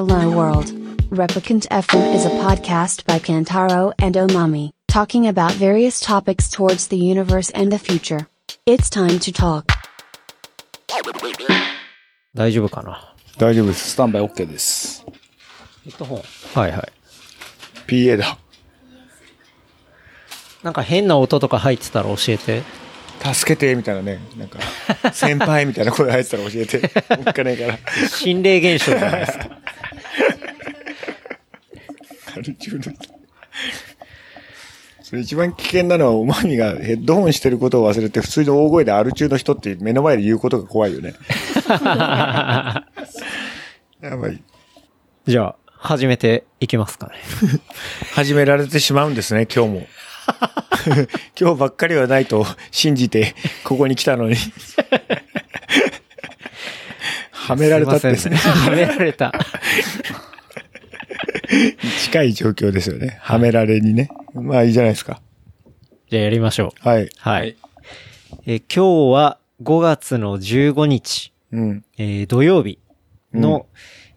Hello World. Replicant FM is a podcast by Kantaro and Omami, talking about various topics towards the universe and the future. It's time to talk. 大丈夫かな大丈夫です。スタンバイ OK です。ヘッドホン。はいはい。PA だ。なんか変な音とか入ってたら教えて。助けて、みたいなね。なんか、先輩みたいな声入ってたら教えて。おっかねえから。心霊現象じゃないですか。アル中の。それ一番危険なのは、おまみがヘッドホンしてることを忘れて、普通に大声でアル中の人って目の前で言うことが怖いよね。やばい。じゃあ、始めていきますかね。始められてしまうんですね、今日も。今日ばっかりはないと信じて、ここに来たのに。はめられたってすいませんはめられた。近い状況ですよね。はめられにね。まあいいじゃないですか。じゃあやりましょう。はい。はい。えー今日は5月の15日、うん。えー土曜日の、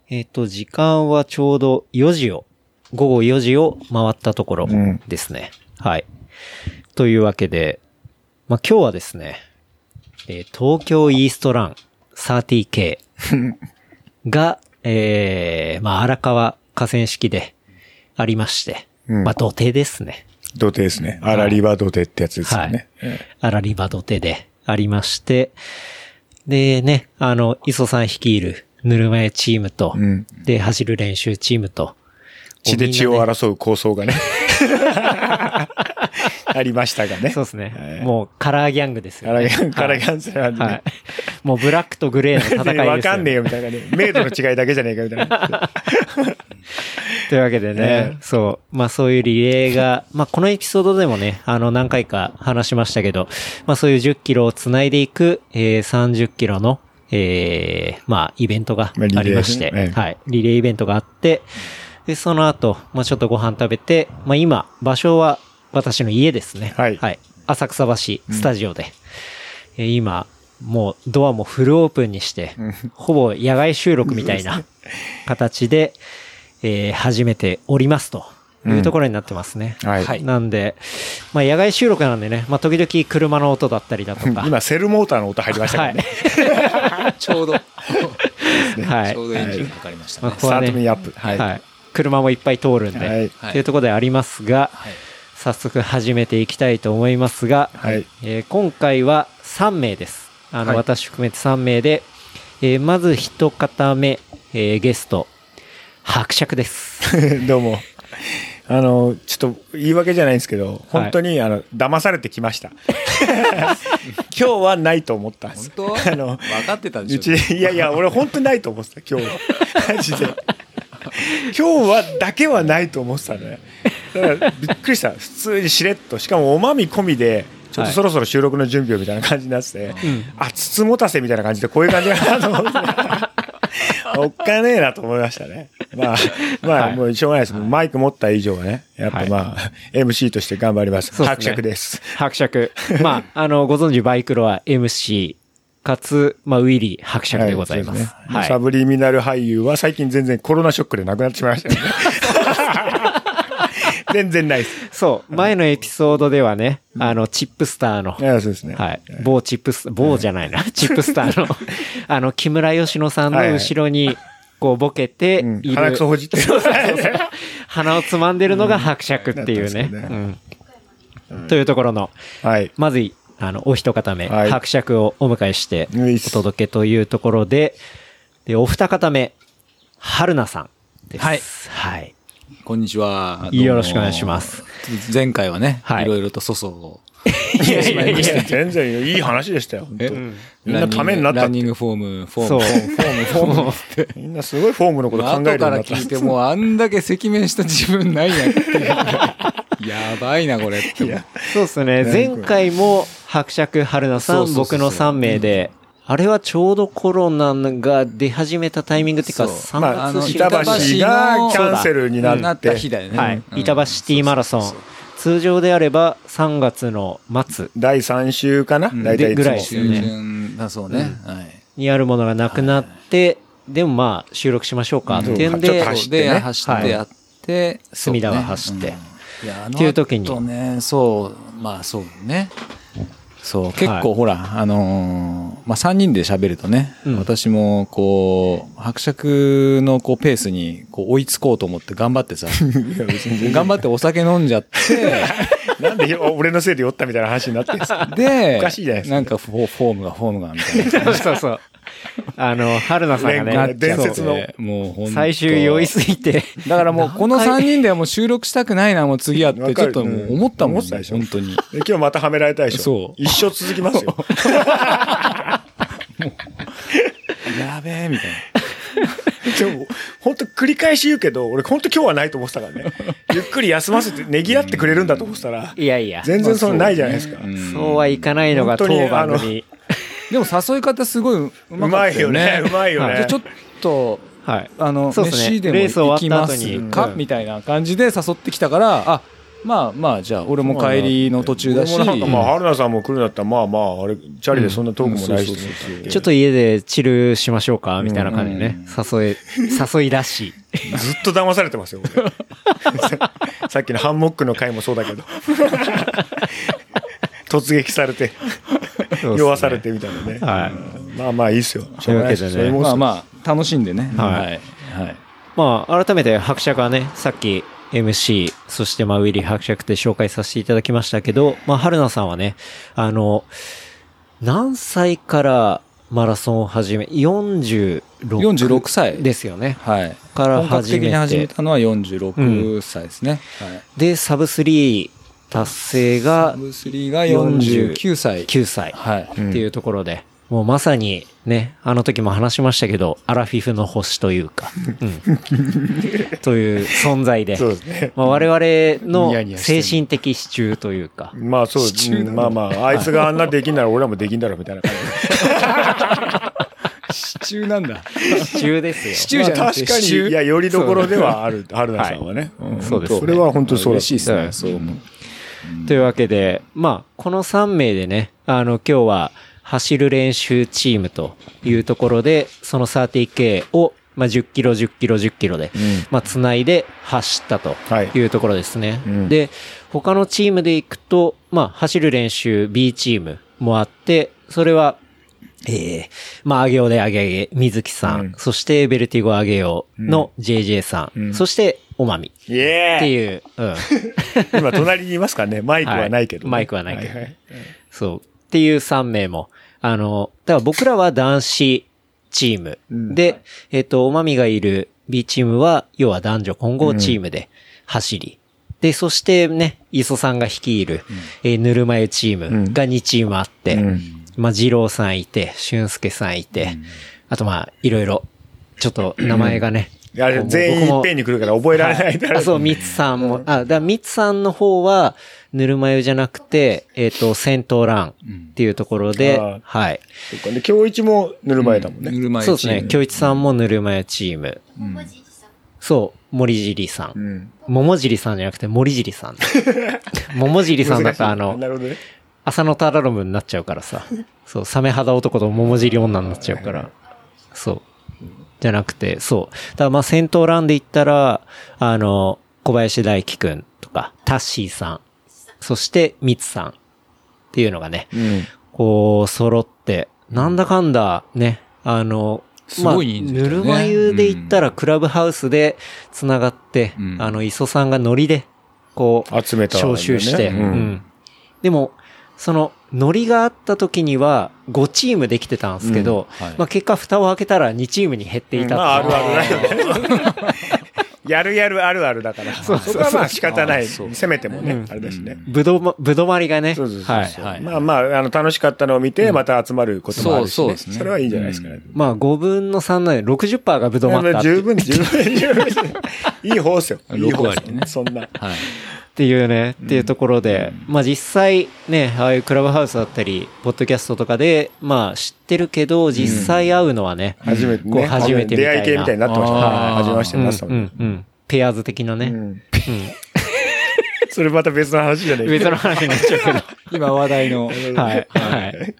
えっ、と、時間はちょうど4時を、午後4時を回ったところうんですね。はい。というわけで、まあ、今日はですね、えー東京イーストラン 30K が、えー、まあ、荒川河川敷でありまして、うんまあ、土手ですね。土手ですね。アラリバ土手ってやつですよね。あらりば土手でありまして、でね、あの、磯さん率いるぬるま湯チームと、うんで、走る練習チームと、血で血を争う構想がね。ありましたがね。そうですね。はいもうカラーギャングですよね。カラギャン、カラギャンズなんでねはい。もうブラックとグレーの戦いですよ、わかんねえよみたいなね。明度の違いだけじゃねえかみたいな。というわけでね、ええそう、まあそういうリレーが、まあこのエピソードでもね、あの何回か話しましたけど、まあそういう10キロを繋いでいく、えー、30キロの、えー、まあイベントがまありまして、ええはい、リレーイベントがあって、で、その後、まあちょっとご飯食べて、まあ今、場所は私の家ですね。はいはい。浅草橋スタジオで、えー今、もうドアもフルオープンにして、ほぼ野外収録みたいな形で、えー始めておりますというところになってますね。はいなんで、まあ野外収録なんでね、まあ時々車の音だったりだとか。今、セルモーターの音入りましたかね。い。ちょうど、はいちょ。うどエンジンかかりましたね。まあここはねスタートミーアップ。は。はいい。車もいっぱい通るんで、はいっていうところでありますが、はい。早速始めていきたいと思いますが、はい。えー今回は3名です。あの、はい私含めて3名で、えーまず一方目、えーゲスト、伯爵です。どうも。あの、ちょっと言い訳じゃないんですけど、本当に、あの、騙されてきました。今日はないと思ったんです。本当？あの、分かってたでうしょち、いやいや、俺本当にないと思ってた、今日は。マジで。今日はだけはないと思ってたね。だから、びっくりした。普通にしれっと。しかも、おまみ込みで、ちょっとそろそろ収録の準備をみたいな感じになってて、あ、つつもたせみたいな感じで、こういう感じかなと思って。おっかねえなと思いましたね。まあ、まあ、もうしょうがないです。マイク持った以上はね、やっぱまあ、MC として頑張ります。伯爵です。伯爵。まあ、あの、ご存知バイクロは MC、かつ、まあ、ウィリー伯爵でございます。ははいい。サブリミナル俳優は最近全然コロナショックで亡くなってしまいましたよね。全然ないです。そう、前のエピソードではね、あの、チップスターの、いやそうですね。はい。某チップス、某じゃないな、チップスターの、あの、木村佳乃さんの後ろに、こう、ボケてうんいる、鼻くそほじって。鼻をつまんでるのが伯爵っていうね。というところの、はい。まずい、あの、お一方目、はい伯爵をお迎えしてういっすお届けというところで、で、お二方目、春菜さんです。はい。はい。こんにちは。よろしくお願いします。前回はね、はいいろいろと粗相を。いやいやいや全然いい話でしたよ。本当えみんなためになったってランニングフォーム、フォーそうム、フォーム、フォーム、フォームって。みんなすごいフォームのこと考えるようからなった。聞いてもうあんだけ赤面した自分ないやっていうぐらいやばいな、これって。そうですね。前回も伯爵春菜さ、そうんそうそうそう。僕の3名で、あれはちょうどコロナが出始めたタイミングっていうか、そう。3まあ、月板橋がキャンセルにななったって、日だよね。はい。うん。板橋シティマラソン。通常であれば3月の末。第3週かな？うん。大体ぐらいですよね。中旬だそうね。はい。にあるものがなくなって、でもまあ収録しましょうか。っていうんちょっでと走ってね。で、走ってやって、隅田そうね川走って。うん。いや、あのっていう時に。後ね、そう、まあそうね。そう、結構ほら、あのーまあ3人で喋るとね、うん。私もこう、伯爵のこうペースにこう追いつこうと思って頑張ってさ、頑張ってお酒飲んじゃって、なんで俺のせいで酔ったみたいな話になってるんですか。で、おかしいじゃないですか。なんかフォフォームがフォームがみたいな。そうそう。あの、春菜さんが連ね合、伝説の。もう本当。最終酔いすぎて、だからもうこの3人ではもう収録したくないな、もう次はってちょっともう思ったもん、思ってたでしょ。本当に。で今日またはめられたでしょ。そう。一生続きますよ。やべえ、みたいな。でも本当繰り返し言うけど俺本当今日はないと思ってたからね。ゆっくり休ませてねぎらってくれるんだと思ってたらいやいや、全然そのないじゃないですか、そうはいかないのが当番組。でも誘い方すごいうまかったよね。うまいよねうまいちょっと、はい。あの、そうですね。飯でもレース終わ行きった後ますにうん。かみたいな感じで誘ってきたから、あ、まあまあ、じゃあ俺も帰りの途中だし。なんかまあ春菜さんも来るんだったらまあまああれチャリでそんな遠くもないし、ちょっと家でチルしましょうかみたいな感じでね、誘い、誘い出し。ずっと騙されてますよ。俺。ささっきのハンモックの回もそうだけど。突撃されて酔わされてみたいなね、はい。まあまあいいっすよというわけでまあまあ、楽しんでね。はいはい。はい。まあ、改めて伯爵はね、さっき MC、そしてまあ、ウィリー伯爵って紹介させていただきましたけど、まあ、春菜さんはね、あの、何歳からマラソンを始め、46 46歳ですよね。はい。から本格始め的に始めて、たのは46歳ですね。はい。で、サブ3達成がブスリーが49歳。9歳。はい。っていうところで、もうまさにね、あの時も話しましたけど、アラフィフの星というか、うん、という存在で、そうですね。まあ、我々の精神的支柱というか、まあそう、うんまあまあ、あいつがあんなできんなら俺らもできんだろみたいな。感 支柱なんだ。支柱ですよ。支柱じゃ確かに、いや、よりどころではある、春菜さんはね。ん。そうですね。それは本当にそうしいですね。うん。そう思う。というわけで、まあ、この3名でね、あの、今日は走る練習チームというところで、その 30K を、まあ、10キロ、10キロ、10キロで、まあ、つないで走ったとはい。いうところですね。うん。で、他のチームで行くと、まあ、走る練習 B チームもあって、それは、ええまあ、あげおであげあげ、水木さん、うん。そしてベルティゴあげおの JJ さん、うん。そしておまみ。イエーイっていう、うん。今隣にいますからね。マイクはないけどね、はいマイクはないけど。はいはい。そう。っていう3名も、あの、だから僕らは男子チーム。うん。で、えっ、と、おまみがいる B チームは、要は男女混合チームで走り。で、そしてね、磯さんが率いる、えーぬるま湯チームが2チームあって、うん。まあ、二郎さんいて、俊介さんいて、あとまあ、いろいろ、ちょっと名前がね、いやこう全員いっぺんに来るから覚えられないあ、そう、ミツさんも、あ、だからミツさんの方は、ぬるま湯じゃなくて、えっ、と、戦闘ランっていうところで、あーはい。そっかで、今日一もぬるま湯だもんね。ぬるま湯そうですね。京一さんもぬるま湯チーム。そう、森尻さん。うん。桃尻さんじゃなくて森尻さん。桃尻さんだったらあの な、るほどね。浅野忠信になっちゃうからさ。そう、サメ肌男と桃尻女になっちゃうから。じゃなくて、そう。だからまあ戦闘ランで言ったら、あの、小林大輝くんとか、タッシーさん、そしてミツさんっていうのがね、うん。こう、揃って、なんだかんだね、あの、すごい人数だよね。ぬるま湯で言ったらクラブハウスで繋がって、うん。あの、磯さんがノリで、こう、集めたね。招集して、うん。うん。でも、その、ノリがあった時には、5チームできてたんですけど、うんはいまあ結果蓋を開けたら2チームに減っていたっていうまあ、あるあるだよね。やるやるあるあるだから。そこはまあ仕方ない。せめてもね、あれだしね。ぶどま、ぶどまりがね。そうそうそうはい。そうはいまあまあ、あの、楽しかったのを見て、また集まることもあるし、ね。そうねそれはいいんじゃないですかね。まあ5分の3なので60%がぶどまった十分、十分、十分。いい方っすよ。いい方っす6割ねそんな。はい。っていうね、っていうところで、まあ実際ね、ああいうクラブハウスだったり、ポッドキャストとかで、まあ知ってるけど、実際会うのはね、初めてね。こう初めてみたいな出会い系みたいになってました初めましてになってたうん、うん、うん。ペアーズ的なね。うんうん。それまた別の話じゃねえ別の話になっちゃうけど。今話題の。はい。はい。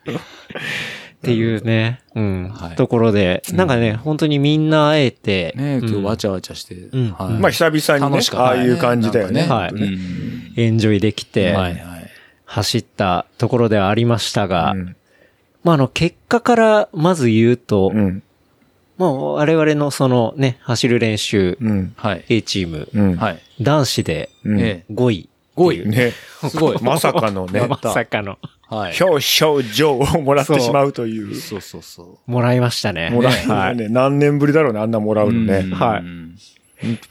っっていうね、うん、はいところで、なんかね、本当にみんな会えて、ね今日うんわちゃわちゃして。んはいまあ久々にね楽し、かったああいう感じだよね。なんかはいエンジョイできて、はいはい。走ったところではありましたが、うんまあ、あの、結果からまず言うと、うん。まあ、我々のそのね、走る練習、うん。はい。A チーム、うん。はい。男子でうんええ5位。5位。ね。すごい。まさかのね、まさかの、はい。表彰状をもらってしまうという。そうそうそもらいましたね。もらはい。えね。何年ぶりだろうね、あんなもらう。うのね。はいうん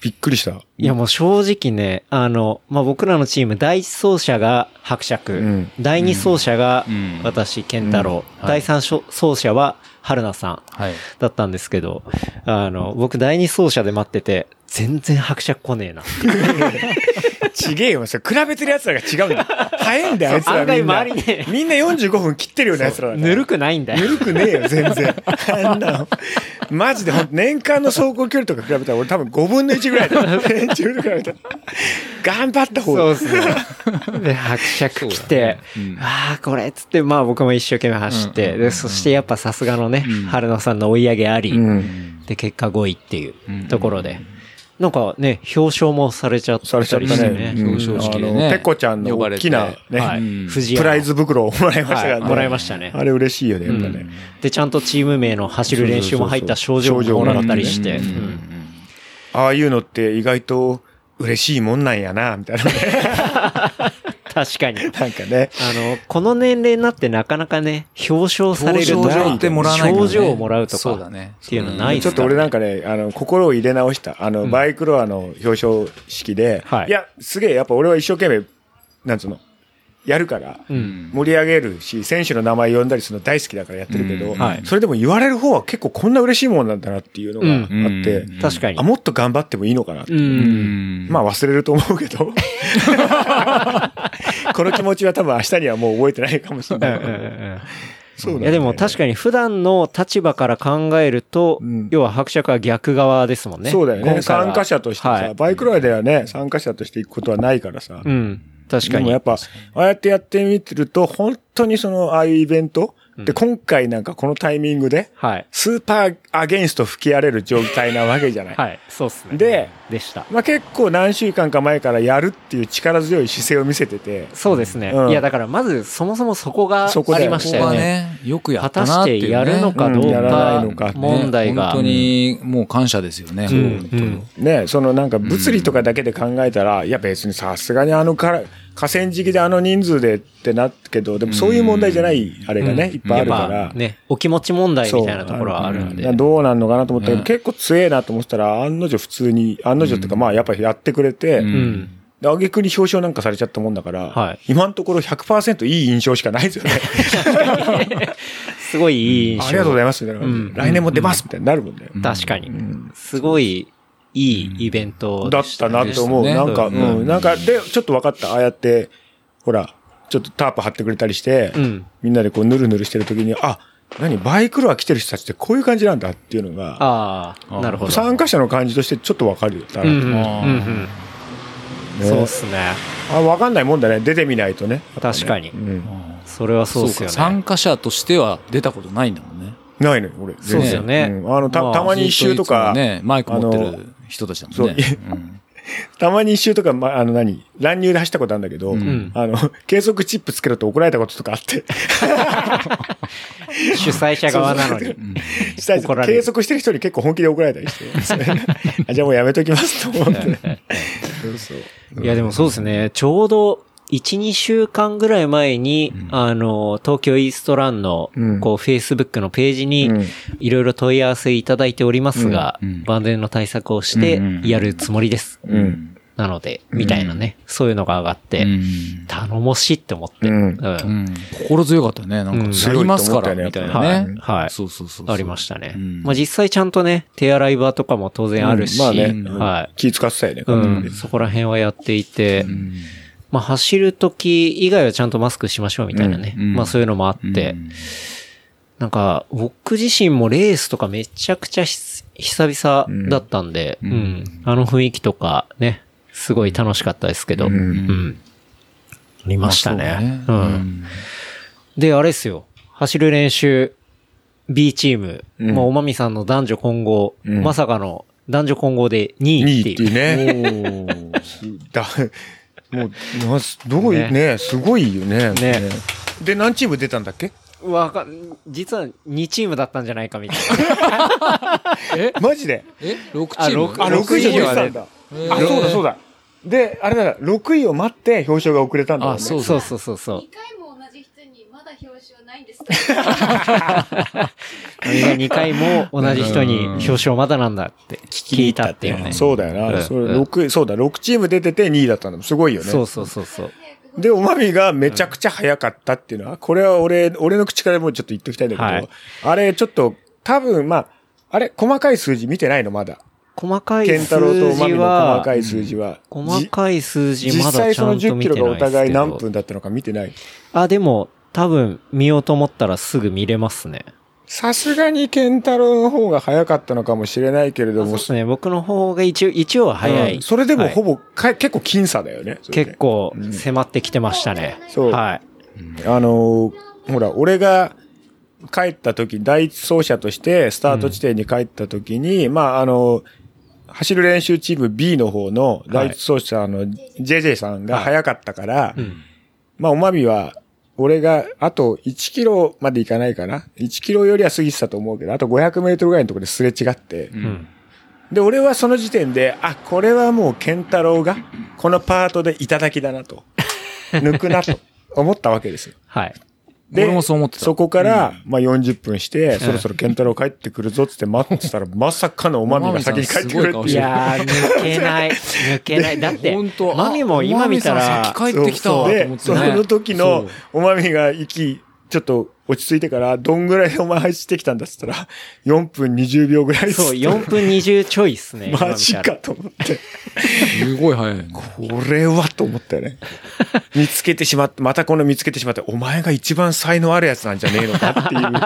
びっくりした。いやもう正直ね、あの、まあ、僕らのチーム、第一走者が伯爵、ん第二走者がうん私、健太郎、うんはい第三走者は春菜さんはい。だったんですけど、あの、僕第二走者で待ってて、全然伯爵来ねえな。ちげえよ、それ比べてる奴らが違うんだ。早いんだよ、あいつら案外みんな。周りねみんな45分切ってるような奴らだから。ぬるくないんだよ。ぬるくねえよ、全然。あんなの。マジで、ほんと年間の走行距離とか比べたら俺多分5分の1ぐらいだよ。連中と比べたら。頑張った方そうが。ですね。で、伯爵来て、ああ、これっつって、まあ僕も一生懸命走って、で、そしてやっぱさすがのね、春野さんの追い上げあり、うん。で、結果5位っていうところで、なんかね、表彰もされちゃったされちゃったりしてね。ね。表彰式でね。あのペコちゃんの大きなね、プライズ袋をもらいましたからね。はい。もらいましたね。あれ嬉しいよね、やっぱね。で、ちゃんとチーム名の走る練習も入った症状ももらったりして、ああいうのって意外と嬉しいもんなんやな、みたいなね。確かに。なんかね。あの、この年齢になってなかなかね、表彰されるとか表彰ってもらわないからね賞状をもらうとか、そうだねっていうのないですか？ちょっと俺なんかね、あの、心を入れ直した。あの、バイクロアの表彰式で、はいや、すげえ、やっぱ俺は一生懸命、なんつうの、やるから、うん。盛り上げるし、選手の名前呼んだりするの大好きだからやってるけど、それでも言われる方は結構こんな嬉しいもんなんだなっていうのがあって、うん確かにあ、。もっと頑張ってもいいのかなって。まあ忘れると思うけど、この気持ちは多分明日にはもう覚えてないかもしれない。そういやでも確かに普段の立場から考えると、うん要は伯爵は逆側ですもんね。そうだよね。参加者としてさ、はいバイクロアではね、参加者として行くことはないからさ。うん。確かに。でもやっぱ、ああやってやってみてると、本当にその、ああいうイベント、で、今回なんかこのタイミングで、はい。スーパーアゲンスト吹き荒れる状態なわけじゃない。はい。そうっすね。で、でした。まあ結構何週間か前からやるっていう力強い姿勢を見せてて、そうですね。うんいや、だからまずそもそもそこがありましたここはよね。ね、よくや果ったたしてなっていうね。やるのかどううんやらないのかか問題が。本当にもう感謝ですよね。うん本当にうんね、そのなんか物理とかだけで考えたら、いや別にさすがにあのから、河川敷であの人数でってなったけど、でもそういう問題じゃないあれがね、いっぱいあるから。ね、お気持ち問題みたいなところはあるんで。どうなんのかなと思ったけど、うん結構強えなと思ってたら、案の定普通に、案の定っていうか、まあやっぱりやってくれて、うんうん。で、挙句に表彰なんかされちゃったもんだから、はい今のところ100%いい印象しかないですよね。すごいいい印象。ありがとうございます来年も出ますみたいになるもんね。確かに。すごいいいイベントだっでしたたなと思う。なんか、ううんん、なんか、で、ちょっと分かった。ああやって、ほら、ちょっとタープ張ってくれたりして、うんみんなでこう、ぬるぬるしてる時に、あ、何バイクロア来てる人たちってこういう感じなんだっていうのが、ああ、なるほど。参加者の感じとしてちょっと分かるよ。うんうんそうっすね。あ、分かんないもんだね。出てみないとね。確かにう。ん。それはそうっすよか参ね。加者としては出たことないんだもんね。ないのよ、俺。そうですよねうんあの、た、まあたまに一周とか、ね、マイク持ってあのる人たちだもんね。そううんたまに一周とか、ま、あの何、乱入で走ったことあるんだけど、んあの、計測チップつけると怒られたこととかあって、主催者側なのに。した怒られる計測してる人に結構本気で怒られたりして、あじゃあもうやめときますと思って。そうそう。いやでもそうですね。ちょうど、1、2週間ぐらい前に、あの、東京イーストランの、うん。こう、Facebook のページにうん、いろいろ問い合わせいただいておりますがうん。うん、万全の対策をしてうんうん、やるつもりです。うん。なので、みたいなね、そういうのが上がって、うん。頼もしいって思って、うん。うん。うん心強かったね。なんか、うん。やりますから、みたいなはい。ね。はい。そうそうそうそう。ありましたね。うん。まあ実際ちゃんとね、手洗い場とかも当然あるし、まあね、はい。気使ってたよね、うん、そこら辺はやっていて、うんまあ走るとき以外はちゃんとマスクしましょうみたいなね。うん。まあそういうのもあって、うん。なんか僕自身もレースとかめちゃくちゃひ久々だったんで、ううん。ん、あの雰囲気とかね、すごい楽しかったですけど、ううん。ん。ありましたね。まあそううん。で、あれですよ。走る練習、B チーム、うん。まあ、おまみさんの男女混合、うん。まさかの男女混合で2 2位っい。位ってていううね。だもう、なすどういうねすごいよね。ねで、何チーム出たんだっけ？わかん、実は2チームだったんじゃないかみたいな。マジで？え ?6 チあーム？六あ、6位以上出てたあ、そうだそうだ。で、あれだ、6位を待って表彰が遅れたんだよね。あそうそうそうそうそう2。回も同じ人にまだ表彰ないんですか俺が2回も同じ人に表彰まだなんだって聞いたっていうね。そうだよな。うんそれ6位、そうだ、6チーム出てて2位だったの。すごいよね。そうそうそうそう。で、おまみがめちゃくちゃ早かったっていうのは、これは俺、俺の口からもうちょっと言っときたいんだけど、はいあれちょっと、多分、まあ、あれ、細かい数字見てないの、まだ。細かいケンタロウとお数字まみの細はか、い数字は。細かい数字まだ実際そのちゃんと10キ見てないですけど。ロがお互い何分だったのか見てない。あ、でも、多分見ようと思ったらすぐ見れますね。さすがにケンタロウの方が早かったのかもしれないけれども、そうですね。僕の方が一応、一応は早い。うんそれでもはいほぼ、か結構僅差だよね。結構迫ってきてましたね。そうはい。あのーほら、俺が帰った時、第一走者としてスタート地点に帰った時に、まあ、あの走る練習チーム B の方の第一走者の JJ さんが早かったから、うん。まあ、おまみは、俺があと1キロまで行かないかな ?1 キロよりは過ぎてたと思うけど、あと500メートルぐらいのところですれ違って、うん。で、俺はその時点で、あ、これはもうケンタロウが、このパートでいただきだなと。抜くなと思ったわけですよ。はい。で、俺もそう思ってたそこから、まあ40分して、そろそろケンタロウ帰ってくるぞっつって待ってたら、まさかのおまみが先に帰ってくるってい。やー、抜けない。抜けない。だって本当、マミも今見たら、帰ってきたと思でっ、てそね。の時のおまみが息、ちょっと落ち着いてから、どんぐらいお前走ってきたんだっつったら、4分20秒ぐらいそう、4分20ちょいっすね。今 マジかと思って。すごい早い。これはと思ったよね。見つけてしまって、またこの見つけてしまって、お前が一番才能あるやつなんじゃねえのかっていう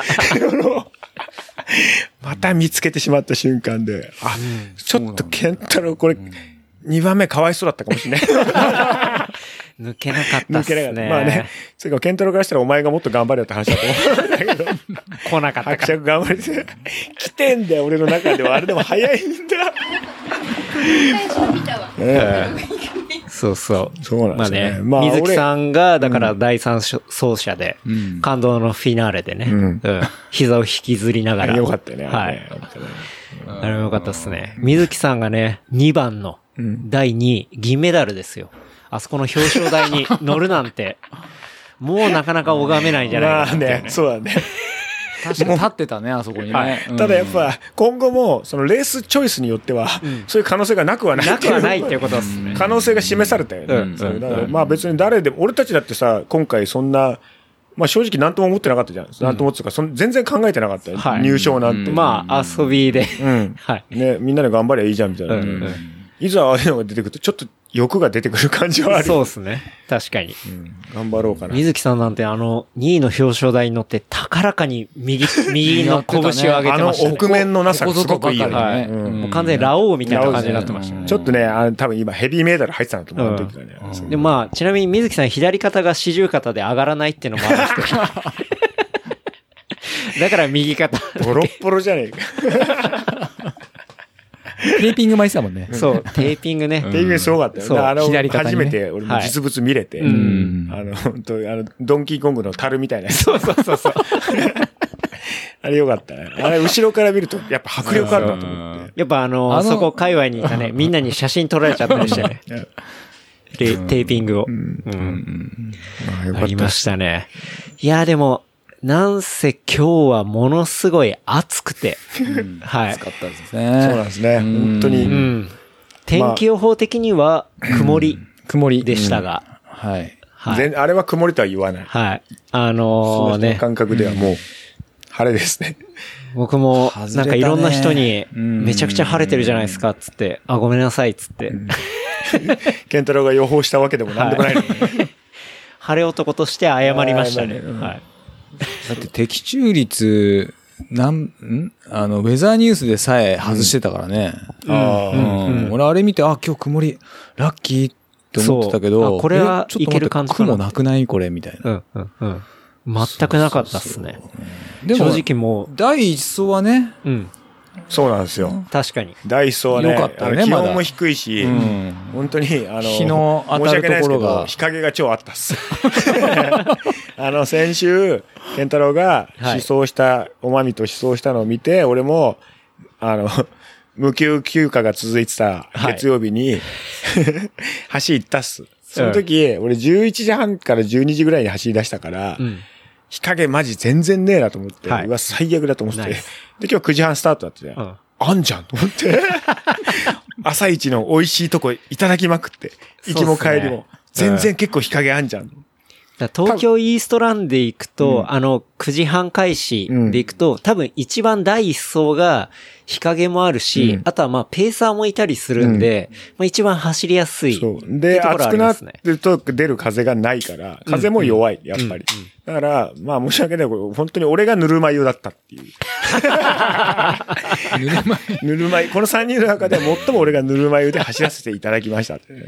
また見つけてしまった瞬間で、あ、ちょっとケンタロウこれ、2番目かわいそうだったかもしれない。抜けなかった抜けなかっすね。まあね、それからケンタロウからしたらお前がもっと頑張れよって話だと思うんだけど、来なかった伯から。爵頑張れて、来てんだよ、俺の中では。あれでも早いんだ。最初見たわ。ねそうそう。そうなんですね。まあね、まあ水木さんが、だから第三走者で、ん感動のフィナーレでね、んうん膝を引きずりながら。よかったよね。あはい。あれもよかったですね。水木さんがね、2番の第2位、銀メダルですよ。あそこの表彰台に乗るなんて、もうなかなか拝めないんじゃないまあかなっていうねね、そうだね。確かに立ってたね、あそこにはいね。うんただやっぱ、今後も、そのレースチョイスによっては、そういう可能性がなくはないなくっていうはないっていうことですね。可能性が示されたよね。うんそううんだからまあ別に誰でも、俺たちだってさ、今回そんな、まあ正直何とも思ってなかったじゃん。何とも思ってたか、その全然考えてなかったよ。はい入賞なんて。まあ、遊びで。うん。はい。ね、みんなで頑張りゃいいじゃんみたいな。うんうんいざああいうのが出てくると、ちょっと欲が出てくる感じはある。そうですね。確かに。うん頑張ろうかな。水木さんなんてあの、2位の表彰台に乗って高らかに右、右の拳を上げあのてましたね。奥面のなさがすごくいいよね。うんもう完全にラオウみたいな感じになってましたね。ちょっとね、あの多分今ヘビーメダル入ってたんだと思う、あの時はね。そうで、まあ、ちなみに水木さん左肩が四十肩で上がらないっていうのもあるんですけど。だから右肩。ボロッボロじゃねえか。テーピング巻いてたもんね。そう、テーピングね。テイグすごかったよ。そう。ね。あの、初めて俺も実物見れて、あの、本当あの、ドンキーコングの樽みたいなやつ。そうそうそうそう。あれよかったね。あれ後ろから見ると、やっぱ迫力あるなと思って。やっぱあの、あのそこ界隈にいたね、みんなに写真撮られちゃったりしてね。テテーピングを。うん。まあよかったありましたね。いや、でも、なんせ今日はものすごい暑くて。はい。使ったですそうなんね。ですね。本当うに。ん。天気予報的には曇り曇りでしたが。はい。はい。全あれは曇りとは言わない。はい。あそのーね、の感覚ではもう、晴れですね。僕も、なんかいろんな人に、うんめちゃくちゃ晴れてるじゃないですか、つって、あ、ごめんなさい、つって。ケンタロウが予報したわけでもなんでもないのに。晴れ男として謝りましたね。はい。だって的中率、なん、ん？あの、ウェザーニュースでさえ外してたからね。ああ、うん俺あれ見て、あ、今日曇り、ラッキーって思ってたけど、あこれはえちょっと待っていける感じかな雲なくないこれみたいな。うん、うん、うん。全くなかったっすね。でも正直もう、第一層はね、うん。そうなんですよ。確かに。第一層はね、よかったよね気温も低いし、うん本当に、あの、日の当たる申し訳ないですけところがど、日陰が超あったっす。あの、先週、健太郎がはい思想した、おまみと思想したのを見て、俺も、あの、無給休暇が続いてた月曜日に、橋行ったっす。その時、俺11時半から12時ぐらいに走り出したから、うん。日陰マジ全然ねえなと思って、はいうわ、最悪だと思ってでス、今日9時半スタートだったじゃん。うんあんじゃんと思って。朝一の美味しいとこいただきまくって。行きも帰りも。全然結構日陰あんじゃん。東京イーストランで行くと、あの、9時半開始で行くと、多分一番第一層が日陰もあるし、うんあとはまあペーサーもいたりするんで、まあ一番走りやすい。そう。で、暑くなると出る風がないから、風も弱い、やっぱり。だから、まあ申し訳ない。これ本当に俺がぬるま湯だったっていう。ぬるま湯ぬるま湯。この3人の中で最も俺がぬるま湯で走らせていただきましたってね。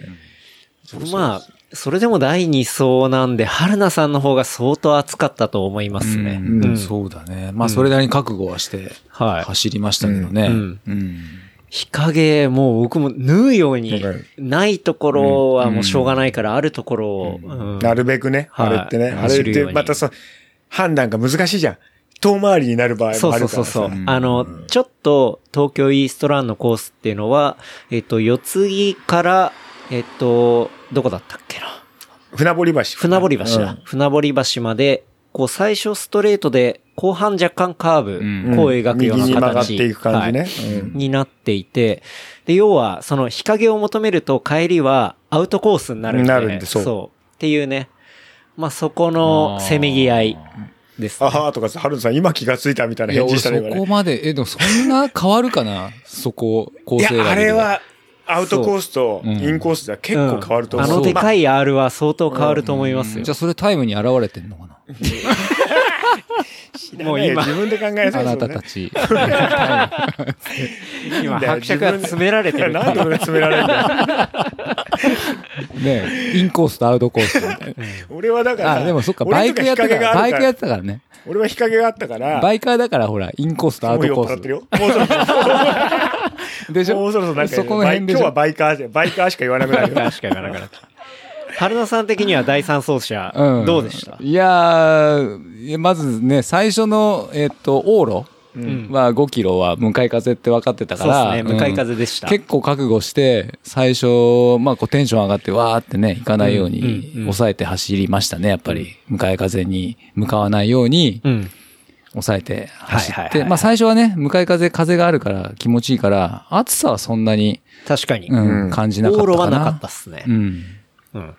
まあ、それでも第二層なんで、春菜さんの方が相当暑かったと思いますね。うんうんそうだね。まあ、それなりに覚悟はして、はい。走りましたけどね。うんうん日陰、もう僕も縫うようにうん、ないところはもうしょうがないから、あるところを、うんなるべくね、はいあれってね。あれってまたさ、判断が難しいじゃん。遠回りになる場合そうもあるからさ。そうそうそう。あの、ちょっと東京イーストランのコースっていうのは、えっと、四つ木から、えっと、どこだったっけな？船堀橋。船堀橋だ。うん船堀橋まで、こう最初ストレートで、後半若干カーブ、うんこう描くような形、右に曲がっていく感じね。はいうんになっていて、で、要は、その日陰を求めると帰りはアウトコースになるんで。なるんでそうっていうね。まあ、そこのせめぎ合いです、ね。あはーとかさ、春野さん今気がついたみたいな返事したね。今ねこまで、え、でもそんな変わるかな？そこ、構いや、成が。あれ、は、アウトコースとインコースでは結構変わると思う。あのでかい。い R は相当変わると思いますよ。じゃあそれタイムに現れてんのかな？もう今自分で考えあなたねたち。今、伯爵が詰められてる。なんで詰められるんだよ。ねインコースとアウトコースみたいな。俺はだから、あ、でもそっか、俺バイクやったから、バイクやってたからね。俺は日陰があったから、バイカーだからほら、インコースとアウもうトコー酔っ払ってるよ。でしょ？もうそろそろなんか、そこの辺で今日はバイカーじゃ、バイカーしか言わなくなるよ。確かになかなか。春野さん的には第三走者、うんどうでした？いやまずね、最初の、えっと、往路うん。は5キロは向かい風って分かってたから。そうですね。向かいうん風でした。結構覚悟して、最初、まあこうテンション上がってわーってね、行かないよううんうんにうん抑えて走りましたね、やっぱり。向かい風に向かわないようにうん。抑えて走って。はいはいはいはいまあ最初はね、向かい風、風があるから気持ちいいから、暑さはそんなに、確かに。ううんん、感じなかったかな。はなかったっすねう。ん。うん。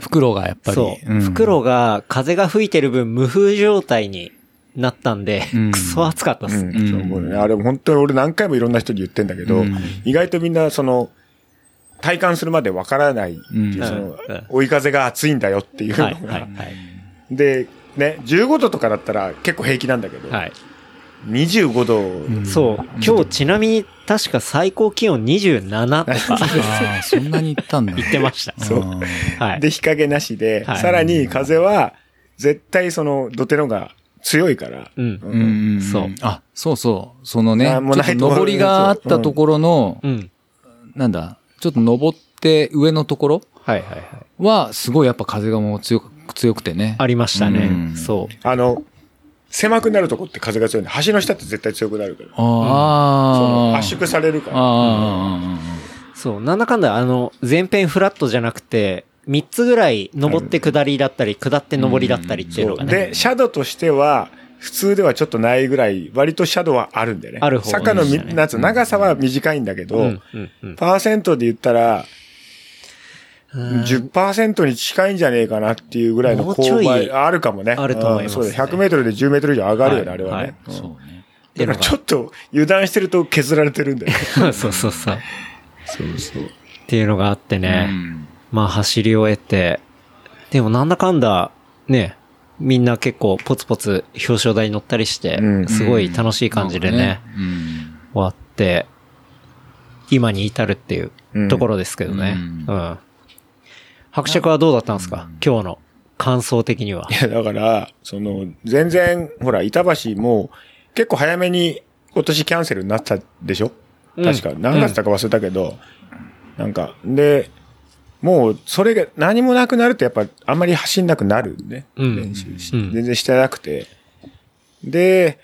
袋がやっぱり。そう。ん袋が風が吹いてる分無風状態になったんでうん、クソ暑かったっすね。うんそうもうねあれ本当に俺何回もいろんな人に言ってんだけど、うん意外とみんなその、体感するまでわからないっていう、うんそのうん、追い風が暑いんだよっていうのが、はい、はい、はい。で、ね、15度とかだったら結構平気なんだけど、はい。25度、そう。今日ちなみに確か最高気温27とか ああ、そんなに行ったんだ。言ってました。そううんはい。で、日陰なしで、はいさらに風は絶対その土手のが強いから、うん。うんうんんそうあ、そうそう。そのね、ちあょっもうないところと上りがあったところの、うん。なんだ、ちょっと登って上のところはい、はい、はい。は、すごいやっぱ風がもう強く、強くてね。ありましたね。うんそう。あの、狭くなるとこって風が強いんで、橋の下って絶対強くなるから。あそのあ。圧縮されるから。ああ。そう。なんだかんだ、あの、前編フラットじゃなくて、3つぐらい登って下りだったり、下って登りだったりっていうのがね。で、シャドウとしては、普通ではちょっとないぐらい、割とシャドウはあるんでね。ある方坂のねなんつうの長さは短いんだけど、うん、うん、うん。パーセントで言ったら、うん10%に近いんじゃねえかなっていうぐらいの勾配、あるかもね。あると思いますねうんそうだ、100メートルで10メートル以上上がるよね、はいあれはね。はいうんそうね。だからちょっと油断してると削られてるんだよね。そうそうそう。っそうそう。ていうのがあってね。まあ走り終えて、でもなんだかんだ、ね、みんな結構ポツポツ表彰台に乗ったりしてう、んすごい楽しい感じでね、うん。終わって、今に至るっていうところですけどね。ううんん。伯爵はどうだったんですか？今日の感想的には。いや、だから、その、全然、ほら、板橋も、結構早めに今年キャンセルになったでしょ？うん。確か。何月だか忘れたけど、なんか、で、もう、それが何もなくなるとやっぱ、あんまり走んなくなるんで、うん。練習しうん。全然してなくて。で、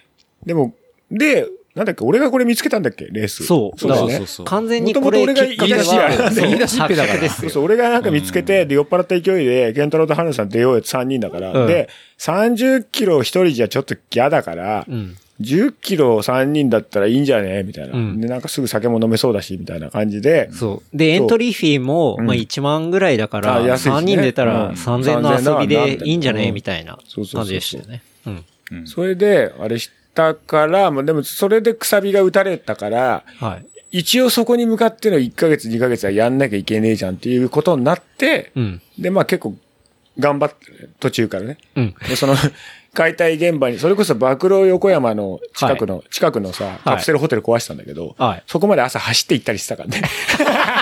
でも、で、なんだっけ、俺がこれ見つけたんだっけレース。そう。そうだよね。だから。そう。完全にこれ元々俺がきっかけは言い出しやそう言い出しっぺだから。そうそう、俺がなんか見つけて、で、酔っ払った勢いで、ケンタロウとハルさん出ようよって3人だから、うん。で、30キロ1人じゃちょっと嫌だから、うん。10キロ3人だったらいいんじゃねみたいな、うん。で、なんかすぐ酒も飲めそうだし、みたいな感じで、そう。で、エントリーフィーも、うん。まあ1万ぐらいだから、ね。3人出たうん。ら3000の遊びでいいんじゃねうんみたいなそうそうそう。そう感じでしたよね。うん。それで、あれしたから、まあでもそれでくさびが打たれたから、はい。一応そこに向かっての1ヶ月2ヶ月はやんなきゃいけねえじゃんっていうことになって、うん。で、まあ結構頑張ってね、途中からね。うん。で、その、解体現場に、それこそ暴露横山の近くの、近くのさ、カプセルホテル壊したんだけど、はいそこまで朝走って行ったりしてたからね。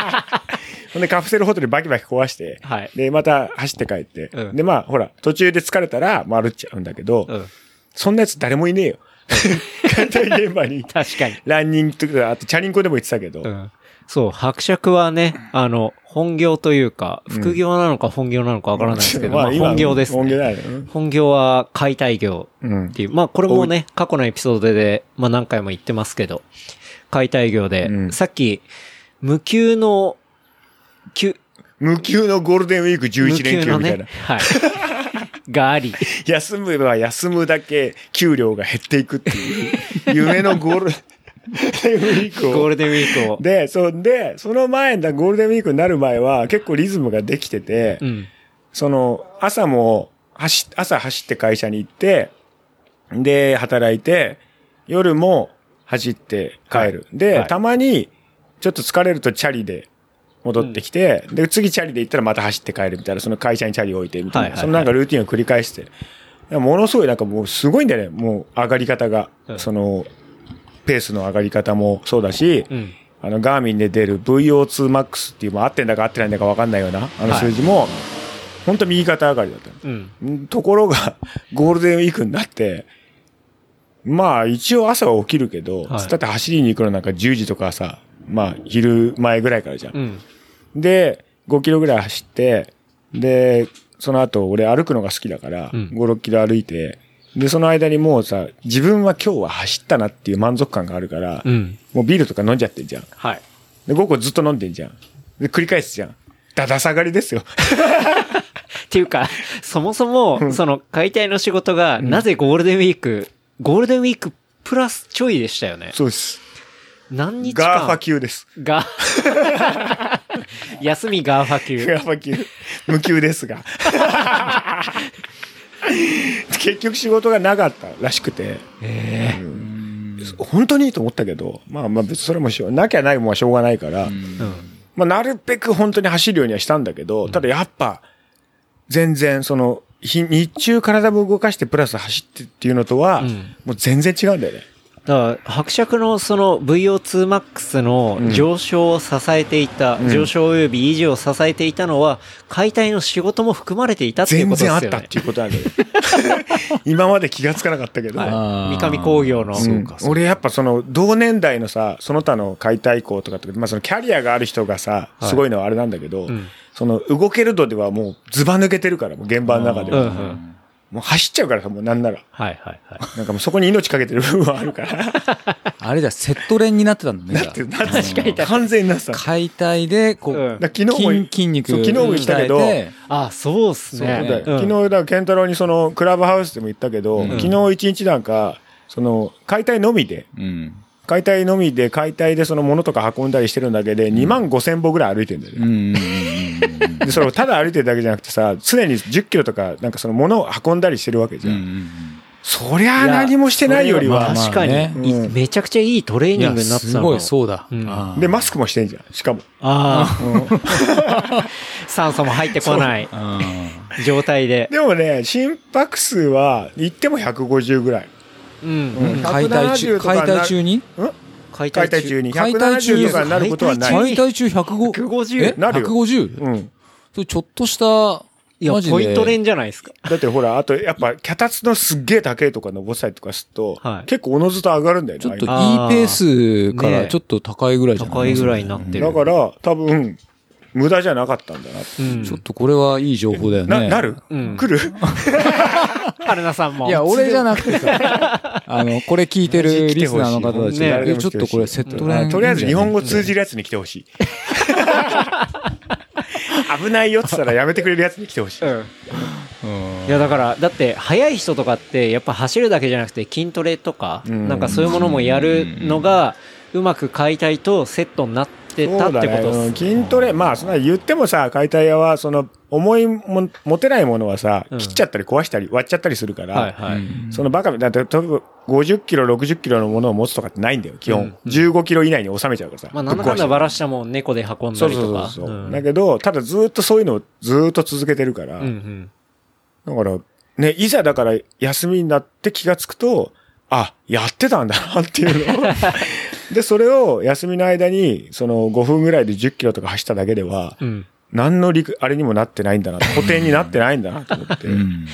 ほんで、カプセルホテルバキバキ壊して、はいで、また走って帰って、うんで、まあ、ほら、途中で疲れたら、まあ歩っちゃうんだけど、うん。そんなやつ誰もいねえよ。解体現場に。確かに。ランニングとか、あとチャリンコでも言ってたけど、うん。そう、伯爵はね、あの、本業というか、副業なのか本業なのかわからないですけど、まあ今本業です本業ね。だよね。本業は解体業うんっていう、まあこれもね、過去のエピソードで、まあ何回も言ってますけど、解体業で、うんさっき、無給の、給、無給のゴールデンウィーク11連休みたいな。はい。があり。休むは休むだけ給料が減っていくっていう、夢のゴールデンウィークを。ゴールデンウィークを。で、そんで、その前だ、ゴールデンウィークになる前は結構リズムができてて、うん。その、朝も、走、朝走って会社に行って、で、働いて、夜も走って帰る。で、はいたまに、ちょっと疲れるとチャリで戻ってきて、で、次チャリで行ったらまた走って帰るみたいな、その会社にチャリ置いてみたいな、はいはいはいそのなんかルーティンを繰り返して。ものすごいなんかもうすごいんだよね、もう上がり方が。うんその、ペースの上がり方もそうだし、うん。あの、ガーミンで出る VO2MAX っていう、もう合ってんだか合ってないんだか分かんないような、あの数字も、ほんと右肩上がりだったのうん。んところが、ゴールデンウィークになって、まあ一応朝は起きるけど、はいだって走りに行くのなんか10時とかさ、まあ昼前ぐらいからじゃん。うん。で、5キロぐらい走って、で、その後俺歩くのが好きだから、うん5、6キロ歩いて、で、その間にもうさ、自分は今日は走ったなっていう満足感があるから、うん。もうビールとか飲んじゃってんじゃん。はい。で、午後ずっと飲んでんじゃん。で、繰り返すじゃん。だだ下がりですよ。っていうか、そもそも、その解体の仕事が、なぜゴールデンウィーク、ゴールデンウィークプラスちょいでしたよね。そうです。何日間？ GAFA級です。が、休み GAFA級。ガーファ級。無給ですが。結局仕事がなかったらしくて、ええ本当にと思ったけど、まあまあ別にそれもしょう、なきゃないもんはしょうがないから、うん。まあなるべく本当に走るようにはしたんだけど、ただやっぱ、全然その、日日中体も動かしてプラス走ってっていうのとは、うんもう全然違うんだよね。だから、伯爵のその VO2MAX の上昇を支えていた、ん上昇及び維持を支えていたのは、解体の仕事も含まれていたっていう全ことですよね。然あったっていうことなんだよ。今まで気がつかなかったけど。はい。三上工業の。うん俺やっぱその同年代のさ、その他の解体工とかとか、まあそのキャリアがある人がさ、はいすごいのはあれなんだけど、んその動ける度ではもうズバ抜けてるから、もう現場の中では。うんうん。もう走っちゃうからさ、もうなんなら。はいはいはい。なんかもうそこに命かけてる部分はあるから。あれじゃセット練になってたんだね。じゃあなってた完全になってた。解体で、こう、うんら昨日も、筋筋肉そう昨日も言ったけど、あ、そうっすそうだねよ。昨日、だから健太郎にその、クラブハウスでも言ったけど、昨日一日なんか、その、解体のみで、うん。解体のみで、解体でその物とか運んだりしてるんだけで、2万5千歩ぐらい歩いてるんだよね。で、それをただ歩いてるだけじゃなくてさ、常に10キロとか、なんかその物を運んだりしてるわけじゃん。うんうんそりゃあ何もしてないよりは、まあ確かに、めちゃくちゃいいトレーニングになってたすごいそうだ。で、マスクもしてんじゃん。しかも。ああ、酸素も入ってこないあ状態で。でもね、心拍数は、行っても150ぐらい。うん。うんー解体中、170とかな解体中に？解解体中に。解体中170とかに？なることはない。解体中105。150え？なるよ ?150? うん。それちょっとしたいや、マジでポイント連じゃないですか。だってほら、あとやっぱ脚立のすっげえ高いとか登ったりとかすると、はい結構おのずと上がるんだよね。ちょっといいペースからちょっと高いぐらいじゃない？高いぐらいになってる。だから、多分、無駄じゃなかったんだな。うん。ちょっとこれはいい情報だよね。な、なる、うん来る？春菜さんも。いや、俺じゃなくてさ、あの、これ聞いてるリスナーの方たちねちょっとこれセットライン。とりあえず日本語通じるやつに来てほしい。危ないよって言ったらやめてくれるやつに来てほしい。うん。いやだからだって速い人とかってやっぱ走るだけじゃなくて筋トレとかうんなんかそういうものもやるのがうまく解体とセットになってたってことそうだね筋トレ、まあ、そんな言ってもさ、解体屋は、その、重いも、持てないものはさ、うん切っちゃったり壊したり割っちゃったりするから、はいはい。そのバカみ、だって、例えば50キロ、60キロのものを持つとかってないんだよ、基本。うん15キロ以内に収めちゃうからさ。まあなんだかんだばらしたもん猫で運んだそうりとか。そうそうそう、うんだけど、ただずっとそういうのをずっと続けてるから、うんうん。だから、ね、いざだから休みになって気がつくと、あ、やってたんだなっていうのを。で、それを休みの間に、その5分ぐらいで10キロとか走っただけでは、うん。何の陸、あれにもなってないんだな、固定になってないんだなと思って、うん。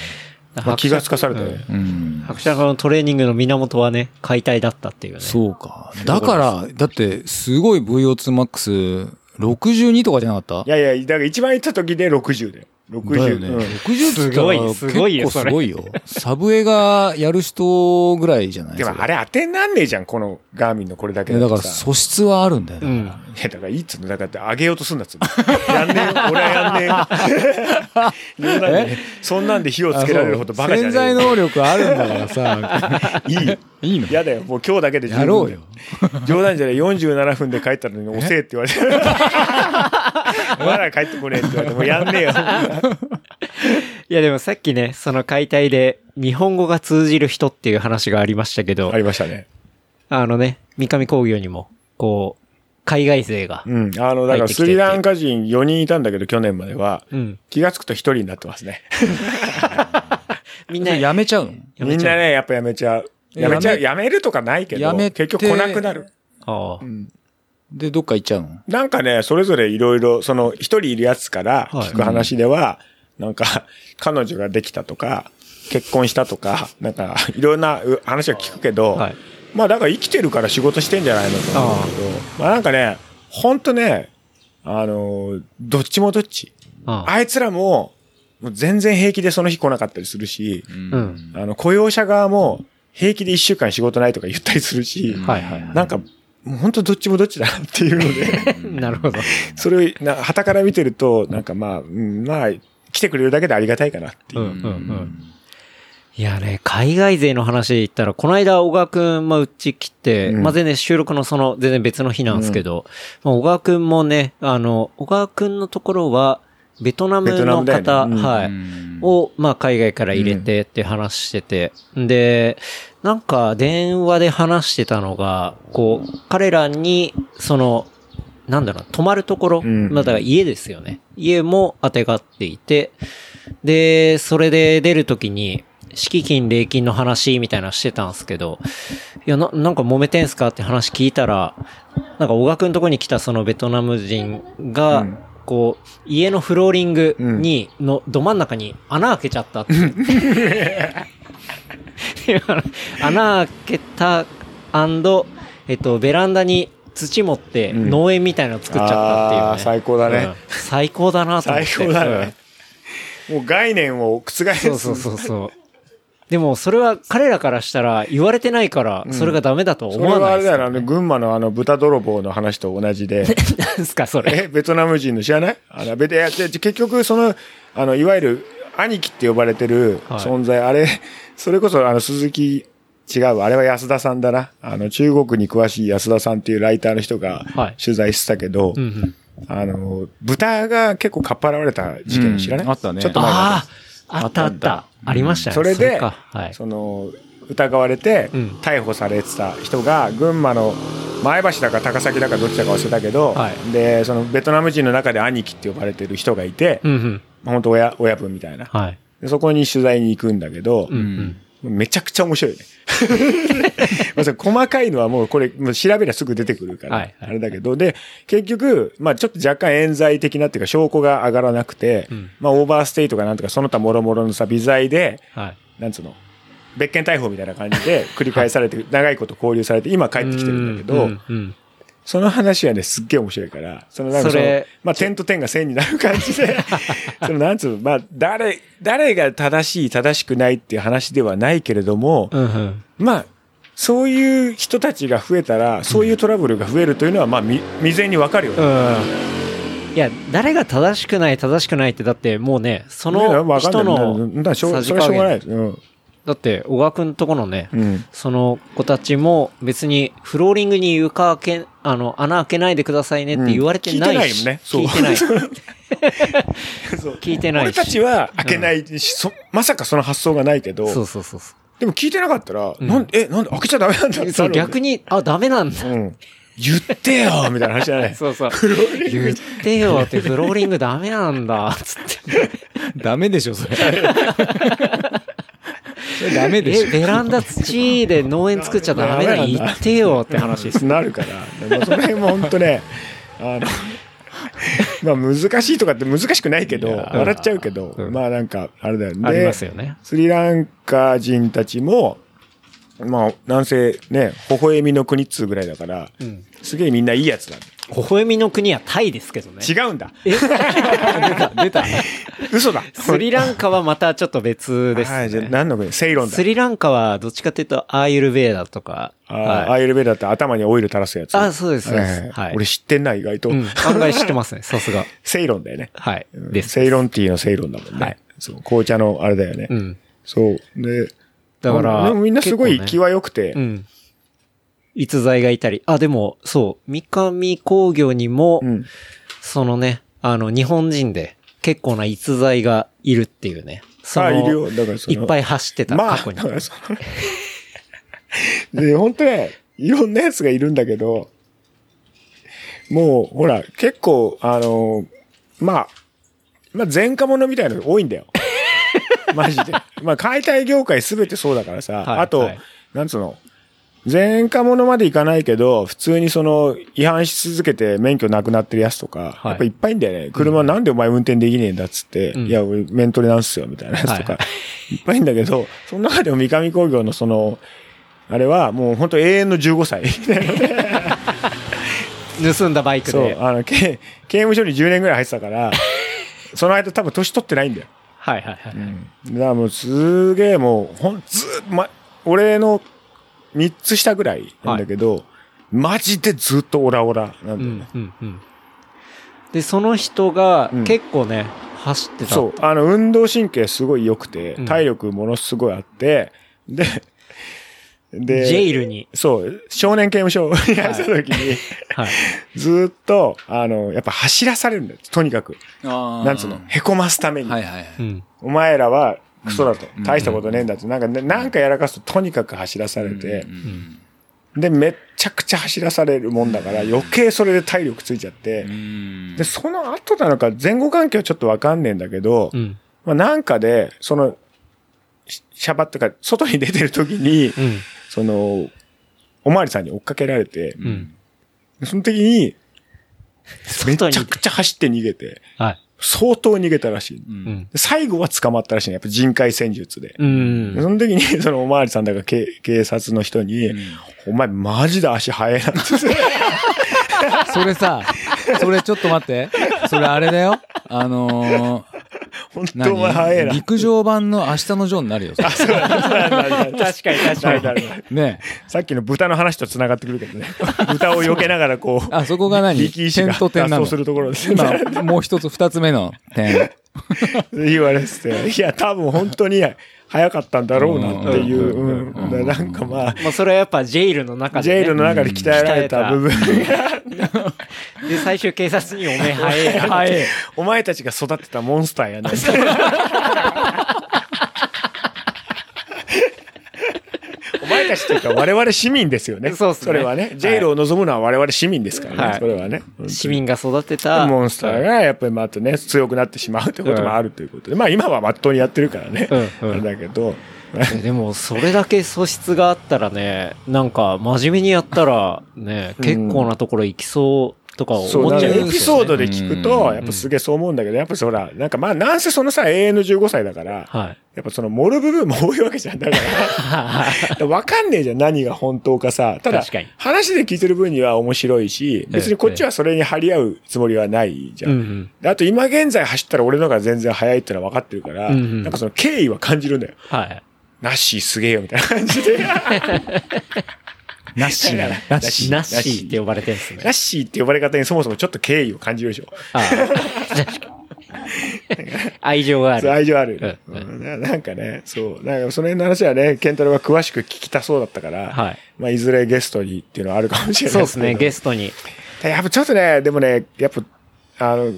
まあ、気がつかされたね。うん。白車のトレーニングの源はね、解体だったっていうね。そうか。だから、だって、すごい VO2MAX62 とかじゃなかった？いやいや、だから一番行った時で60で。60。だよね。うん60って言ったらすごいすごいよ結構すごいよ。サブエがやる人ぐらいじゃない？でもあれ当てになんねえじゃん、このガーミンのこれだけいやだから。素質はあるんだよ。うん。いや、だからいいっつうの。だからって上げようとすんなっつうの。やんねえよ。俺はやんねえよ。冗談でねそんなんで火をつけられるほどバカじゃねえよ。潜在能力あるんだからさ。いいよ。いいの？やだよ。もう今日だけで十分やろうよ。冗談じゃない。47分で帰ったのに遅えって言われて。まだ帰ってこねえって言われて、もうやんねえよ。いやでもさっきね、その解体で日本語が通じる人っていう話がありましたけど、ありましたね。あのね、三上工業にも、こう、海外勢が、うん。あの、だからスリランカ人4人いたんだけど、去年までは。うん。気がつくと1人になってますね。みんな、やめちゃうの？やめちゃうみんなね、やっぱやめちゃう。やめちゃう。やめるとかないけど、やめて結局来なくなる。ああで、どっか行っちゃうの？なんかね、それぞれいろいろ、その、一人いるやつからはい聞く話では、なんか、彼女ができたとか、結婚したとか、なんか、いろんなう話は聞くけど、はいまあだから生きてるから仕事してんじゃないのと思うけど、まあなんかね、ほんとね、あの、どっちもどっち。あああいつらも、もう全然平気でその日来なかったりするし、うん。あの、雇用者側も平気で一週間仕事ないとか言ったりするし、はいはい。なんか、もう本当どっちもどっちだなっていうので、なるほど。それをな、旗から見てると、なんかまあ、うん、まあ、来てくれるだけでありがたいかなっていう。う。んうんうん。いやね、海外勢の話で言ったら、この間、小川くん、まあ、うち来て、うん。まあ、全然収録のその、全然別の日なんですけど、まあ、小川くんもね、あの、小川くんのところは、ベトナムのムだよね。方、うん。はい、を、まあ、海外から入れてって話してて、で、なんか、電話で話してたのが、こう、彼らに、その、なんだろう、泊まるところ、うんまあ、だから家ですよね。家も当てがっていて、で、それで出るときに、敷金、礼金の話みたいなのしてたんですけど、いや、な、なんか揉めてんすかって話聞いたら、なんか小川くんとこに来たそのベトナム人が、うんこう、家のフローリングに、の、ど真ん中に穴開けちゃったって。穴開けた、えっと、ベランダに土持ってうん農園みたいなの作っちゃったっていう、ねあー最高だねうん最高だなと思って。最高だね。もう概念を覆す。そうそうそうそう。でも、それは彼らからしたら言われてないから、それがダメだとはそれは思わないですあれだよな、あの、群馬のあの、豚泥棒の話と同じで、なんすか、それ。え、ベトナム人の知らない？あの、ベ結局、その、あの、いわゆる、兄貴って呼ばれてるはい存在、あれ、それこそ、あの、鈴木、違うわあれは安田さんだな。あの、中国に詳しい安田さんっていうライターの人がはい取材してたけど、うんうん。あの、豚が結構かっぱらわれた事件知らない、うんあったねちょっと前まああ、あったあった。ありましたね。でそれで、かはい。その、疑われてうん、逮捕されてた人が、群馬の前橋だか高崎だかどっちだか忘れたけど、はいで、そのベトナム人の中で兄貴って呼ばれてる人がいて、うんうん。本当親、親分みたいな。はい。でそこに取材に行くんだけど、うんうん。めちゃくちゃ面白いよね。まず細かいのはもうこれ、もう調べりゃすぐ出てくるから、あれだけど、で、結局、まあちょっと若干冤罪的なっていうか証拠が上がらなくて、うんまあオーバーステイとかなんとかその他諸々のさ、微罪で、はい。なんつうの、別件逮捕みたいな感じで繰り返されて、長いこと交留されて、今帰ってきてるんだけど、うんうんその話はね、すっげえ面白いから、そのなんかそれまあ、点と点が線になる感じで、そのなんつうの、まあ、誰、誰が正しい、正しくないっていう話ではないけれども、うんうん。まあ、そういう人たちが増えたら、そういうトラブルが増えるというのは、まあ、み未然にわかるよね。うん。いや、誰が正しくない、正しくないって、だってもうね、そねの人の、ない加です。うん。だって、小川くんとこのね、うん。その子たちも別にフローリングに床開け、あの、穴開けないでくださいねって言われてないし。うん聞い聞いてない。そう 聞いてないし。俺たちは開けないし、そまさかその発想がないけど、そうそうそうそでも聞いてなかったら、んなんえ、なんで開けちゃダメなんだってう。そう、逆に。に、あ、ダメなんだ。うん。言ってよみたいな話じゃない。そうそう。言ってよって、フローリングダメなんだ、つって。ダメでしょ、それ。ダメでしえ、ょ。ベランダ土で農園作っちゃダメだ、言ってよって話です。なるから。でもその辺も本当ね、あの、まあ難しいとかって難しくないけど、笑っちゃうけど、うんまあなんか、あれだよね。ありますよね。スリランカ人たちも、まあ、なんせね、微笑みの国っつうぐらいだから、うん。すげえみんないいやつだ。微笑みの国はタイですけどね。違うんだ。え？出た。嘘だ。スリランカはまたちょっと別ですはい、じゃ。何の国？セイロンだス。リランカはどっちかというと、アーユルベーダとか。あーはいアイルベーダって頭にオイル垂らすやつ。あ、そうです、そうです。はいはい。俺知ってんな、意外と。うん。案外知ってますね、さすが。セイロンだよね。はい。うんです。セイロンティーのセイロンだもんね。はいそう、紅茶のあれだよね。うん。そう。で、だからみんなすごい気は良くて、うん。逸材がいたり。あ、でも、そう、三上工業にも、うんそのね、あの、日本人で結構な逸材がいるっていうね。そのあ、いるよ。だからいっぱい走ってた、まあ、過去に で、本当ね、いろんなやつがいるんだけど、もう、ほら、結構、あの、まあ、まあ、前科者みたいなの多いんだよ。マジで。まあ、解体業界すべてそうだからさ、はいあと、はいなんつうの、前科者までいかないけど、普通にその、違反し続けて免許なくなってるやつとか、はいやっぱいっぱいいんだよね。車なんでお前運転できねえんだっつって、うんいや、俺メントレなんすよ、みたいなやつとか、、はいっぱいいんだけど、その中でも三上工業のその、あれはもう本当永遠の15歳。盗んだバイクそうで。、あの、刑刑務所に10年ぐらい入ってたから、その間多分年取ってないんだよ。はいはいはい。だからもうすげえもう、ほん、ずま、俺の3つ下ぐらいなんだけど、マジでずっとオラオラなんだよね。うんうんうん。で、その人がうん結構ね、走ってた。そう、あの、運動神経すごい良くてうん、体力ものすごいあって、で、で、ジェイルに。そう、少年刑務所に入った時に、はい。ずーっと、あの、やっぱ走らされるんだよ。とにかく。ななんつうの、へこますために。はいはいはい。うん。お前らはクソだと。うん大したことねえんだって。なんかね、なんかやらかすととにかく走らされてう、んで、めっちゃくちゃ走らされるもんだから、余計それで体力ついちゃってう、んで、その後なのか、前後関係はちょっとわかんねえんだけどう、ん。まあなんかで、その、シシャバってか、外に出てる時に、うん。その、おまわりさんに追っかけられて、うん。その時に、めちゃくちゃ走って逃げて、はい。相当逃げたらしい。ううん最後は捕まったらしいね。やっぱ人海戦術で。うんで。その時に、そのおまわりさんだか警警察の人に、お前マジで足速いなって。それさ、それちょっと待って。それあれだよ。あのー、本当お前速いな。何陸上版の明日のジョーになるよ。確かに確かに確かに。ねさっきの豚の話と繋がってくるけどね。豚を避けながらこう、あ、そこが何？力士が点と点なの？するところですね。今、もう一つ、二つ目の点。言われてて、いや、多分本当に早かったんだろうなっていう、うんなんかまあ、まあそれはやっぱジェイルの中で、ジね。ェイルの中で鍛えられた部分が、で、最終警察におめえ早えな。はい。お前たちが育てたモンスターやな。お 前たちというか我々市民ですよね。そうっすねそれはね。ジェイルを望むのは我々市民ですからね。はいそれはね。市民が育てた。モンスターがやっぱりまたね、強くなってしまうということもあるということで、まあ今はまっとうにやってるからね。うんうんだけど、えでも、それだけ素質があったらね、なんか、真面目にやったら、ね、結構なところ行きそうとかそう、思っちゃいだからエピ。ソードで聞くと、やっぱすげえそう思うんだけど、やっぱそら、なんかまあ、なんせそのさ、永遠の15歳だから、はい。やっぱその盛る部分も多いわけじゃん。だから、わかんねえじゃん、何が本当かさ。ただ話で聞いてる分には面白いし、別にこっちはそれに張り合うつもりはないじゃん。うんあと今現在走ったら俺の方が全然速いってのは分かってるから、うんうんなんかその敬意は感じるんだよ。はい。ナッシーすげえよみたいな感じで。ナッシーな。ナッシー。ナッシーって呼ばれてるんですねナッ。シーって呼ばれ方にそもそもちょっと敬意を感じるでしょ。ああ確かに愛情があそうる。愛情ある、うんうんな。なんかね、そう。なんかその辺の話はね、ケンタロウが詳しく聞きたそうだったから、はいまあいずれゲストにっていうのはあるかもしれないそうですね、ゲスストに。ト。やっぱちょっとね、でもね、やっぱ、あの、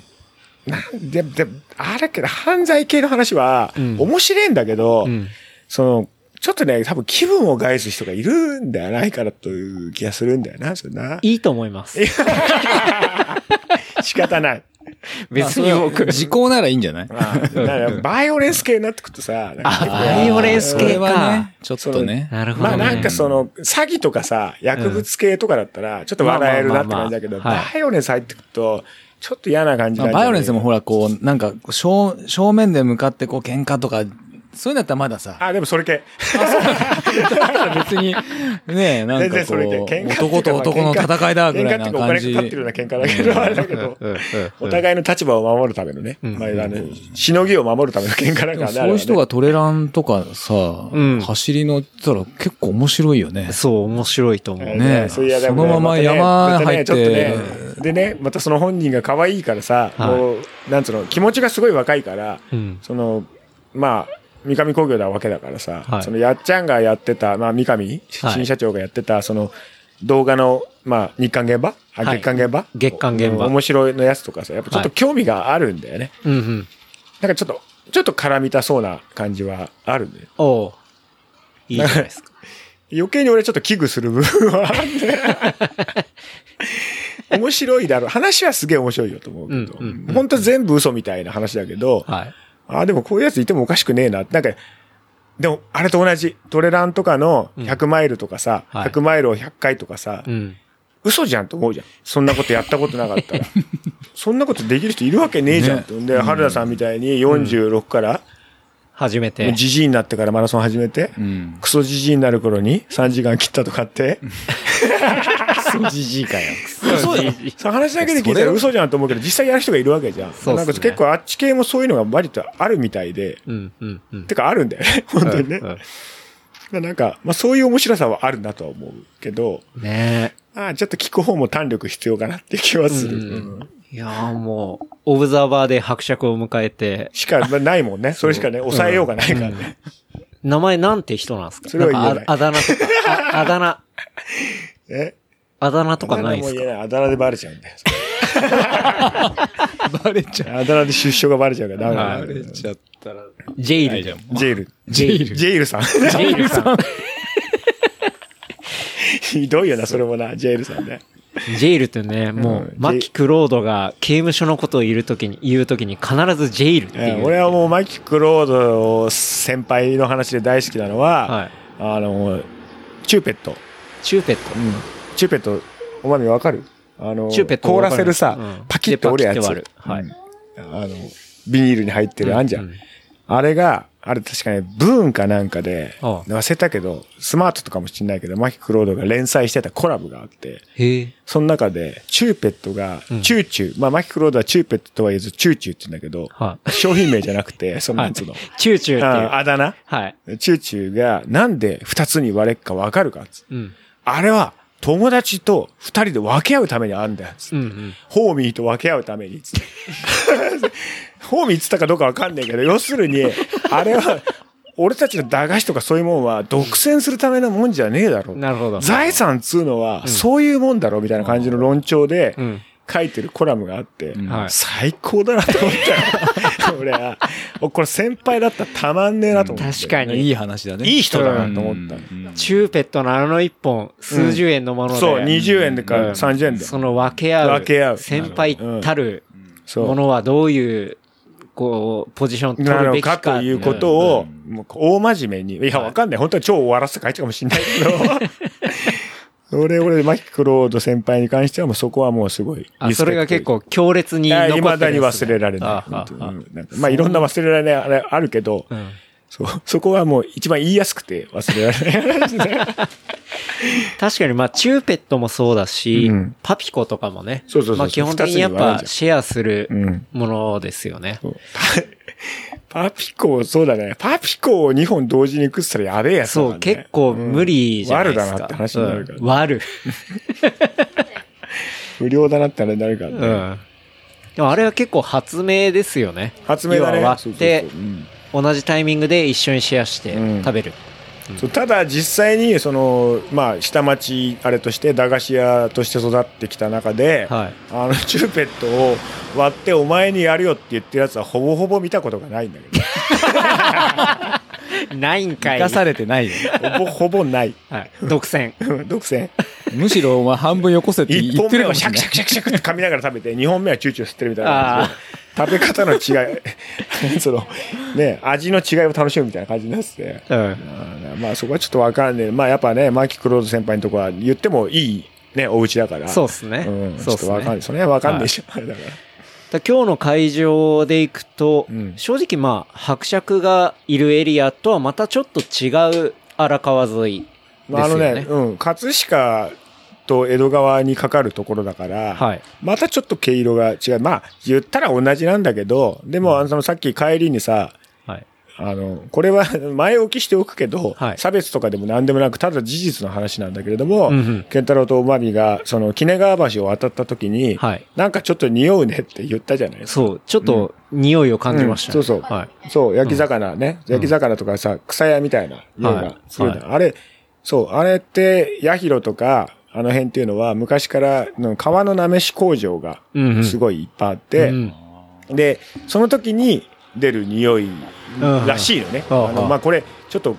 なんで、で、あれけど、犯罪系の話は、うん面白いんだけど、うん。その、ちょっとね、多分気分を害す人がいるんではないかなという気がするんだよな、それな。いいと思います。仕方ない。別に僕。時効ならいいんじゃない？まあ、だからバイオレンス系になってくるとさ、なんかあバイオレンス系か。はね、ちょっとね。なるほどね。まあなんかその、詐欺とかさ、薬物系とかだったら、ちょっと笑えるなって感じだけど、まあまあまあまあバイオレンス入ってくると、ちょっと嫌な感じまあなんじゃないバイオレンスもほら、こう、なんか、正、正面で向かってこう、喧嘩とか、そういうのだったらまださ、あ、でもそれ系。別に、ねえ、なんかこ。う、男と男の戦いだぐらいな喧嘩ってお金感じ。かかってるような喧嘩だけど、あれだけど、うんうんお互いの立場を守るためのね、んまあ、あの、しのぎを守るための喧嘩だからね。そういう人がトレランとかさ、うん走り乗ってたら結構面白いよね。そう、面白いと思う。ねそういやでもそのまま山入ってまたねちょっとね、でね、またその本人が可愛いからさ、はいもう、なんつうの、気持ちがすごい若いから、うん。その、まあ、三上工業なわけだからさ、はいそのやっちゃんがやってた、まあ三上、はい新社長がやってた、その動画の、まあ日刊現場？あ、はい月刊現場？月刊現場うん面白いのやつとかさ、やっぱちょっと興味があるんだよね。うんうん。なんかちょっと、ちょっと絡みたそうな感じはあるんだよ。おういいじゃないですか。余計に俺ちょっと危惧する部分はあるんで。面白いだろう。話はすげえ面白いよと思うけど。うんうんうん本当全部嘘みたいな話だけど、はい。ああ、でもこういうやついてもおかしくねえな。なんか、でも、あれと同じ。トレランとかの100マイルとかさ、はい100マイルを100回とかさ、うん。嘘じゃんと思うじゃん。そんなことやったことなかったら。そんなことできる人いるわけねえじゃんと。で、春田さんみたいに46から、初めて。じじいになってからマラソン始めて、うん。クソじじいになる頃に3時間切ったとかって、そうじじいかよ。そうその話だけで聞いたら嘘じゃんと思うけど、実際やる人がいるわけじゃん。そうねなんか結構あっち系もそういうのが割とあるみたいで、うんうんうん。てかあるんだよね。本当にね。うんなんか、まあそういう面白さはあるなとは思うけど、ねああ、ちょっと聞く方も胆力必要かなって気はする。うんうんえ。いやーもう、オブザーバーで伯爵を迎えて、しか、まあ、ないもんね。それしかね、抑えようがないからね。名前なんて人なんですか？それは言えないああだ名とか、ああだ名、え？あだ名とかないですか？あだ名も言えない。あだ名でバレちゃうんだよ。バレちゃあだ名で出所がバレちゃうからダメう。だバよレちゃったら。ジェイルじゃん。ジェイル。ジェイル。ジェイルさん。ジェイルさん。ひどいよな、それもな、ジェイルさんね。ジェイルってね、もうんう、マキ・クロードが刑務所のことを言うときに、言うときに必ずジェイルっていう。ええ俺はもうマキ・クロード先輩の話で大好きなのは、はい。あの、チューペット。チューペット。チューペット、お前わかる？あの、チューペット凍らせるさ、うんパキッと折るやつ。でパキッて割るうんあの、ビニールに入ってるあんじゃん。うんあれが、あれ確かね、 Boon かなんかで、忘れたけど、スマートとかもしんないけど、マキ・クロードが連載してたコラムがあって。その中で、チューペットが、うんチューチュー、まあ、マキ・クロードはチューペットとは言えず、チューチューって言うんだけど、は商品名じゃなくて、そのはいやつの、チューチューっていう。ああだ名？はい。チューチューがなんで二つに割れっかわかるかっつうん。あれは友達と二人で分け合うためにあるんだよ。うんうん。ホーミーと分け合うために。つってホーミーっつったかどうかわかんないけど、要するに、あれは、俺たちの駄菓子とかそういうもんは独占するためのもんじゃねえだろ。なるほど。財産っつうのは、そういうもんだろ、みたいな感じの論調でうん。書いてるコラムがあって、はい最高だなと思ったよ。俺は。これ先輩だったらたまんねえなと思って。確かに。いい話だね。いい人だなと思った。チューペットのあの一本、数十円のもので。そう、20円でかうん30円で。その分け合う。分け合う先輩たるものはどういうこう、ポジション取なのるべきか。かということを、もう大真面目に。いや、わかんない。本当は超終わらせて書いてたかもしれないけど。それ、俺、マキクロード先輩に関してはもうそこはもうすごい。あ、それが結構強烈に残ってるね。いまだに忘れられない。あうんまあいろんな忘れられないあれあるけど、うんそうそこはもう一番言いやすくて忘れられない。確かに、まあ、チューペットもそうだし、うんパピコとかもね。そうそうそうまあ、基本的にやっぱシェアするうんものですよね。パピコ、そうだね。パピコを2本同時に食ってたらやべえやつだそう、結構無理じゃないですか。悪だなって話になるから、うん悪。不良だなってあれになるからね。うん。でもあれは結構発明ですよね。発明だね。割って同じタイミングで一緒にシェアしてうん食べる。そうただ実際にそのまあ下町あれとして駄菓子屋として育ってきた中で、はい。あのチューペットを割ってお前にやるよって言ってるやつはほぼほぼ見たことがないんだけ ないんかい。生かされてないよ。どほぼほぼないはい。独占。独占むしろお前半分よこせって1言ってるか本目はもしれないシャクシャクシャクシャクって噛みながら食べて2本目はチューチュー吸ってるみたいな感じで食べ方の違い そのね味の違いを楽しむみたいな感じになっててうん。あーまあそこはちょっとわかんねえまあやっぱねマーキー・クローズ先輩のとこは言ってもいいねお家だからそうっすね。うん、ちそうっすょっとわかんない。ね。それはわかんないでしょ。あれだから。だ今日の会場で行くと、うん正直まあ、伯爵がいるエリアとはまたちょっと違う荒川沿いですよね。のね、うん、葛飾と江戸川にかかるところだから、はい。またちょっと毛色が違う。まあ、言ったら同じなんだけど、でも、あの、さっき帰りにさ、はい。あの、これは 前置きしておくけど、はい。差別とかでも何でもなく、ただ事実の話なんだけれども、うんうん。健太郎とおまみが、その、鬼怒川橋を渡った時に、はい。なんかちょっと匂うねって言ったじゃないですか。そう、ちょっと匂いを感じました、ね。うん。そうそう。はい。そう、焼き魚ね。焼き魚とかさ、草屋みたいな匂い。がするはい。あれ、そう、あれって、ヤヒロとか、あの辺っていうのは、昔からの川のなめし工場がうんうん、すごいいっぱいあって、うん。で、その時に出る匂いらしいのね。うん。あの、まあ、これ、ちょっと、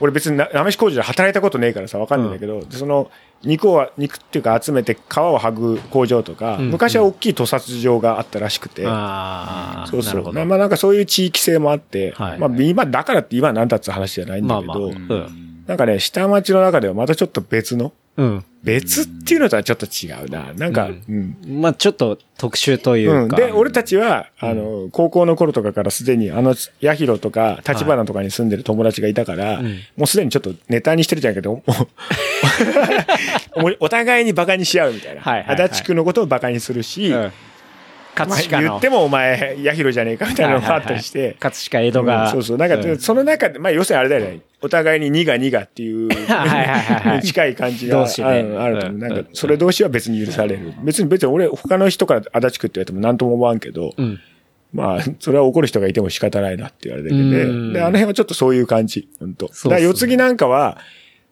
俺別にななめし工場で働いたことねえからさ、わかんないんだけど、でその、肉を、肉っていうか集めて皮を剥ぐ工場とか、うん。昔は大きい屠殺場があったらしくて、ああ、そうそう。まあなんかそういう地域性もあって、はい。まあ今、だからって今なんだって話じゃないんだけど、まあまあ。うん。なんかね、下町の中ではまたちょっと別の、うん。別っていうのとはちょっと違うな。なんか、ううんん。まあちょっと特殊というか。うんで、俺たちは、あの、高校の頃とかからすでに、あの、ヤヒロとか、立花とかに住んでる友達がいたから、うんもうすでにちょっとネタにしてるじゃんけど、もう お互いにバカにし合うみたいな。はいはいはい足立区のことをバカにするし、うん。葛まあ飾の。言ってもお前、ヤヒロじゃねえかみたいなのがあったりして、葛飾江戸が。うんそうそう。なんか、うんその中で、まあ、要するにあれだよね。お互いに2が2がっていう、はいはいはいはい近い感じがあると思う。うんなんか、それ同士は別に許される。別に、別に俺、他の人から足立区って言われても何とも思わんけど、うん。まあ、それは怒る人がいても仕方ないなって言われてて、うんで、あの辺はちょっとそういう感じ。本当だから、四つ木なんかは、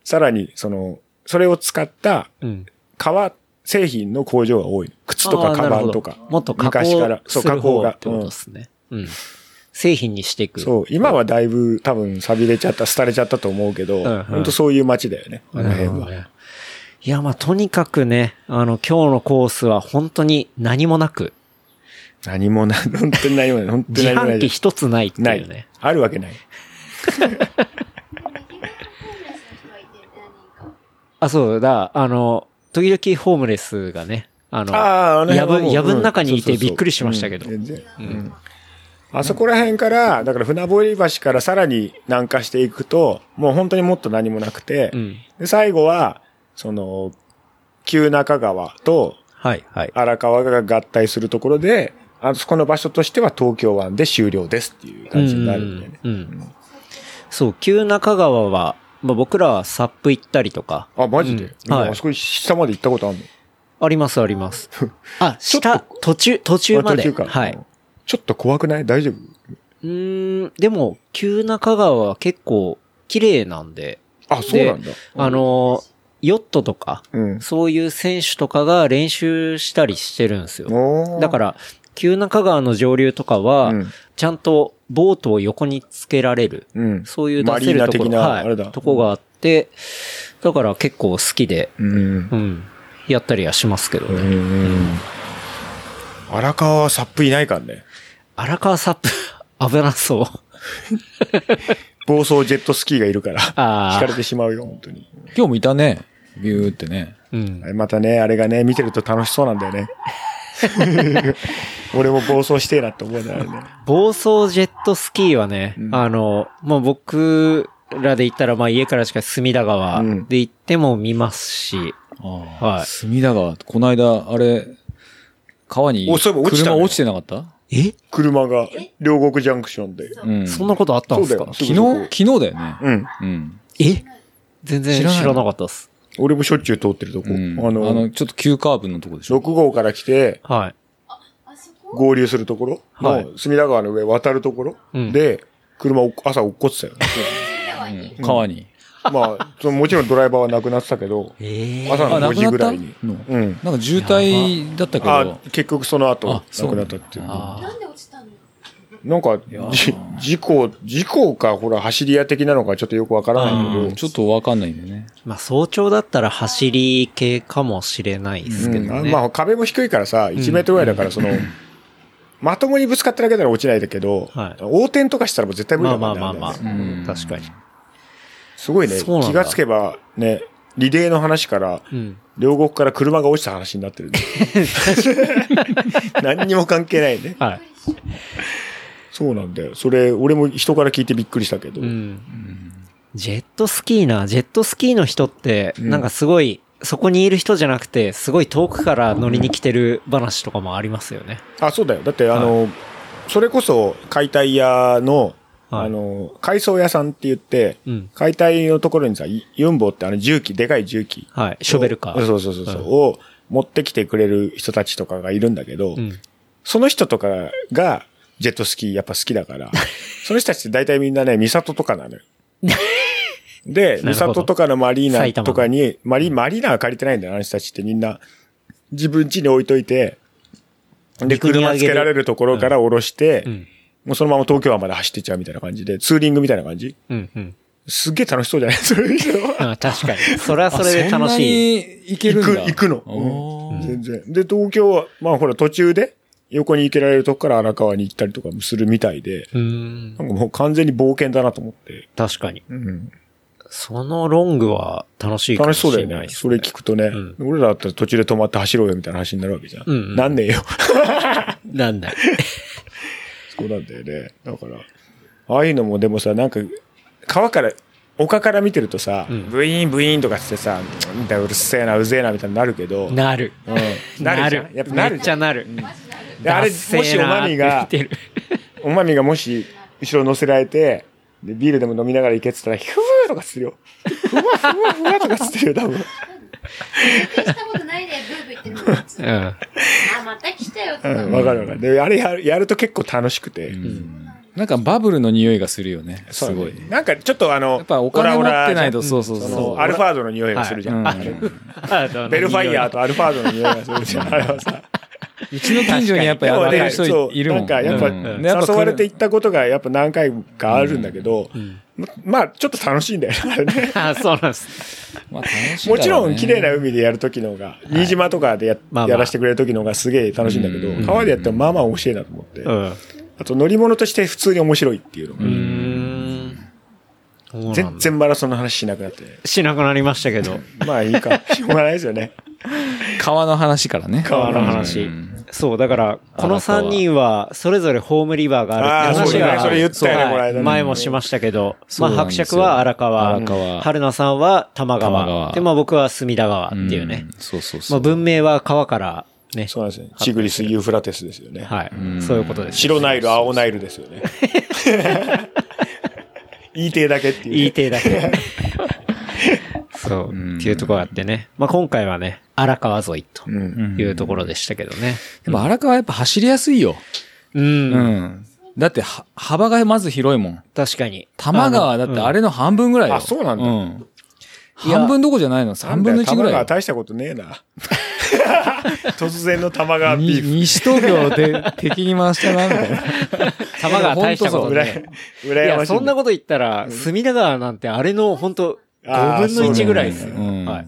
さらに、その、それを使ったうん。革製品の工場が多い。靴とかカバンとか。もっと加工昔から。そう、加工が。方ってことですね。うん。製品にしていく。そう、今はだいぶ多分錆びれちゃった、廃れちゃったと思うけど、んうん本当そういう街だよね、あの辺は。いや、まあ、とにかくね、あの、今日のコースは本当に何もなく、何もない、本当に何もない、本当に自何もない。販機一つないってないいうね。。あるわけない。あ、そうだ、あの、時々ホームレスがね、あの、ああ、やぶ、やぶの中にいてびっくりしましたけど。あそこら辺から、だから船堀橋からさらに南下していくと、もう本当にもっと何もなくて、うん。で最後は、その、旧中川とはい、はい。荒川が合体するところで、あそこの場所としては東京湾で終了ですっていう感じになるんだよね。うんうんそう、旧中川は、まあ、僕らはサップ行ったりとか。あ、マジで、うんはいあそこ下まで行ったことあるの？あります、あります。あ、下、途中、途中まで。あ途中かはい。ちょっと怖くない？大丈夫？うーん、でも、旧中川は結構綺麗なんで。あ、そうなんだ。あの、ヨットとか、うん。そういう選手とかが練習したりしてるんですよ。だから、旧中川の上流とかは、うんちゃんとボートを横につけられる。うん。そういう出せるところ、マリーナ的なはいあれだとこがあって、だから結構好きで、うん。うん、やったりはしますけどね。うん。荒川はサップいないからね。荒川サップ、危なそう。暴走ジェットスキーがいるから、引かれてしまうよ、本当に。今日もいたね。ビューってね。うん。またね、あれがね、見てると楽しそうなんだよね。俺も暴走してえなって思うんだよね。暴走ジェットスキーはね、あの、まあ、僕らで言ったら、まあ、家から近い隅田川うんで行っても見ますし、ああはい隅田川。この間、あれ、川におそういえば落ちたね車落ちてなかった？え？車が両国ジャンクションで。うん。そんなことあったんですか？そうだよ昨日、昨日だよね。うん。うん。え？全然知らならなかったです。俺もしょっちゅう通ってるとこ。うん。あの、あの、ちょっと急カーブのとこでしょ？6号から来て、はい。合流するところ？はいの隅田川の上渡るところ？うんで、車を朝落っこってたよね。うん川に？まあ、そのもちろんドライバーは亡くなってたけど、え朝の5時ぐらいに。の？うん。なんか渋滞だったけあど、、結局その後あ、そう亡くなったっていう。あなんで落ちたの？なんか、じ事故、事故か、ほら、走り屋的なのかちょっとよくわからないけど、ちょっとわかんないんだよね。まあ、早朝だったら走り系かもしれないですけどね。うんまあ壁も低いからさ、1メートルぐらいだから、その、まともにぶつかっただけなら落ちないんだけど、はい横転とかしたらもう絶対無理まあだもんねまあまあまあ、うん確かに。すごいね。気がつけばね、リレーの話から、うん。両国から車が落ちた話になってるんで。何にも関係ないね。はい。そうなんだよ。それ、俺も人から聞いてびっくりしたけど。うん。ジェットスキーな、ジェットスキーの人って、んなんかすごい、そこにいる人じゃなくて、すごい遠くから乗りに来てる話とかもありますよね。あ、そうだよ。だって、あの、それこそ解体屋の、はいあの、改装屋さんって言って、うん解体のところにさ、いユンボってあの重機、でかい重機。はい。ショベルカー。そうそうそうそう、うんを持ってきてくれる人たちとかがいるんだけど、うん。その人とかが、ジェットスキーやっぱ好きだから、その人たちって大体みんなね、三里とかなのよ。で、三なるほど里とかのマリーナとかに、マリ、マリーナは借りてないんだよ、あの人たちってみんな。自分家に置いといて、で、車つけられるところから降ろして、うん。もうそのまま東京湾まで走ってっちゃうみたいな感じで、ツーリングみたいな感じうん。うん。すっげえ楽しそうじゃない？それ 確かに。それはそれで楽しい。い。い。行けるんだ。行く、行くの？おー全然。で、東京は、まあほら途中で、横に行けられるとこから荒川に行ったりとかもするみたいで、うーん。なんかもう完全に冒険だなと思って。確かに。うん。そのロングは楽しいかもし楽しそうだよね。それ聞くとね、ん俺らだったら途中で止まって走ろうよみたいな話になるわけじゃん。うんうんなんねえよ。なんだ。そうなんだよね。だから、ああいうのもでもさ、なんか、川から、丘から見てるとさ、んブイーンブイーンとかってさ、うるせえな、うぜえなみたいになるけど、なる。うん、なるじゃんやっぱなめるじゃん。っちゃなる。であれ、もしおまみがおまみがもし、後ろ乗せられて、で、ビールでも飲みながら行けって言ったら、ふわーとかするよ。ふわふわふわとかするよ、多分。したことないでブーブー言ってるもうん。あ、また来たよとか。うん、わかるわかる。で、あれやるやると結構楽しくて。なんかバブルの匂いがするよね。すごい。なんかちょっとあの、やっぱお金持ってないと、オラオラそうそうそそう。のアルファードの匂いがするじゃん。ベルファイヤーとアルファードの匂いがするじゃん。あれはさ。うちの近所にやっぱやってる人そう、いるもん。なんかやっぱ、誘われて行ったことがやっぱ何回かあるんだけど、ままあちょっと楽しいんだよね、あれね。あ、そうなんです。まあ楽しいだろうねもちろん綺麗な海でやる時の方が、新島とかでや,、まあまあやらせてくれる時の方がすげえ楽しいんだけど、川でやってもまあまあ面白いなと思って。うん。うあと乗り物として普通に面白いっていうのが、全然マラソンの話しなくなって、しなくなりましたけど。まあいいか、しょうがないですよね。川の話からね。川の話うん。そう、だから、この3人は、それぞれホームリバーがあるって話が、それ言ったよね前もしましたけど、そうまあ、伯爵は荒川、荒川春菜さんは玉川、玉川で、まあ僕は隅田川っていうねん。そうそうまあそう。文明は川から、ね。そうなんですね。チグリス・ユーフラテスですよね。はい。そういうことです。白ナイル、青ナイルですよね。言いてえだけっていうね、言い手だけ。そう、っていうところがあってね。まあ今回はね、荒川沿いとうん。いうところでしたけどね。でも荒川やっぱ走りやすいよ。うん。うん。だっては、幅がまず広いもん。確かに。玉川だってあれの半分ぐらいよ。あそうなんだうん。半分どこじゃないの ?3 分の1ぐらいよ。玉川大したことねえな。突然の玉川にビーフ。西東京で敵に回したな、みたいな。玉川大したことうらね。羨いや、ましい。そんなこと言ったら、隅田川なんてあれの本当あー5分の1ぐらいですよ。うんはい。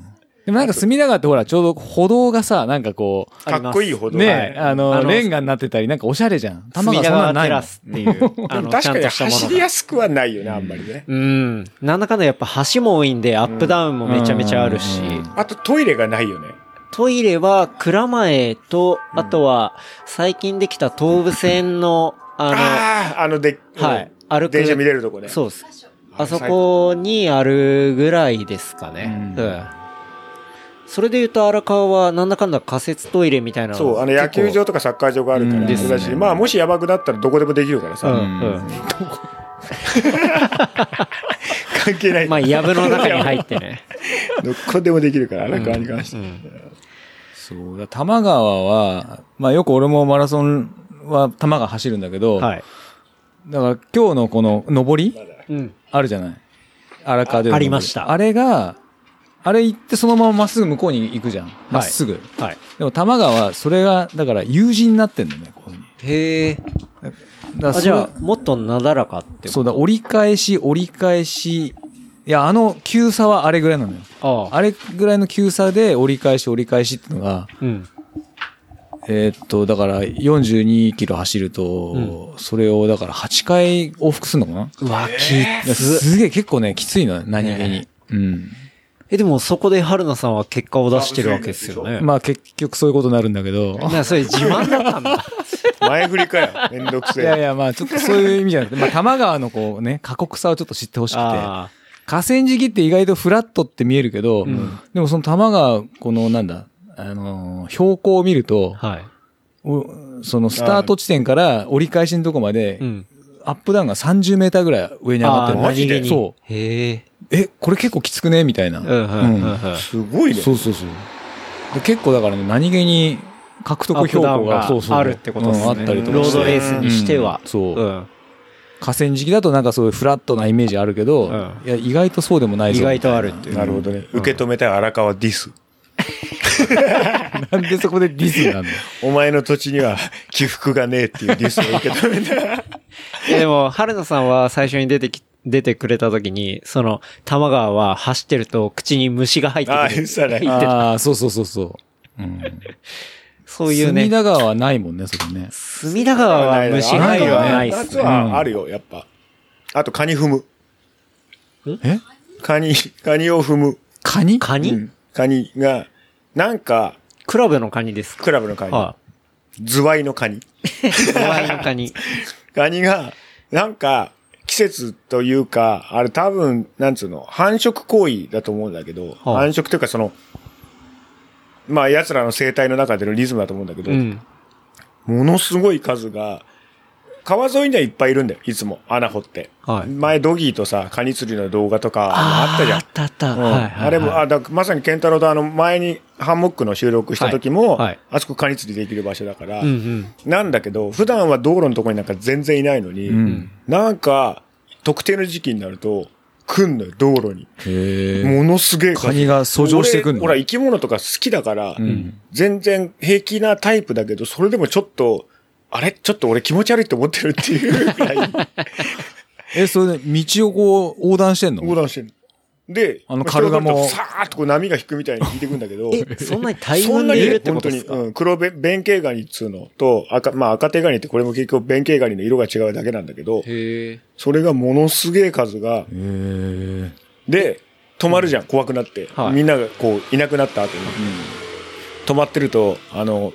でもなんか隅田川ってほら、ちょうど歩道がさ、なんかこう、かっこいいほど。ね、はいあの、レンガになってたり、なんかおしゃれじゃん。玉隅田川そんなんないの？川テラスっていう、あの、確かに走のが。りやすくはないよね、あんまりね。うん。なんだかんだやっぱ橋も多いんで、アップダウンもめちゃめちゃあるし、うんあとトイレがないよね。トイレは蔵前と、あとは最近できた東武線の、あああ、あので、の、はい、歩く。電車見れるとこね。そうです。あそこにあるぐらいですかね。ううんん。それで言うと荒川はなんだかんだ仮設トイレみたいなのそう、あの野球場とかサッカー場があるから、うんあれだし、まあもしやばくなったらどこでもできるからさ、うん、うん。関係ない。まあ、藪の中に入ってね。どこでもできるから、荒川に関して。そう。だ多摩川は、まあよく俺もマラソンは多摩川走るんだけど、はい。だから今日のこの上りうん。あるじゃない？荒川でのありましたあれが、あれ行ってそのまままっすぐ向こうに行くじゃん。まっすぐ。はい。でも多摩川はそれが、だから U 字になってんだよね、ここに。へえ。だじゃあ、もっとなだらかってそうだ、折り返し、折り返し、いや、あの急さはあれぐらいなのよ。ああ。あれぐらいの急さで折り返し折り返しっていうのが、うん。えーっと、だから42キロ走ると、それをだから8回往復するのかな？うわ、きつ。すげえ結構ね、きついのよ、何気に。うん。え、でもそこで春菜さんは結果を出してるわけですよね。まあ結局そういうことになるんだけど。なそれ自慢だったんだ。前振りかよ。めんどくせえ。いやいや、まあちょっとそういう意味じゃなくて、まあ多摩川のこうね、過酷さをちょっと知ってほしくて。あ河川敷って意外とフラットって見えるけど、んでもその多摩川、このなんだ、あのー標高を見ると、あ。はい。おそのスタート地点から折り返しのとこまで、うん。アップダウンが30メーターぐらい上に上がってるマジで？そへえ。え、これ結構きつくね？みたいな。うん、うん、うん。うんすごいね。そうそうそう。で結構だからね、何気に獲得標高があるってことですねうんあったりとかロードレースにしてはうんそう、うん。河川敷だとなんかそういうフラットなイメージあるけど、うんいや意外とそうでもないぞ意外とあるっていう。なるほどね。受け止めたい荒川ディス。なんでそこでディスなんだよ。お前の土地には起伏がねえっていうディスを受け止めた。でも、春菜さんは最初に出てき、出てくれた時に、その、玉川は走ってると口に虫が入ってああ、くる。言ってたね。ああ、そうそうそうそう。うん、そういうね隅。田川はないもんね、それね。隅田川は虫入りはないっす夏ね。はあるよ、やっぱ。あと、カニ踏む。え？カニ、カニを踏む。カニ？カニ、うんカニが、なんか、クラブのカニですか？クラブのカニ。はズワイのカニ。い。ズワイのカニ。カニが、なんか、季節というか、あれ多分、なんつうの、繁殖行為だと思うんだけど、はあ繁殖というかその、まあ奴らの生態の中でのリズムだと思うんだけど、うん。ものすごい数が、川沿いにはいっぱいいるんだよ、いつも。穴掘って。はい前、ドギーとさ、カニ釣りの動画とかあったじゃんあ。ったあった。うんはい。あれも、あ、だまさにケンタロウとあの、前にハンモックの収録した時も、はいはいあそこカニ釣りできる場所だから、うんうん。なんだけど、普段は道路のところになんか全然いないのに、うん。なんか、特定の時期になると、来んのよ、道路に。ものすげえ数カニが遡上してくんの？俺ほら、生き物とか好きだから、ん全然平気なタイプだけど、それでもちょっと、あれ？ちょっと俺気持ち悪いって思ってるっていうくらい。え、それで道をこう横断してんの？横断してる。で、あのカルガモさーっとこう波が引くみたいに引いてくんだけど、え、そんなに大そんなに群でいるってことですか？本当に、うん、黒べ弁慶ガニっつうのと、赤、まあ赤手ガニってこれも結局弁慶ガニの色が違うだけなんだけど、へえ。それがものすげえ数が、へえ。で、止まるじゃん、怖くなって。はい。みんながこう、いなくなった後に。止まってると、あの、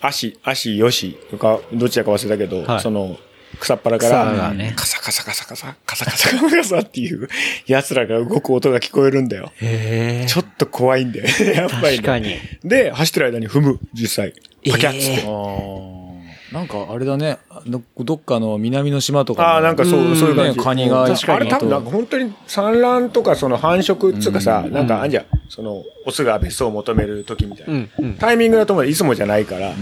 足、足よしとか、どっちだか忘れたけど、はいその、草っぱらか草ら、がねカサカサカサカサ、カサカサカサカサっていう、奴らが動く音が聞こえるんだよ。へえ。ちょっと怖いんだよね、やっぱり、ね。確かに。で、走ってる間に踏む、実際。パキャッつって。なんかあれだね。どどっかの南の島とかの。ああ、なんかそうう、んそういう感じ。ねカニがうん確かにあれ多分なんか本当に産卵とかその繁殖っつうかさ、なんかあんじゃん。その、オスが別荘を求める時みたいな。うんうん。タイミングだと思ういつもじゃないから。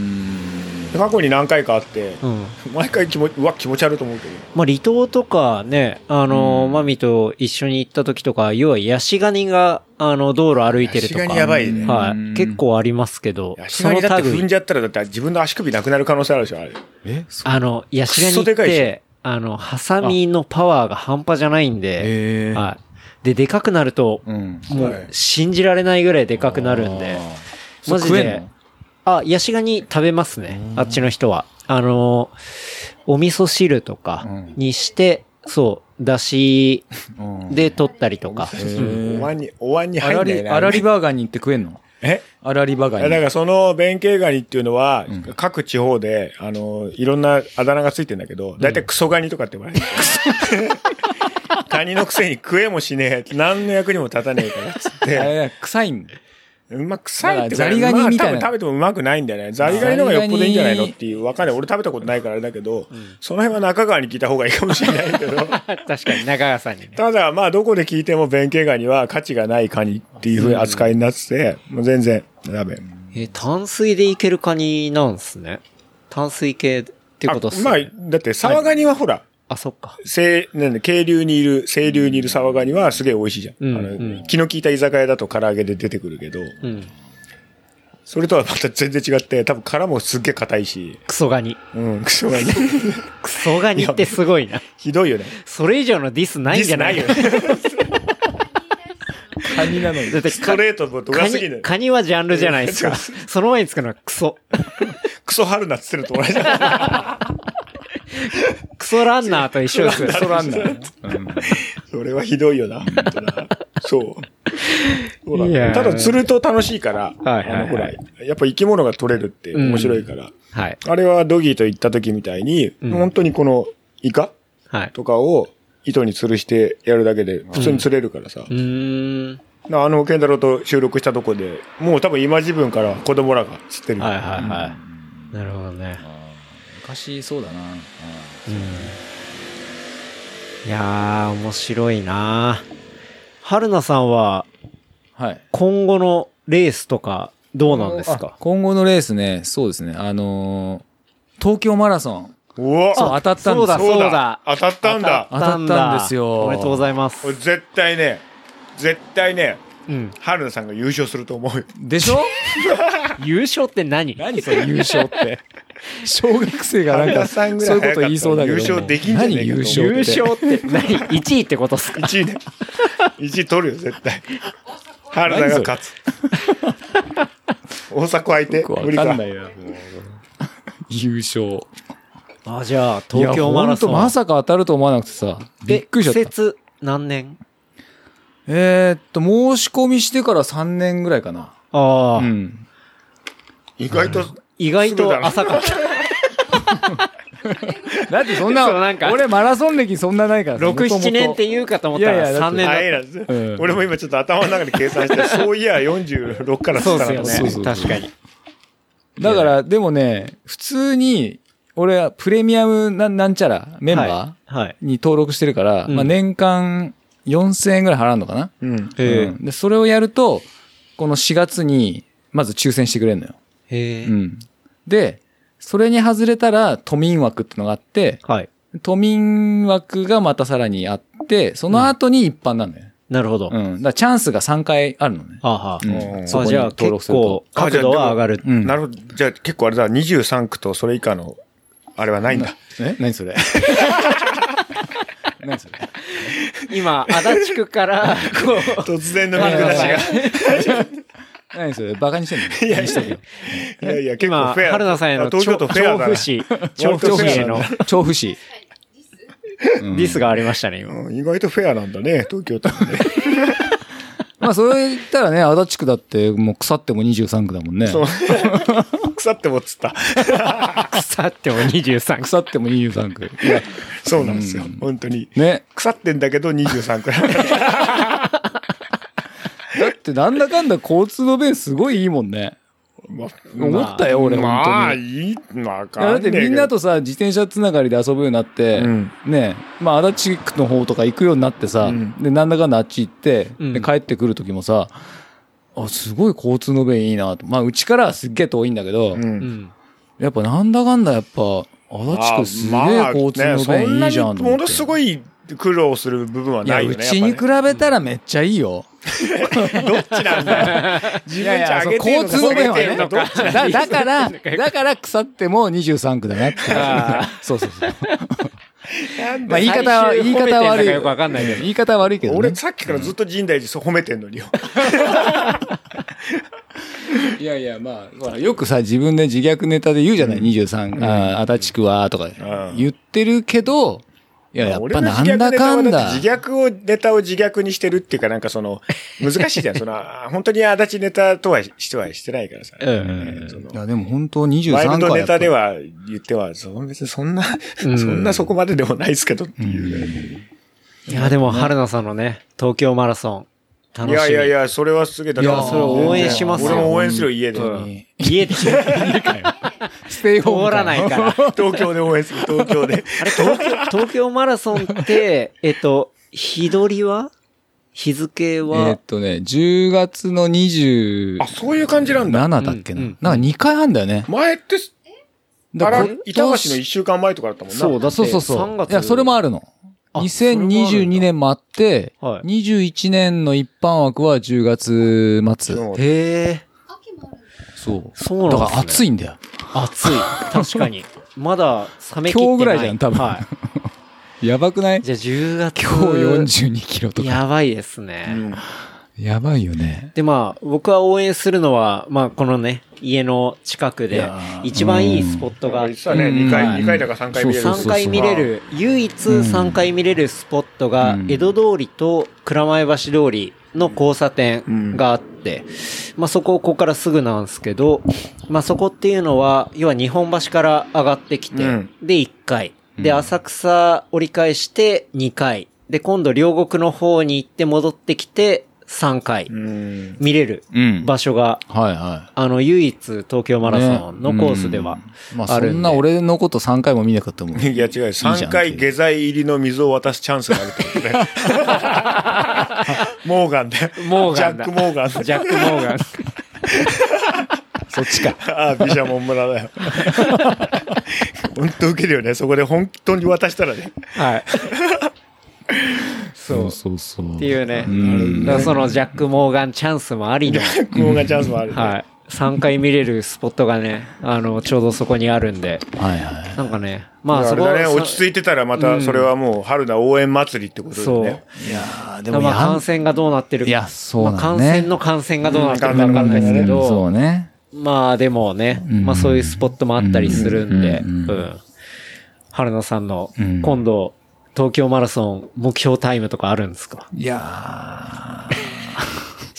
過去に何回かあって、うん。毎回気持ち、うわ、気持ち悪いと思うけど。まあ、離島とかね、あの、マミと一緒に行った時とか、要はヤシガニが、あの、道路歩いてるとか。ヤシガニやばいねはい。うん結構ありますけど、ヤシガニだって踏ん類じゃったらだって自分の足首なくなる可能性あるでしょ、あれ。え？そあの、ヤシガニって、あの、ハサミのパワーが半端じゃないんで。はい。で、でかくなると、うん。もうはい信じられないぐらいでかくなるんで、マジで。あ、ヤシガニ食べますね。あっちの人は。あの、お味噌汁とかにして、そう、だしうんで取ったりとか。お椀に、お椀にあらり、入んだよね。あらりバーガーに行って食えんの？え？あらりバーガいやだか。らその弁慶ガニっていうのは、各地方で、あの、いろんなあだ名がついてんだけど、だいたいクソガニとかって言われる。カニのくせに食えもしねえ。何の役にも立たねえからっつっあて。れ臭いん？うま臭いってザリガニみたいなまあ多分食べてもうまくないんだよね。ザリガニの方がよっぽどいいんじゃないのっていう。わかんない。俺食べたことないからあれだけど、その辺は中川に聞いた方がいいかもしれないけど。確かに、中川さんにね。ただ、まあ、どこで聞いても弁慶ガニは価値がないカニっていうふうに扱いになってて、もう全然ダメ。え、淡水でいけるカニなんすね。淡水系ってことっすね。あまあ、だって、沢ガニはほら、あ、そっか。清、なんだ、渓流にいる、清流にいる沢ガニはすげえ美味しいじゃん。うんあの、うん気の利いた居酒屋だと唐揚げで出てくるけど、うん。それとはまた全然違って、多分殻もすっげえ硬いし、クソガニ。うん、クソガニ。クソガニってすごいな。ひどいよね。それ以上のディスないんじゃないよね。カニなのにだ。ってストレートも度がすぎる。カニはジャンルじゃないですか。その前につくのはクソ。クソ春菜ってると同じだ。クソランナーと一緒ですよ。そらんな。うんそれはひどいよな。本当なそう。そうだただ釣ると楽しいから、はいはいはいあのほら、やっぱ生き物が取れるって面白いから、はい。あれはドギーと行った時みたいに、ん本当にこのイカはい。とかを糸に吊るしてやるだけで普通に釣れるからさ。うーん。なあの、ケンタロウと収録したとこで、もう多分今自分から子供らが釣ってる。はいはいはい。なるほどね。昔そうだな。いやー、面白いな春菜さんは、はい。今後のレースとか、どうなんですあか今後のレースね、そうですね。あのー東京マラソン。うわそう、当たったんそうだ。そうだ当たったんだ。当たったんですよおめでとうございます絶対ね、絶対ね、うん。春菜さんが優勝すると思うよ。でしょ？優勝って何？何それ優勝って。小学生がなん春か、そういうこと言いそうだけど。優勝できんじゃねえ優勝って？優勝って？何 ?1 位ってことっすか？1位ね。1位取るよ、絶対。春菜が勝つ。大阪相手？よくわ無理か。かんないな。優勝。あ、じゃあ、東京マラソン。まさか当たると思わなくてさ。びっくりしちゃった。季節何年？えーっと、申し込みしてから3年ぐらいかな。ああ、うん。意外と、意外と浅かった。だってそんな、なんか俺マラソン歴そんなないからさ6、7年って言うかと思ったら3いやいやだって年だっあえなんですうん俺も今ちょっと頭の中で計算して、そういや46からた。そうですよね。確かに。だから、でもね、普通に、俺はプレミアムなんなんちゃらメンバはい。はい。ーに登録してるから、うんまあ年間4000円ぐらい払うのかな、うん。うんで、それをやると、この4月に、まず抽選してくれるのよ。へえ。うん。で、それに外れたら都民枠ってのがあって、はい。都民枠がまたさらにあって、その後に一般なんだよ。なるほど。うん。だからチャンスが3回あるのね。はあはあ。うんそあじゃあ結構角度は上がる。うんなるほど。じゃあ結構あれだ、23区とそれ以下の、あれはないんだ。え？何それ？何それ？今、足立区から、こう、突然の見下しが。何それバカにしてんの？いや、してるよ。いやいや、結構今、フェア。春菜さんへのあ東京都フェアだな調布市、調布市への調布市。ディスがありましたね、今。うん意外とフェアなんだね、東京都もね。まあ、それ言ったらね、足立区だって、もう腐っても23区だもんね。そう。腐ってもっつった。腐っても23区。腐っても23区。いや、そうなんですよ。本当に。ね。腐ってんだけど23区。だってなんだかんだ交通の便すごいいいもんね。ま思ったよ、俺、まあ、本当に。いい、まあ、いやだってみんなとさ、自転車つながりで遊ぶようになって、うんねまあ、足立区の方とか行くようになってさ、うんで、なんだかんだあっち行って、うんで、帰ってくる時もさ、あ、すごい交通の便いいなと。まあ、うちからはすっげえ遠いんだけど。やっぱなんだかんだやっぱ、足立区すげえ交通の便いいじゃんと思って。ものすごい苦労する部分はいや、ないよね。うちに比べたらめっちゃいいよ。べ どっちなんだよ。自分ち上げてんの交通の便はね。だだから、だから腐っても23区だなって。そうそうそう。まあ言い方は、言い方は悪い。よくわかんないけど言い方は悪いけどね。俺さっきからずっと深大寺そう褒めてんのによ。いやいや、まあ、よくさ、自分で自虐ネタで言うじゃない、23、ああ、足立区は、とかん言ってるけど、いや、やっ俺のぱなん自虐ネタだかんだ。自虐を、ネタを自虐にしてるっていうかなんかその、難しいじゃん。その、あ 本当に足立ネタとはしてはしてないからさ。うんいや、でも本当23ワイルドネタでは言っては、そう別にそんな、そんなそこまででもないですけどっていうね。いや、でも、春菜さんのね、東京マラソン、楽しみ。いやいやいや、それはすげえ。だからいやそれ応援しますよ俺も応援するよ、家で。うん家で、ステイホーム通らないから。東京で応援する、東京で。あれ、東京、東京マラソンって、えっと、日取りは？日付えーはっ、とね、10月の27あ、そういう感じなんだ。だっけな。うんうんなんか2回あんだよね。前って、だから板橋の1週間前とかだったもんな。そうだそうそうそ3う。月いや、それもあるの。あそれもあるんだ2022年もあって、はい21年の一般枠は10月末。へえ、そう。そうなんですねだから暑いんだよ。暑い。確かに。まだ冷め切ってない。今日ぐらいじゃん多分は やばくない？い。じゃあ10月。今日42キロとか。やばいですね。うんやばいよね。で、まあ、僕は応援するのは、まあ、このね、家の近くで一番いいスポットがあって、実はね、2うん回、はい2回だか3回見れる。そうそう3回見れる、唯一3回見れるスポットがう、ん江戸通りと蔵前橋通りの交差点があって、まあそこ、ここからすぐなんですけど、まあそこっていうのは、要は日本橋から上がってきて、うん。で1回、で浅草折り返して2回、で今度両国の方に行って戻ってきて3回。うん。見れるうん。場所が、はいはあの唯一東京い。マラソンのコースではね。うん。まあ。そんな俺のこと3回も見なかったもん。いや違う、いいじゃ3ん回下剤入りの水を渡すチャンスがあるってことね。モーガンで。モーガンだジャック・モーガンで。ジャック・モーガン。そっちか。ああ、ビシャモン村だよ。本当受けるよね。そこで本当に渡したらね。はい。そうそうそう。っていうね。んだからそのジャック・モーガンチャンスもありの、ジャック・モーガンチャンスもある、ね。はい。3回見れるスポットがね、あの、ちょうどそこにあるんで、はいはい。なんかね、まあそれだね、そ落ち着いてたらまたそれはもう春菜応援祭りってことそう。でね。いやーでもまあ感染がどうなってるいやそうなんまあ感染の感染がどうなってるかわかんないですけうんそど、うね。まあでもね、うん。まあそういうスポットもあったりするんで、ううんん。春野さんのうん。今度、東京マラソン目標タイムとかあるんですか？いや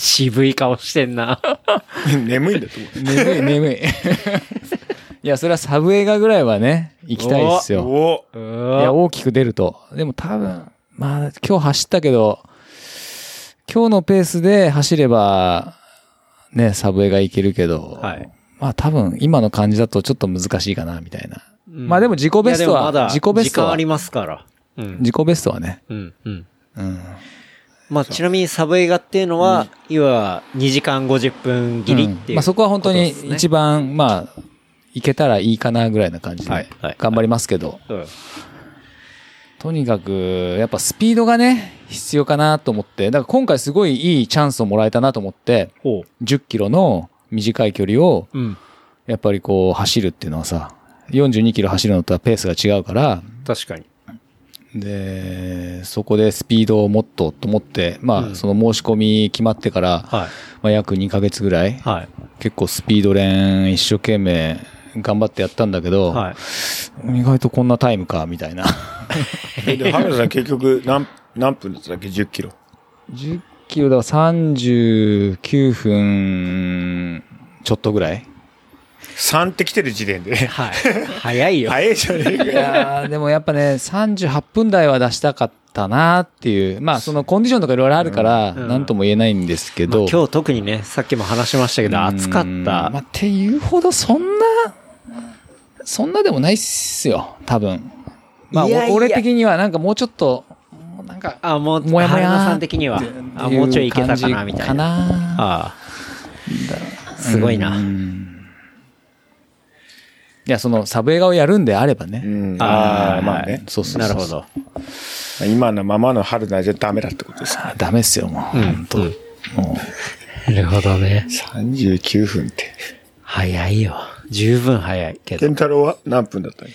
渋い顔してんな。眠いんだと思ー眠い眠い。いや、それはサブ映画ぐらいはね、行きたいですう。よ。いや、わ大きく出ると。でも多分、まあ、今日走ったけど、今日のペースで走れば、ね、サブ映画いけるけど、はい。まあ多分、今の感じだとちょっと難しいかな、みたいな。うんまあでも自己ベストは、自己ベストは時間あ、りますから。うん。自己ベストはね。うん。うん。うん。まあ、ちなみにサブ映画っていうのは、要は2時間50分切りっていう、うん。まあそこは本当に一番、まあ、いけたらいいかなぐらいな感じで頑張りますけど、うんとにかく、やっぱスピードがね、必要かなと思って、だから今回すごいいいチャンスをもらえたなと思って、ほ10キロの短い距離を。やっぱりこう走るっていうのはさ、42キロ走るのとはペースが違うから、確かに。で、そこでスピードをもっとと思って、まあ、うんその申し込み決まってから、はい。まあ、約2ヶ月ぐらい、はい。結構スピード練一生懸命頑張ってやったんだけど、はい。意外とこんなタイムか、みたいな。で、春菜さん結局何、何分だったっけ ?10 キロ。10キロだから39分ちょっとぐらい3って来てる時点でね。はい。早いよ。早いじゃねえかいよ。やーでもやっぱね、38分台は出したかったなっていう。まあ、そのコンディションとかいろいろあるから、うんなんとも言えないんですけど。まあ今日特にね、さっきも話しましたけど、暑かっうんた。まあ、っていうほどそんな、そんなでもないっすよ、多分。まあ、いやいやお俺的にはなんかもうちょっと、もうなんか、あ、もう、もやもやさん的には、あ、もうちょいいけたかな、みたいな。かなああ。すごいな。うんいや、その、サブ映画をやるんであればね。うん。あーああ、まあね。そうそうそうなるほど。今のままの春菜じゃダメだってことですね。ダメっすよ、もう。うん本当うんもなるほどね。39分って。早いよ。十分早いけど健。太郎は何分だったの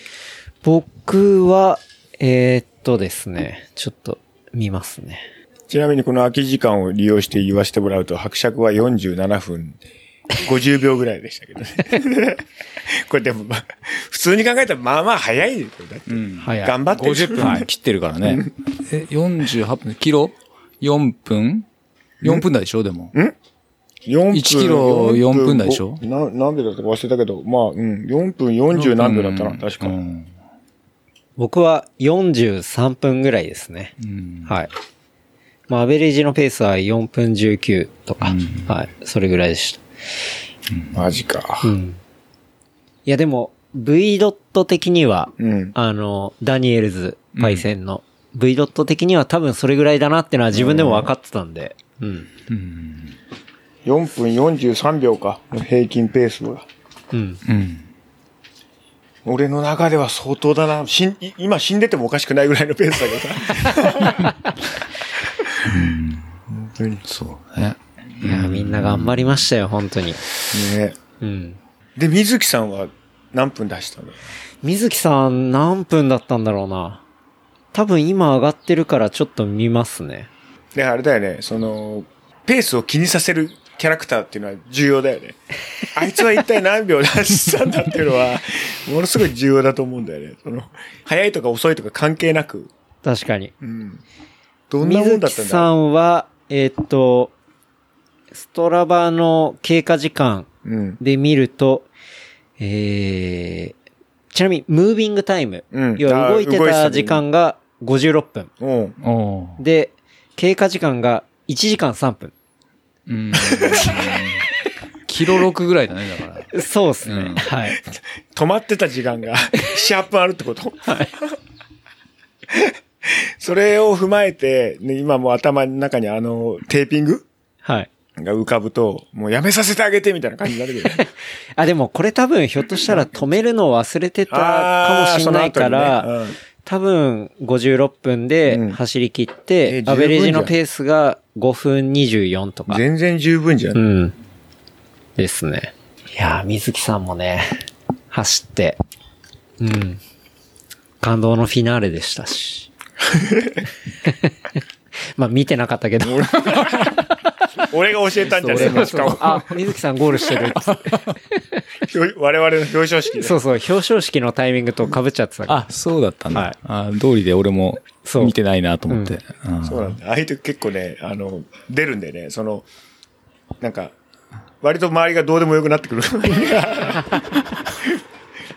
僕は、えー、っとですね、ちょっと見ますね。ちなみにこの空き時間を利用して言わせてもらうと、伯爵は47分50秒ぐらいでしたけどね。これでもまあ、普通に考えたらまあまあ早いですよ。だってうん。早い。頑張ってる50分切ってるからね。え、48分、キロ ?4 分 ?4 分台でしょでも。4分。1キロ4分台でしょ？な、なんでだったか忘れたけど、まあ、うん、4分40何秒だったな、うん確か。うん。僕は43分ぐらいですね。うんはい。まあ、アベレージのペースは4分19とか、はい。それぐらいでした。マジか。うん。いや、でも、V ドット的には、うん。あの、ダニエルズパイセンの V ドット的には多分それぐらいだなってのは自分でも分かってたんで、うん。4分43秒か、平均ペースは。うん。うん。俺の中では相当だな。死ん、い今死んでてもおかしくないぐらいのペースだけどさ。本当に。そうね。いや、みんな頑張りましたよ、本当に。ねうん。で、水木さんは何分出したの？水木さん何分だったんだろうな。多分今上がってるからちょっと見ますね。で、あれだよね、その、ペースを気にさせるキャラクターっていうのは重要だよね。あいつは一体何秒出したんだっていうのは、ものすごい重要だと思うんだよね。その、早いとか遅いとか関係なく。確かに。うん。どんなも水んだったんだ？木さんは、えーっと、ストラバの経過時間うん。で見ると、えー、ちなみに、ムービングタイム。うん要は動いてた時間が56分。うん。おーで、経過時間が1時間3分。うん。キロ6ぐらいだね、だから。そうですね。うんはい。止まってた時間が7、8分あるってこと？はい。それを踏まえて、ね、今もう頭の中にあの、テーピング？はい。が浮かぶと、もうやめさせてあげてみたいな感じになるけどね。あ、でもこれ多分ひょっとしたら止めるのを忘れてたかもしれないから、あーその後にね多分56分でうん走り切っえて、アベレージのペースが5分24とか。全然十分じゃん。うん。ですね。いやー、水木さんもね、走って、うん。感動のフィナーレでしたし。まあ見てなかったけど。俺が教えたんじゃねえの？しかも。あ、水木さんゴールしてる 我々の表彰式で。そうそう、表彰式のタイミングと被っちゃってたから。あ、そうだったんだ。はいあ通りで俺もそう見てないなと思って。うんそうなんだ。ああいう時結構ね、あの、出るんでね、その、なんか、割と周りがどうでもよくなってくる。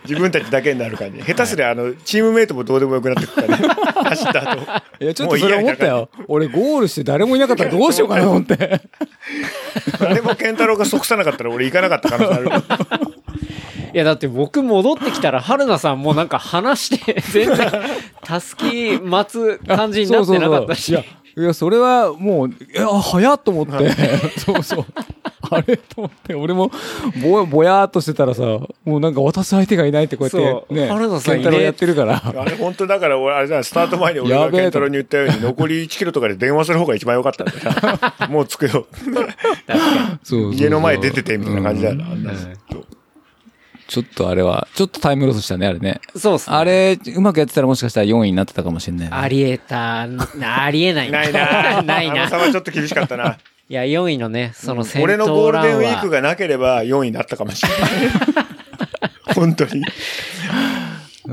自分たちだけになる感じ。下手すりゃ、あの、チームメイトもどうでもよくなってくるからね。走った後。いや、ちょっとそれ思ったよ。俺ゴールして誰もいなかったらどうしようかなと思って。誰も健太郎が即さなかったら俺行かなかった可能性ある。いや、だって僕戻ってきたら、春菜さんもなんか話して、全然、たすき待つ感じになってなかったし。いや、それはもう、いや、早っと思って。そうそう。あれと思って、俺も、ぼ、ぼやーっとしてたらさ、もうなんか渡す相手がいないってこうやって、ね、原田さんいね健太郎やってるから。あれ本当だから俺、あれだ、スタート前に俺が健太郎に言ったように、残り1キロとかで電話する方が一番良かったんだ よ。もう着くよ。家の前出ててみたいな感じだよな。うんちょっとあれは、ちょっとタイムロスしたね、あれね。そうっすね。あれ、うまくやってたらもしかしたら4位になってたかもしれないね。ありえた、ありえない。ないな ないなあの差。はちょっと厳しかったな。いや、4位のね、その先頭俺のゴールデンウィークが。がなければ4位になったかもしれない。本当に。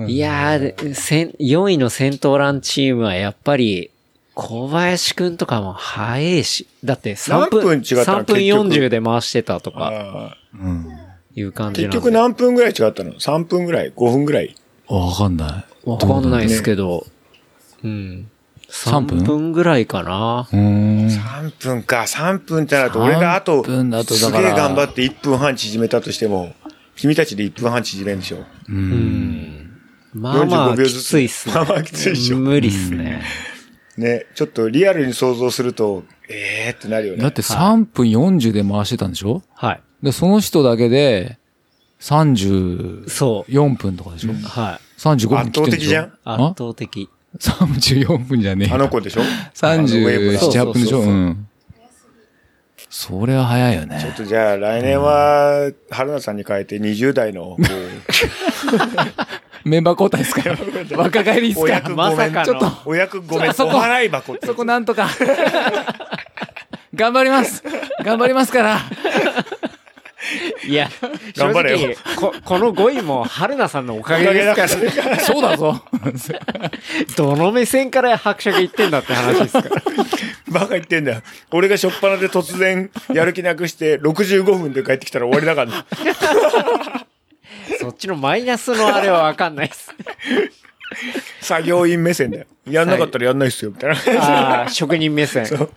いやー、せん4位の先頭ランチームはやっぱり、小林くんとかも早いし、だって3分、何分違ったの？3分結局40で回してたとかあうん。いう感ーじなんで。結局何分ぐらい違ったの ?3 分ぐらい ?5 分ぐらい？わかんない。わかんないですけど、うん。3分？3分ぐらいかな。うーん。3分か。3分ってなると、俺があと、3分だとだすげえ頑張って1分半縮めたとしても、君たちで1分半縮めるんでしょ？うん。まあまあ、45秒きずつついっすね。まあまあきついでしょ無理っすね。ね。ちょっとリアルに想像すると、ええーってなるよね。だって3分40で回してたんでしょ？はい。で、その人だけで34そう。分とかでしょ、はい。?35 分圧倒的じゃん？圧あ？倒的。34 分じゃねえよあの子でしょ？37、8分でしょ？そうそうそうそううん。それは早いよちょっね。とじゃあ来年は、春菜さんに変えて20代の、メンバー交代ですか若返りですか？まさかのちょっと、お役ごめん。そこ払い箱。そこなんとか。頑張ります。頑張りますから。いや、正 頑張れよ直、こ、この5位も春菜さんのおかげですから、そうだぞ。どの目線から伯爵言ってんだって話ですから。バカ言ってんだよ。俺が初っ端で突然やる気なくして65分で帰ってきたら終わりだからな。そっちのマイナスのあれはわかんないです。作業員目線だよ。やんなかったらやんないっすよ、みたいな。ああ、職人目線。確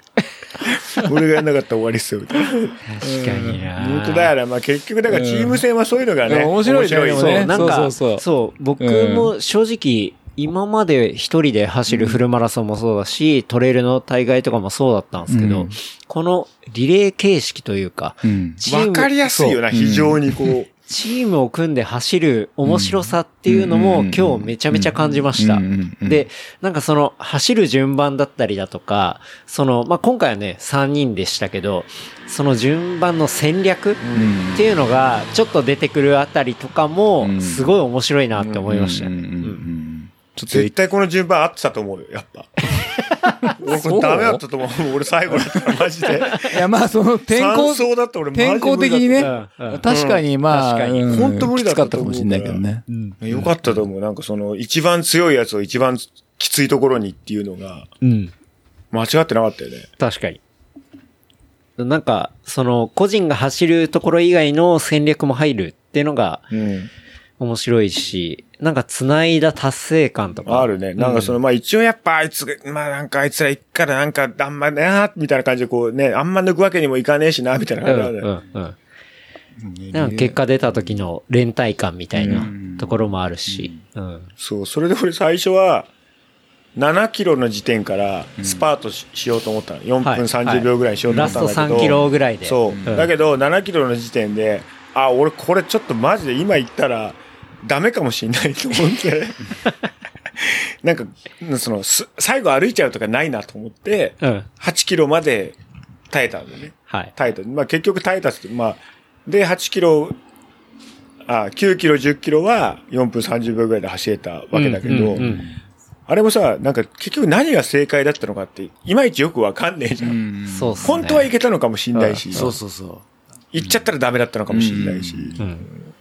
俺がやんなかったら終わりっすよ、みたいな。かにな。本当だよな。まあ結局、だからチーム戦はそういうのがね。うん面白いねそう、なんか、そうそうそう僕も正直、今まで一人で走るフルマラソンもそうだし、トレイルの大会とかもそうだったんですけど、うんこのリレー形式というか、うん。チームわかりやすいよな、非常にこう。チームを組んで走る面白さっていうのもうん今日めちゃめちゃ感じました。で、なんかその走る順番だったりだとか、その、まあ、今回はね、3人でしたけど、その順番の戦略っていうのがちょっと出てくるあたりとかもうん。すごい面白いなって思いました。ね。んちょっ絶対この順番合ってたと思うよ、やっぱ。俺これダメだったと思う。俺最後だったから、マジで。と、いや、まあ、その天候、天候的にね、うんうん確かにまあ、確かにうん本当無理だったかったかもしれないけどね。よかったと思う。なんかその、一番強いやつを一番きついところにっていうのが、うん。間違ってなかったよね。確かに。なんか、その、個人が走るところ以外の戦略も入るっていうのがうん。面白いし、なんか繋いだ達成感とか。あるね。なんかその、まあ一応やっぱあいつが、まあなんかあいつら行くからなんかあんまね、あーみたいな感じでこうね、あんま抜くわけにもいかねえしな、みたいなうん感じだね。うんうん。なんか結果出た時の連帯感みたいなところもあるし。うん。そう、それで俺最初は、7キロの時点からスパートし,、ようと思ったの。4分はい30秒ぐらいにしようと思ったんだけど。ラスト3キロぐらいでそう。うんだけど、7キロの時点で、あ、俺これちょっとマジで今言ったら、ダメかもしんないと思って。なんか、その、す最後歩いちゃうとかないなと思って、うん。8キロまで耐えたんだよね。はい。耐えた。まあ結局耐えたって、まあ、で、8キロ、あ、9キロ、10キロは4分30秒ぐらいで走れたわけだけど、うんうんうんあれもさ、なんか結局何が正解だったのかって、いまいちよくわかんねえじゃん。そうっすね。本当はいけたのかもしんないし、そうそうそう。行っちゃったらダメだったのかもしんないし、うん。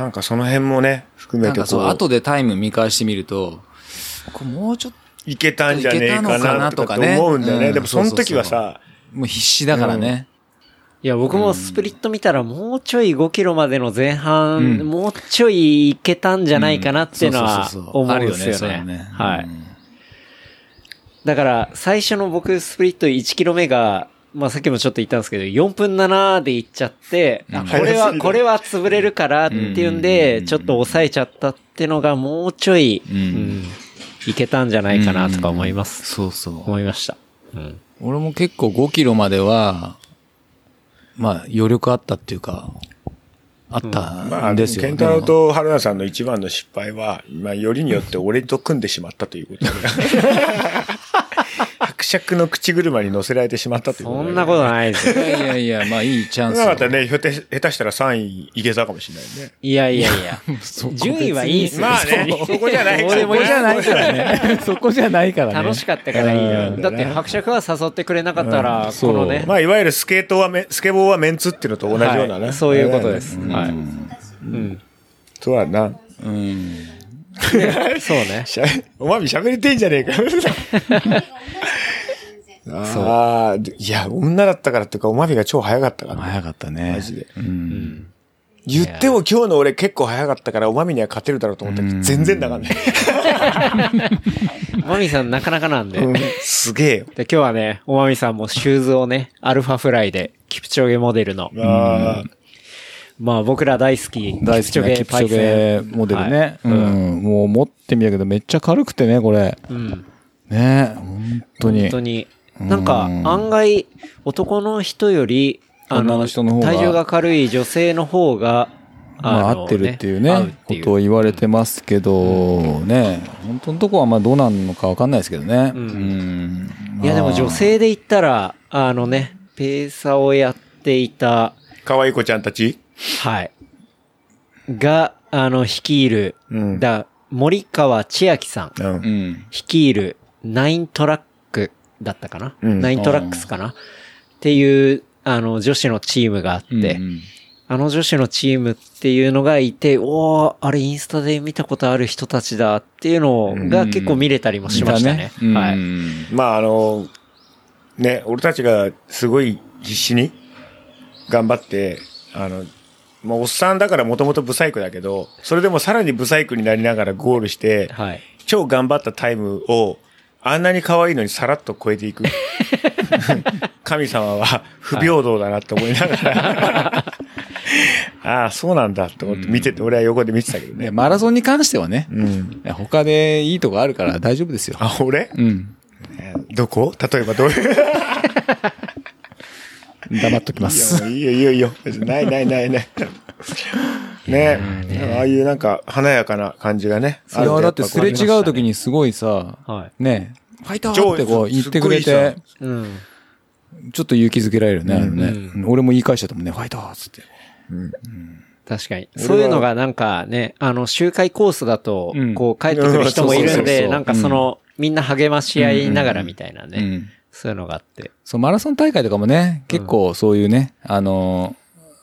なんかその辺もね、含めてこなんかそう、う、後でタイム見返してみると、これもうちょっいけたんじゃねえかいけたのかななとかね。思うんだよね。うん。でもその時はさ、と、もう必死だからね。いや、僕もスプリット見たらもうちょい5キロまでの前半、うん。もうちょいいけたんじゃないかなっていうのは思うんですよね。ね。はい。うん。だから、最初の僕スプリット1キロ目が、まあさっきもちょっと言ったんですけど、4分7で行っちゃって、あこれは、これは潰れるからっていうんで、ちょっと抑えちゃったってのがもうちょい、うんうんいけたんじゃないかなとか思います。そうそう。思いました。うん。俺も結構5キロまでは、まあ余力あったっていうか、あっまたあ、んですよ。ケンタロウと春菜さんの一番の失敗は、まあ、よりによって俺と組んでしまったということで。伯爵の口車に乗せられてしまったということで。そんなことないですよ。いやいやいや、まあいいチャンスなかったらね、ひょって下手したら3位いけたかもしれないね。いやいやいや。順位はいいですよ。まあね、そこじゃないどうでもいいそこじゃないからね。そこじゃないからね。楽しかったからいいよ。うんだって伯爵は誘ってくれなかったら、そうこのね。まあ、いわゆるスケートはメ、スケボーはメンツっていうのと同じようなね。はいそういうことです。うんはい。うん。そうだな。うん。そうね。しゃおまみ喋りてんじゃねえか。ああ、いや、女だったからっていうか、おまみが超早かったから、早かったね。マジで。うん。言っても今日の俺結構早かったから、おまみには勝てるだろうと思ったけど、全然だからね。マミさんなかなかなんで。うんで、すげえよ。今日はね、おまみさんもシューズをね、アルファフライで、キプチョゲモデルの。ああ、まあ僕ら大好き、大好きなキプチョゲモデルね。はいうん。もう持ってみたけどめっちゃ軽くてね、これ。うん。ね本当に。本当に。なんか、案外、男の人より、あ女の、の人の方が体重が軽い女性の方が、まあ、の合ってるっていうね、ことを言われてますけど、ね、本当のとこはまあどうなんのかわかんないですけどね。うん。いやでも女性で言ったら、あのね、ペーサーをやっていた、可愛い子ちゃんたち？はい。が、あの、率いる、うん。だ、森川千秋さん。うん。うん。率いるナイントラックだったかな、うん。ナイントラックスかな？っていう、あの、女子のチームがあって、うんあの女子のチームっていうのがいて、おー、あれインスタで見たことある人たちだっていうのが結構見れたりもしましたね。うん。はい。まああの、ね、俺たちがすごい必死に頑張って、あの、まあ、おっさんだからもともとブサイクだけど、それでもさらにブサイクになりながらゴールして、はい。超頑張ったタイムを、あんなに可愛いのにさらっと超えていく。神様は不平等だなって思いながら、ああ、そうなんだって思って見てて、俺は横で見てたけどねね。マラソンに関してはね、うん。他でいいとこあるから大丈夫ですよ。あ、俺？うん。どこ？例えばどういう？黙っときます。いいよ、いいよ、いいよ。ないないないない。ねああいうなんか華やかな感じがね。それはだってすれ違う時に。にすごいさ、はい。ね、ファイターってこう言ってくれて。ちょっと勇気づけられるね、あのねうん。俺も言い返しちゃったもんね、ファイターっつって。確かに。そういうのがなんかね、あの、周回コースだとうん、こう帰ってくる人もいるんで、なんかその、みんな励まし合いながらみたいなね。うん。そういうのがあって。そう、マラソン大会とかもね、結構そういうね、あのー、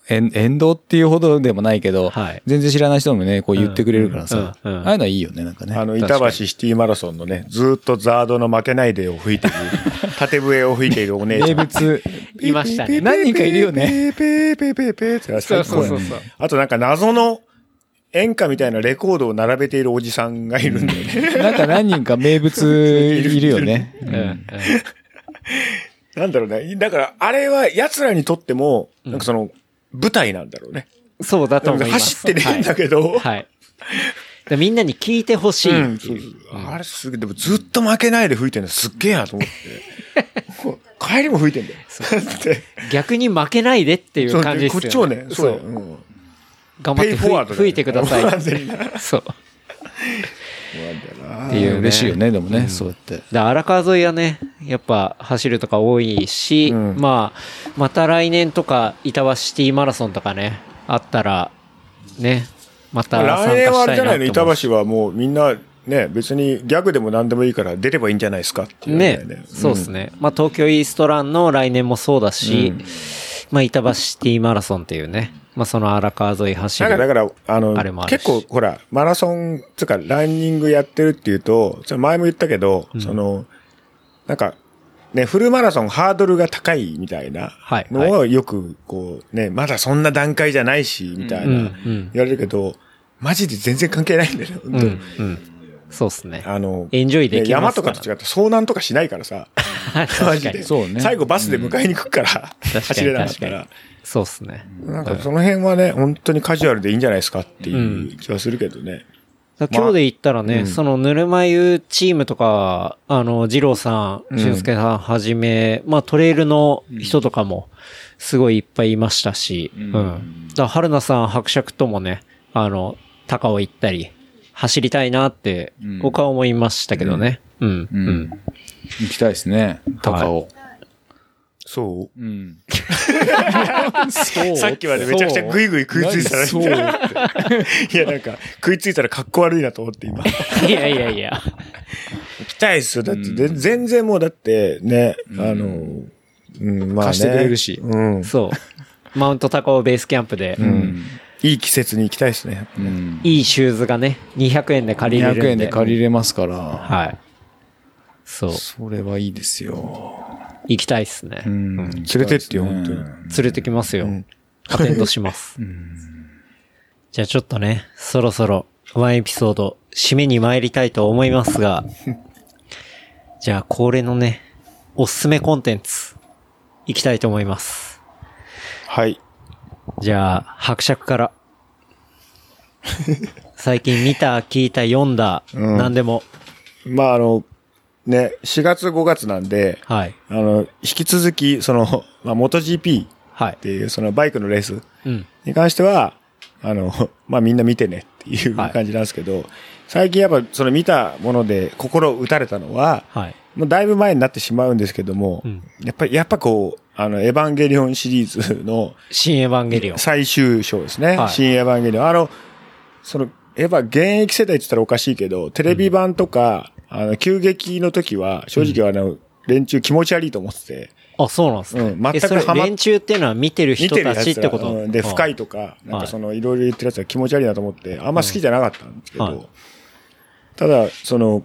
沿沿道っていうほどでもないけど、はい全然知らない人もね、こう言ってくれるからさ、うんうんうんああいうのはいいよね、なんかね。あの、板橋シティマラソンのね、ずーっとザードの負けないでを吹いてる、縦笛を吹いているお姉ちゃん。名物。いましたね。何人かいるよね。ペーペーペーペーって最高やねあとなんか謎の演歌みたいなレコードを並べているおじさんがいるんだよね。なんか何人か名物いるよね。うんうんなんだろうね。だから、あれは奴らにとっても、なんかその、舞台なんだろうね。そうだと思います。走ってねえんだけど、はい。はいでみんなに聞いてほしいうんっていう。あれすげえ、でもずっと負けないで吹いてるのすっげえなと思って。帰りも吹いてんだよ。逆に負けないでっていう感じですよね。こっちをね、そうそうん頑張ってペイフォワードだよ吹いてください。そう。っていう嬉しいよね、でもね、そうやって。で、荒川沿いはね、やっぱ走るとか多いし、うん。まあ、また来年とか、板橋シティマラソンとかね、あったら、ね、また参加来年はあれじゃないの板橋はもうみんな、ね、別にギャグでも何でもいいから出ればいいんじゃないですかっていうね、そうですね。まあ、東京イーストランの来年もそうだし、まあ、板橋シティマラソンっていうね、まあ、その荒川沿い走なんかだる。から、あのあれもあ、結構ほら、マラソン、つうか、ランニングやってるっていうと、前も言ったけど、その、なんか、ね、フルマラソンハードルが高いみたいなはいのをよく、こう、ね、まだそんな段階じゃないし、みたいな、うんうん言われるけど、マジで全然関係ないんだよね、本当にうん、うん。そうですね。あの、エンジョイできね山とかと違って遭難とかしないからさ、確マジで。そうね最後バスで迎えに来るから、確か走にれなかったら。そうですね。なんかその辺はね、本当にカジュアルでいいんじゃないですかっていう気はするけどね。今日で言ったらね、そのぬるま湯チームとか、あの、二郎さん、俊介さんはじめ、まあトレイルの人とかも、すごいいっぱいいましたし、うん。だから春菜さん、伯爵ともね、あの、高尾行ったり、走りたいなって、僕は思いましたけどね。うん。うん。うん。行きたいですね、高尾。そう？うん。さっきまでめちゃくちゃグイグイ食いついてたそうら、いやなんか食いついたら格好悪いなと思って今。いやいやいや。行きたいですよ。だってぜ全然もうだってね、あの、うん、まあね。貸してくれるしうん。そう。マウント高尾ベースキャンプで、いい季節に行きたいですね。うん。いいシューズがね、200円で借りれるんで。200円で借りれますから、はい。そう。それはいいですよ。行きたいっすね。うん。連れてってよ、本当に。連れてきますよ。アテンドします。じゃあちょっとね、そろそろワンエピソード締めに参りたいと思いますが、じゃあ恒例のね、おすすめコンテンツ、行きたいと思います。はい。じゃあ、伯爵から。最近見た、聞いた、読んだ、うん何でも。まああの、ね、4月5月なんで、はい。あの、引き続き、その、まあ、MotoGP っはい。ていう、そのバイクのレースうん。に関しては、あの、まあ、みんな見てねっていうはい感じなんですけど、最近やっぱその見たもので心打たれたのは、はい。もうだいぶ前になってしまうんですけども、うんやっぱり、やっぱこう、あの、エヴァンゲリオンシリーズの新エヴァンゲリオン。最終章ですね。はい新エヴァンゲリオン。あの、その、やっぱ現役世代って言ったらおかしいけど、テレビ版とか、あの、急激の時は、正直あの、連中気持ち悪いと思ってて、あ、そうなんですね。うん全くハマっ連中っていうのは見てる人たちってことうんで、深い。と。とか、なんかその、いろいろ言ってるやつは気持ち悪いなと思って、あんま好きじゃなかったんですけはい。ど、ただ、その、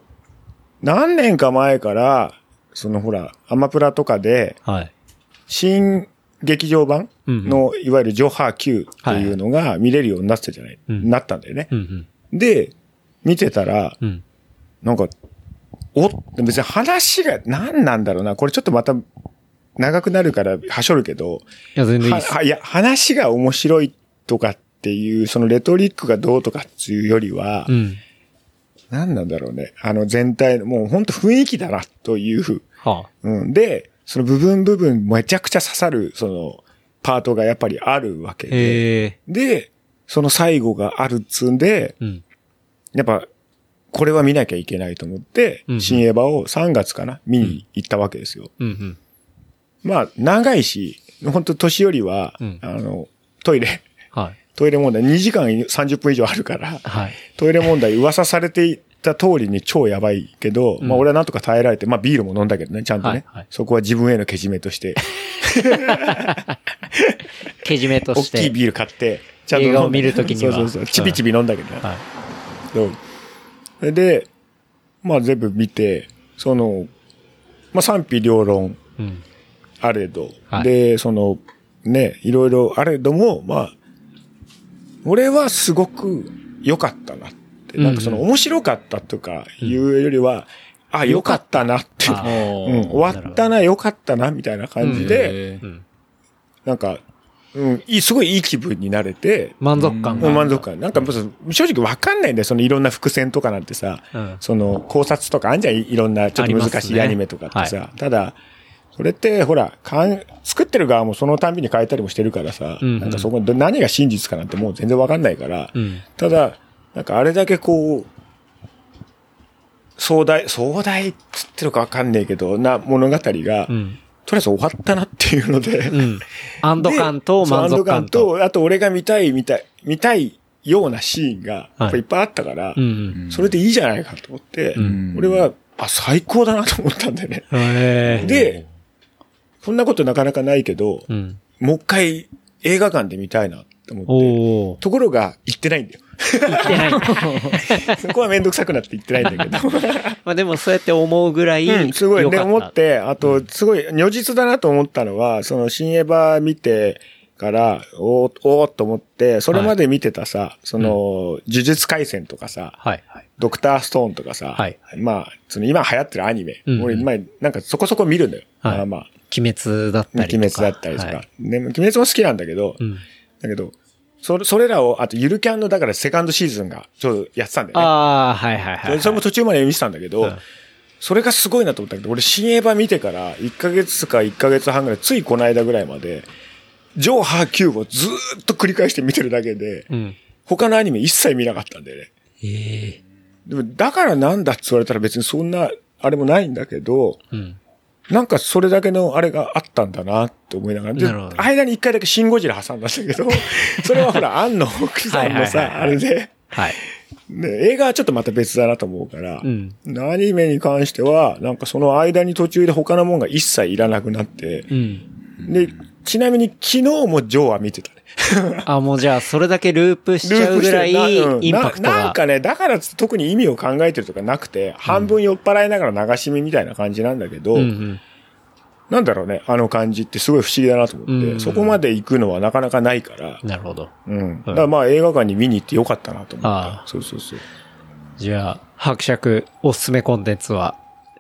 何年か前から、そのほら、アマプラとかで、はい。新劇場版の、いわゆるジョハ Q ってい。うのが見れるようになってたじゃない、うん。なったんだよね。うん。で、見てたら、うん。うん。なんか、お、別に話が何なんだろうな。これちょっとまた長くなるからはしょるけど、いや、全然いいです。いや、話が面白いとかっていう、そのレトリックがどうとかっていうよりは、うん。何なんだろうね。あの全体の、もう本当雰囲気だなという。はうん。で、その部分部分めちゃくちゃ刺さる、その、パートがやっぱりあるわけあ。で。で、その最後があるっつんで、うん。やっぱ、これは見なきゃいけないと思って、うん新エヴァを3月かな見に行ったわけですよ。うんうん。まあ、長いし、本当年寄りは、うんあの、トイレ、はい。トイレ問題2時間30分以上あるから、はい。トイレ問題噂されていた通りに超やばいけど、うんまあ俺はなんとか耐えられて、まあビールも飲んだけどね、ちゃんとね。はいはいそこは自分へのけじめとして、けじめとして。大きいビール買って、ちゃんと映画を見る時には そうそうそう。ちびちび飲んだけどね。はい。で、まあ全部見て、その、まあ賛否両論うん。あれど、はい。で、その、ね、いろいろあれども、まあ、俺はすごく良かったなって、なんかそのうん。面白かったとかいうよりは、あ、良かったなって、あうん、終わったな、良かったな、みたいな感じで、うん。なんか、うん、いい、すごいいい気分になれて、満足感が。うん満足感。なんか正直わかんないんだよ、そのいろんな伏線とかなんてさ、うん。その考察とかあんじゃん、いろんなちょっと難しいアニメとかってさ。ただ、それってほら、かん作ってる側もそのたんびに変えたりもしてるからさ、うんうんなんかそこで何が真実かなんてもう全然わかんないから、うん。ただ、なんかあれだけこう、壮大、壮大っつってるかわかんないけど、な物語が、うん。とりあえず終わったなっていうので、うん。安堵感と満足感安と。堵感と、あと俺が見たい、見たい、見たいようなシーンが、やっぱいっぱいあったから、うんうん。それでいいじゃないかと思って、ん俺は、あ、最高だなと思ったんだよね。で、そんなことなかなかないけど、うん。もう一回映画館で見たいなって思って。ところが行ってないんだよ。言ってない。そこはめんどくさくなって行ってないんだけど。まあでもそうやって思うぐらい、うん、すごいね、良かった思って、あと、すごい、如実だなと思ったのは、その、新エヴァ見てから、おーおーっと思って、それまで見てたさ、その、呪術回戦とかさ、はいはい。ドクターストーンとかさ、はいまあ、その今流行ってるアニメ、うん俺、今、なんかそこそこ見るんだよ。はいまあまあ、鬼滅だったりとか。鬼滅だったりとか。はいね、鬼滅も好きなんだけど、うん。だけど、それ、それらを、あと、ゆるキャンの、だからセカンドシーズンが、ちょうどやってたんだよね。ああ、はいはいはい。それも途中まで見てたんだけど、うんそれがすごいなと思ったけど、俺新エヴァ見てから1ヶ月か1ヶ月半ぐらい、ついこの間ぐらいまで、ジョーハーキューブをずーっと繰り返して見てるだけで、うん。他のアニメ一切見なかったんだよね。ええ。でも、だからなんだって言われたら別にそんな、あれもないんだけど、うん。なんかそれだけのあれがあったんだなって思いながら。間に一回だけシンゴジラ挟んだんだけど、それはほら、アンの奥さんのさ、あれで、はい。ね、映画はちょっとまた別だなと思うから、うん。アニメに関しては、なんかその間に途中で他のもんが一切いらなくなって、うん。で、ちなみに昨日もジョーは見てたね。あ、もうじゃあ、それだけループしちゃうぐらい、インパクトが。ななんかね、だから特に意味を考えてるとかなくて、半分酔っ払いながら流し見みたいな感じなんだけど、うんうん。なんだろうね、あの感じってすごい不思議だなと思って、うんそこまで行くのはなかなかないから、なるほど。うん。だからまあ映画館に見に行ってよかったなと思った。そうそうそう。じゃあ、伯爵おすすめコンテンツは、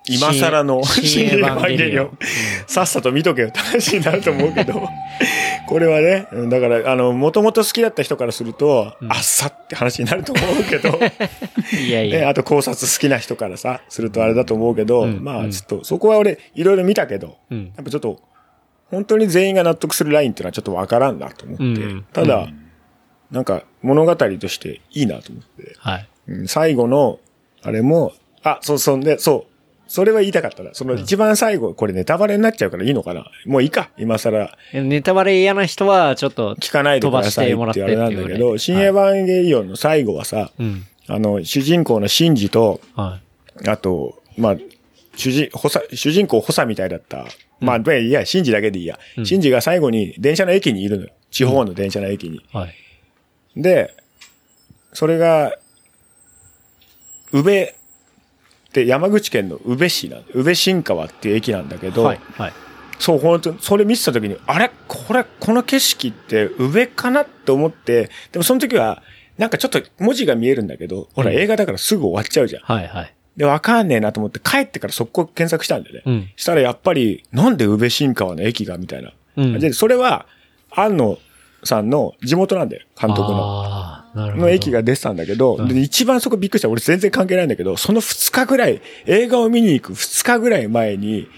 今更の新新エヴァンゲリオン。さっさと見とけよって話になると思うけど、これはね、うんだから、あの、もともと好きだった人からすると、あっさって話になると思うけど、いやいね、や。あと考察好きな人からさ、するとあれだと思うけど、うん。まあ、ちょっと、そこは俺、いろいろ見たけど、うん。やっぱちょっと、本当に全員が納得するラインっていうのはちょっとわからんなと思って、うんただ、なんか物語としていいなと思って、はい。うん最後の、あれも、あ、そうそう、で、そう、それは言いたかったな。その一番最後、これネタバレになっちゃうからいいのかなもういいか。今更ネタバレ嫌な人は、ちょっと、聞かないでくださいっていうあれなんだけど、新エヴァンゲリオンの最後はさ、うん。あの、主人公のシンジと、はあと、まあ、主人、補佐主人公補佐みたいだった。まあ、まあいや、シンジだけでいいや。シンジが最後に電車の駅にいるのよ。地方の電車の駅に。い。はい。で、それが、宇部って山口県の宇部市な、宇部新川っていう駅なんだけど、はい。はい。そう、本当それ見てた時に、あれ？これ、この景色って上かなって思って、でもその時は、なんかちょっと文字が見えるんだけど、ほらうん映画だからすぐ終わっちゃうじゃん。はい。はい。で、わかんねえなと思って帰ってから速攻検索したんだよね。うんしたらやっぱり、なんで宇部新川の駅がみたいな。うんで、それは、安野さんの地元なんだよ、監督の。の駅が出てたんだけど、で一番そこびっくりした。俺全然関係ないんだけど、その2日ぐらい、映画を見に行く2日ぐらい前に、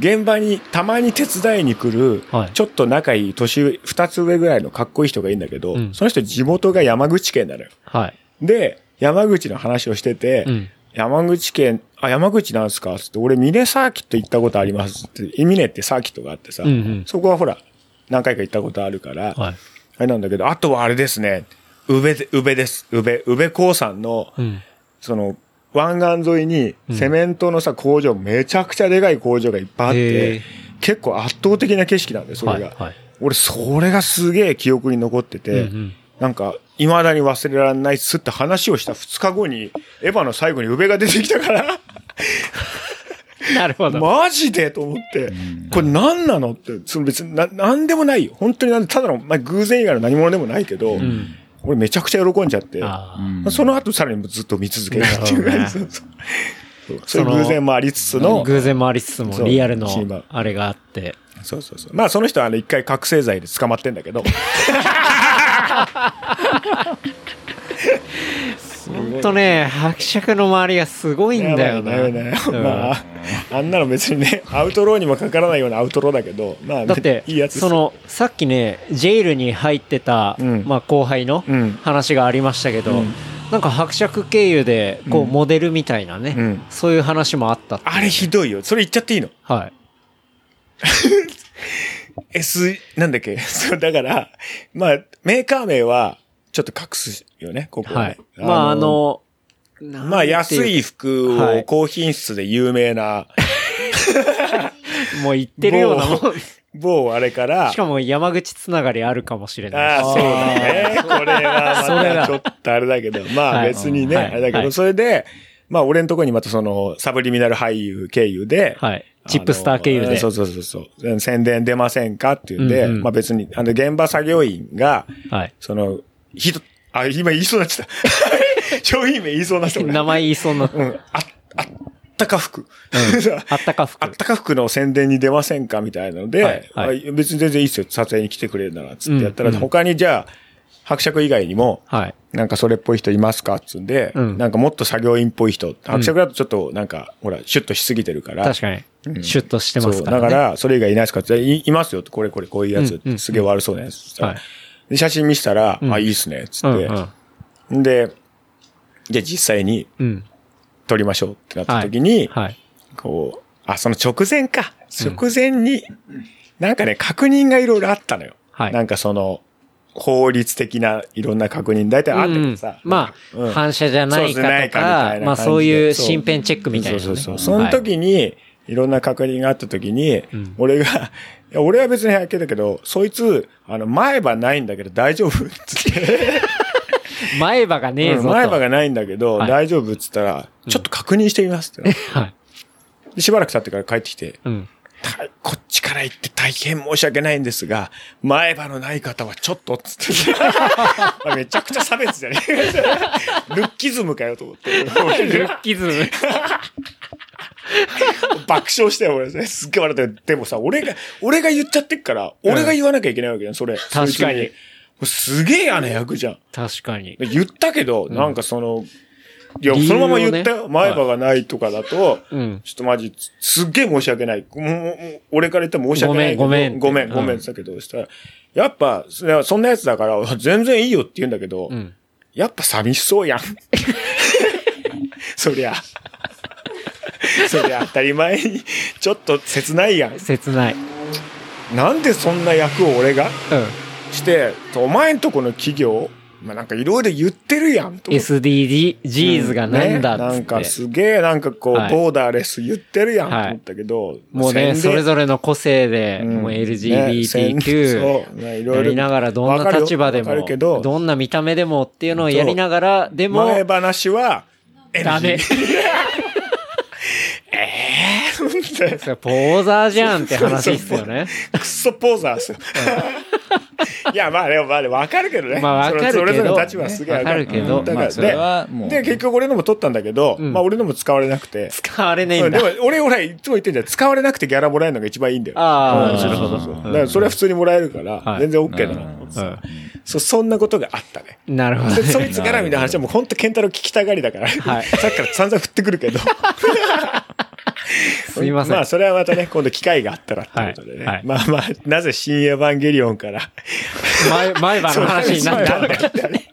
現場にたまに手伝いに来る、はいちょっと仲いい年上、2つ上ぐらいのかっこいい人がいいんだけど、うんその人地元が山口県なのよ。はい。で、山口の話をしてて、うん山口県、あ、山口なんすか？つって、俺、峰サーキット行ったことありますって、峰ってサーキットがあってさ、うんうんそこはほら、何回か行ったことあるから、はい。あれなんだけど、あとはあれですね、宇部で、宇部です。宇部、宇部鉱山の、うん。その、湾岸沿いに、セメントのさ、工場、めちゃくちゃでかい工場がいっぱいあっへてー、結構圧倒的な景色なんだよ、それが。はいはい俺、それがすげえ記憶に残ってて、うんうんなんか、未だに忘れられないっすって話をした2日後に、エヴァの最後に宇部が出てきたから、なるほど。マジでと思って、これ何なのって、その別にな、なんでもないよ。本当になんただの、まあ、偶然以外の何者でもないけど、ん俺めちゃくちゃ喜んじゃって、その後さらにずっと見続けるっていう。感じ。なるそう偶然もありつつの、偶然もありつつも、リアルのあれがあって。そうそうそう。まあその人はあの一回覚醒剤で捕まってんだけど、ほんとね、伯爵の周りがすごいんだよね。うん。まあ、あんなの別にね、アウトローにもかからないようなアウトローだけど、まあ、だっていいやつそのさっきねジェイルに入ってた、うん。まあ、後輩のうん。話がありましたけど、うん。なんか伯爵経由でこう、うん。モデルみたいなね、うん。そういう話もあったってあれひどいよ。それ言っちゃっていいの？はい ?S、なんだっけ？そう、だから、まあ、メーカー名は、ちょっと隠すよね、ここははねい。まああ、のまあ、安い服をはい高品質で有名な、もう言ってるようなもん。某あれから、しかも山口つながりあるかもしれない。ああ、そうだね。これはそれだまたちょっとあれだけど、まあはい別にね、はい。あれだけど、はいそれで、まあ俺のとこにまたそのサブリミナル俳優経由で、はい。チップスター経由で。そうそうそうそう。宣伝出ませんかって言うんで、うんうん。まあ別に、あの現場作業員が、はい。その、ひと、あ、今言いそうになっちゃった。商品名言いそうな人が。名前言いそうな、うん。あ、あったか服。あったか服あったか服の宣伝に出ませんかみたいなので、はいはいあ別に全然いいっすよ。撮影に来てくれるなら、つってやったら、うんうん他にじゃあ、伯爵以外にも、はいなんかそれっぽい人いますかっつうんで、うんなんかもっと作業員っぽい人。伯爵だとちょっとなんか、ほら、シュッとしすぎてるから。確かに、シュッとしてますから、ね、だから、それ以外いないですかっていいますよって、これこれこういうやつ、うんうんすげえ悪そうなやつ。はいで写真見せたら、ん。あ、いいっすね、つって。うんうん。で、じゃあ実際にうん。撮りましょうってなった時に、はい。こう、あ、その直前か。直前に、なんかね、確認がいろいろあったのよ。はい。なんかその、法律的ないろんな確認、大体あったけどさ。うん。まあ、うん。反射じゃないかとかみたかまあそういう身辺チェックみたいな、ね。そうそうそう。その時に、い。ろんな確認があった時に、ん。俺が、いや俺は別に平気だけど、そいつ、あの、前歯ないんだけど大丈夫っつって。は い前歯がねえぞと。前歯がないんだけど、はい大丈夫っつったら、ちょっと確認してみますって。はい。でしばらく経ってから帰ってきて、うん。たこっちから言って大変申し訳ないんですが、前歯のない方はちょっとっつって。めちゃくちゃ差別じゃねえルッキズムかよと思って。ルッキズム。爆笑してよ、俺。すっげえ笑って。でもさ、俺が、俺が言っちゃってっから、俺が言わなきゃいけないわけじゃん、それ。かにすげえ嫌な役じゃん。確かに。言ったけど、なんかその、いや、そのまま言ったよ。前歯がないとかだと、うん。ちょっとマジ、すっげえ申し訳ない。俺から言っても申し訳ない。ごめんごめんごめん、ごめんって言ったけど、したら、やっぱ、そんなやつだから、全然いいよって言うんだけど、うん。やっぱ寂しそうやん。そりゃ。それ当たり前に、ちょっと切ないやん。切ない。なんでそんな役を俺がうん。して、お前んとこの企業、まあなんかいろいろ言ってるやんと SDGs がなんだっつって。ねなんかすげえなんかこう、はいボーダーレス言ってるやんとはい思ったけど、もうね、それぞれの個性で、うんもうね LGBTQ、ねやりながら、どんな立場でも、けどどんな見た目でもっていうのをやりながら、でも、前話は、ダメ。えそれポーザーじゃんって話っすよね。クソポーザーっすよ。いや、まあでも、まあでもわかるけどね。まあわかるけどそれぞれの立場はすげえわかるけどだから、まあそれはもうで、で、結局俺のも取ったんだけど、うんまあ俺のも使われなくて。使われねえんだうんで。も、俺、俺、いつも言ってんじゃん。使われなくてギャラもらえるのが一番いいんだよ。ああうんそうそうそう。だからそれは普通にもらえるから、はい全然 OK だなと思ってさ。そう、そんなことがあったね。なるほど。そいつ絡みの話はもう本当ケンタロウ聞きたがりだから、はいさっきから散々振ってくるけど。すいませんまあ、それはまたね、今度機会があったらってことでね。はいはいまあまあ、なぜ新エヴァンゲリオンから、前、前歯の話になったんだ。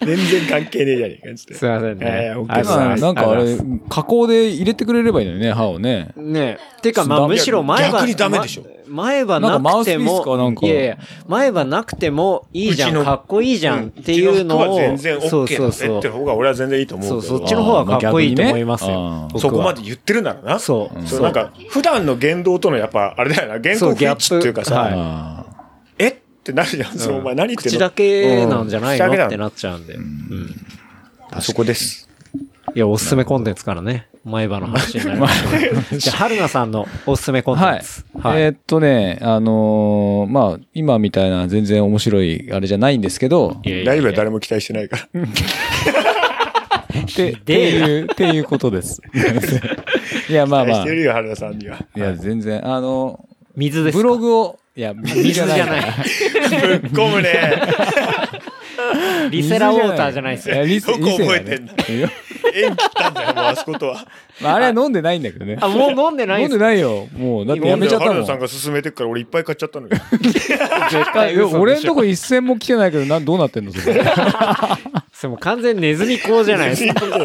全然関係ねえじゃねえかっつって。すいませんね。ええ OK ありがとうございます。なんかあれ、加工で入れてくれればいいのにね、歯をね。ねえ。てか、まあ、むしろ前歯。逆にダメでしょ。ま前歯ななんかマウくてスピースかなもん、か。いやいや、前歯なくてもいいじゃん、かっこいいじゃんっていうのを、全然 OK だそうねそうそう。って方が俺は全然いいと思う。そう、そっちの方はかっこいいと思いますよ。そこまで言ってるならな。そう。そう、なんか、普段の言動とのやっぱ、あれだよな、言そう語不一致っていうかさ、ってなるじゃん。そう、お前何言ってんの？口だけなんじゃないのってなっちゃうんで。うん。そこです。いや、おすすめコンテンツからね、前歯の話になり ました。じゃあ、春菜さんのおすすめコンテはいンツ。。えーっとね、あのーまあ、今みたいな全然面白いあれじゃないんですけど、大丈夫よ、誰も期待してないから。って、っていう、っていうことです。いや、まあまあ。い期待してるよ、原田さんには。や、全然、あの、水ですか？ブログを、いや、水水じゃない。ぶっ込むね。リセラウォーターじゃないですよ。いやリセ覚えてんのいや縁切ったんだよ、もうあそことは。まあ、あれは飲んでないんだけどね。あ、もう飲んでない飲んんでないよ。もう、だってやめちゃったもん。さんが勧めてっから俺いっぱい買っちゃったのよ。絶対いや嘘でしょ俺んとこ一銭も来てないけど、な、どうなってんのそれ。い それもう完全ネズミ講じゃないですか。ど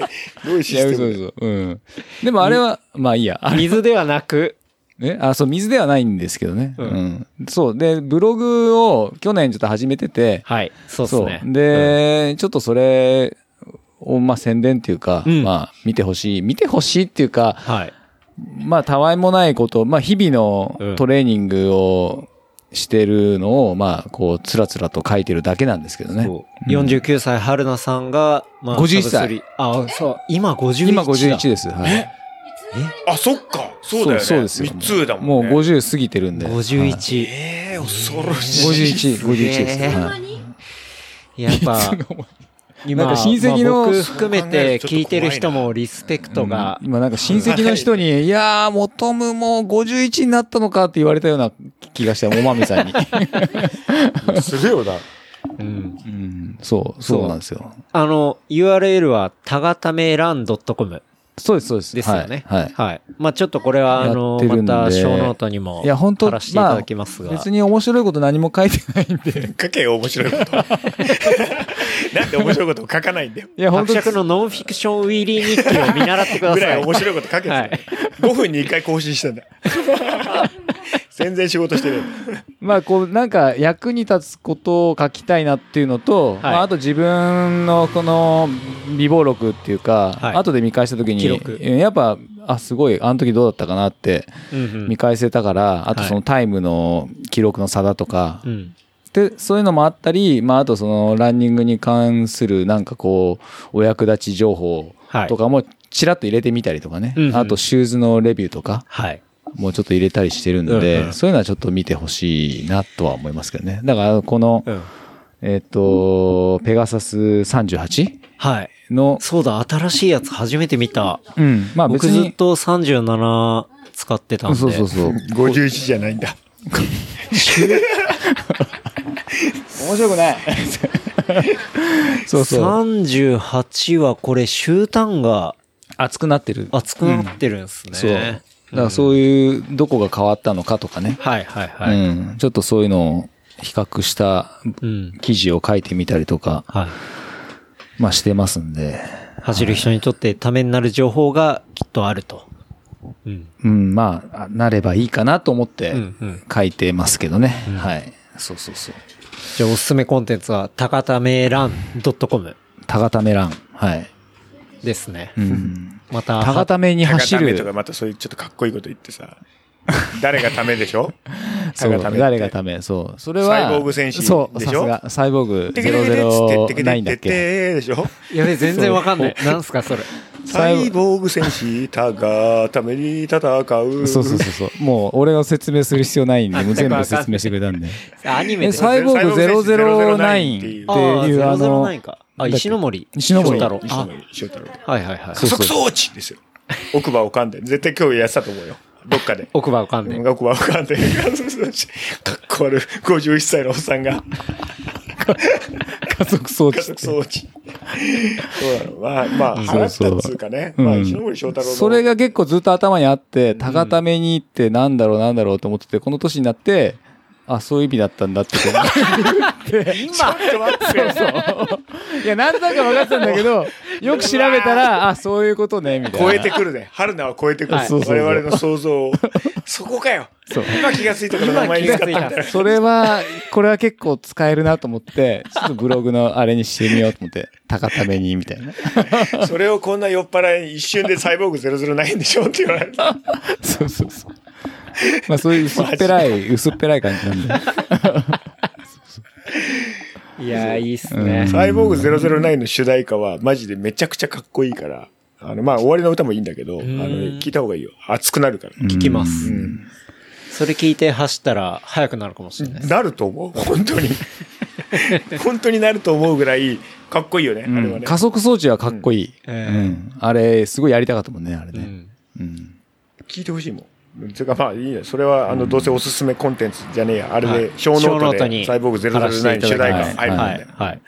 ういうシや、ステム嘘嘘。うん。でもあれは、まあいいや。水ではなく、ね、あ、そう、水ではないんですけどね。ううんん。そう。で、ブログを去年ちょっと始めてて、はい、そうですね。で、ちょっとそれを、まあ宣伝っていうか、うんまあ見てほしい。見てほしいっていうか、はい。まあたわいもないこと、まあ日々うんのトレーニングをしてるのを、まあこう、つらつらと書いてるだけなんですけどね。そう49歳春菜さんが、まあ、51歳あ、そう、今51だ。今51です。はい。あ、そっか。そうだよね。そうですよ。三つだもんね。もう50過ぎてるんで。はい51。ええ、恐ろしい。51、51です。えーはいやっぱ、今、なんか親戚のまあ僕含めて聞いてる人もリスペクトが、今なんか親戚の人に、いやー、もとむも51になったのかって言われたような気がした、おまみさんに。するよな。うん。うん、そう、そうなんですよ。あの、URL は、たがためラン .com そうです、そうです。ですよね。はい。はいはい。まあちょっとこれは、あの、また、小ノートにも、いや、本当貼らせていただきますが。別に面白いこと何も書いてないんで。書けよ、面白いこと。なんで面白いことを書かないんだよ。いや、本当伯爵のノンフィクションウィリー日記を見習ってくだぐらさい。い面白いこと書けてはいた。5分に1回更新したんだよ。全然仕事してる。まあ、こう、なんか役に立つことを書きたいなっていうのと、まあ、あと自分のこの備忘録っていうか、はい。後で見返した時に、やっぱ、あ、すごい、あの時どうだったかなってうんうん。見返せたから、あとそのタイムの記録の差だとか、うん。で、そういうのもあったり、まあ、あとそのランニングに関するなんかこう、お役立ち情報はい。とかもちらっと入れてみたりとかね、うんうん。あとシューズのレビューとか、はい。もうちょっと入れたりしてるんで、うんうんそういうのはちょっと見てほしいなとは思いますけどね。だから、この、うん。えっ、と、ペガサス 38? はい。の、そうだ、新しいやつ初めて見た。うん、まあ別に、僕ずっと37使ってたんで。そうそうそう。51じゃないんだ。面白くない。そうそう。38はこれ、終端が熱くなってる。熱くなってるんですね。そう。だからそういう、どこが変わったのかとかね。はいはいはい。うん。ちょっとそういうのを比較したうん。記事を書いてみたりとか、はい。まあしてますんで。走る人にとってためになる情報がきっとあると。うん。うん、まああ、なればいいかなと思ってうんうん書いてますけどね。はい。そうそうそう。じゃあおすすめコンテンツは、高ためらん .com 高ため欄。はい。ですね。うん。また、高ために走高ためとかる。またそういうちょっとかっこいいこと言ってさ。誰がためでしょ？そう、誰がため？そう。それは、サイボーグ戦士そう、でしょ？さすが。サイボーグテケテケテッつってテケテ009だっテけテでしょやべえ、全然わかんない。なんすか、それ。サイボーグ戦士、たがために戦う。そうそうそうそう。もう、俺が説明する必要ないんで、もう全部説明してくれたんで。え、アニメで。サイボーグ009っていう、あの009、か。あ、石ノ森。石ノ森翔太郎。あ石森、翔太郎。はいはいはい。加速装置ですよ。奥歯を噛んで。絶対今日やってたと思うよ。どっかで。奥歯を噛んで。奥歯を噛んで。加速装置。かっこ悪い。51歳のおっさんが。加速装置加速装置。そうなの。まあ、まあ、そう腹そう立つつうかね。うんまあ、石森章太郎の。それが結構ずっと頭にあって、高ためにってなんだろうなんだろうと思ってて、この年になって、あ、そういう意味だったんだってこう。今、ちょっと待って。いや、なんとなく分かってたんだけど、よく調べたら、あ、そういうことね、みたいな。超えてくるね。春菜は超えてくる。はいそうそうそう我々の想像を。そこかよ。今気がついたから名前に使った。それは、これは結構使えるなと思って、ちょっとブログのあれにしてみようと思って、高ために、みたいな。それをこんな酔っ払いに一瞬でサイボーグ009でしょって言われた。そうそうそう。まあそういう薄っぺらい、薄っぺらい感じなんで。いやー、いいっすね。サイボーグ009の主題歌はマジでめちゃくちゃかっこいいから。あの、まあ、終わりの歌もいいんだけど、あの、聞いた方がいいよ。熱くなるから。聞きます。それ聞いて走ったら速くなるかもしれないです。なると思う？本当に。本当になると思うぐらい、かっこいいよね、あれはね。加速装置はかっこいい。ええうん。あれ、すごいやりたかったもんね、あれね。うんうん。聞いてほしいもん。ていうかまあいいね。それは、あの、どうせおすすめコンテンツじゃねえや。あれはいで、ショーノートにで、サイボーグ貼らせてい009主題歌入るんで。はい。はい。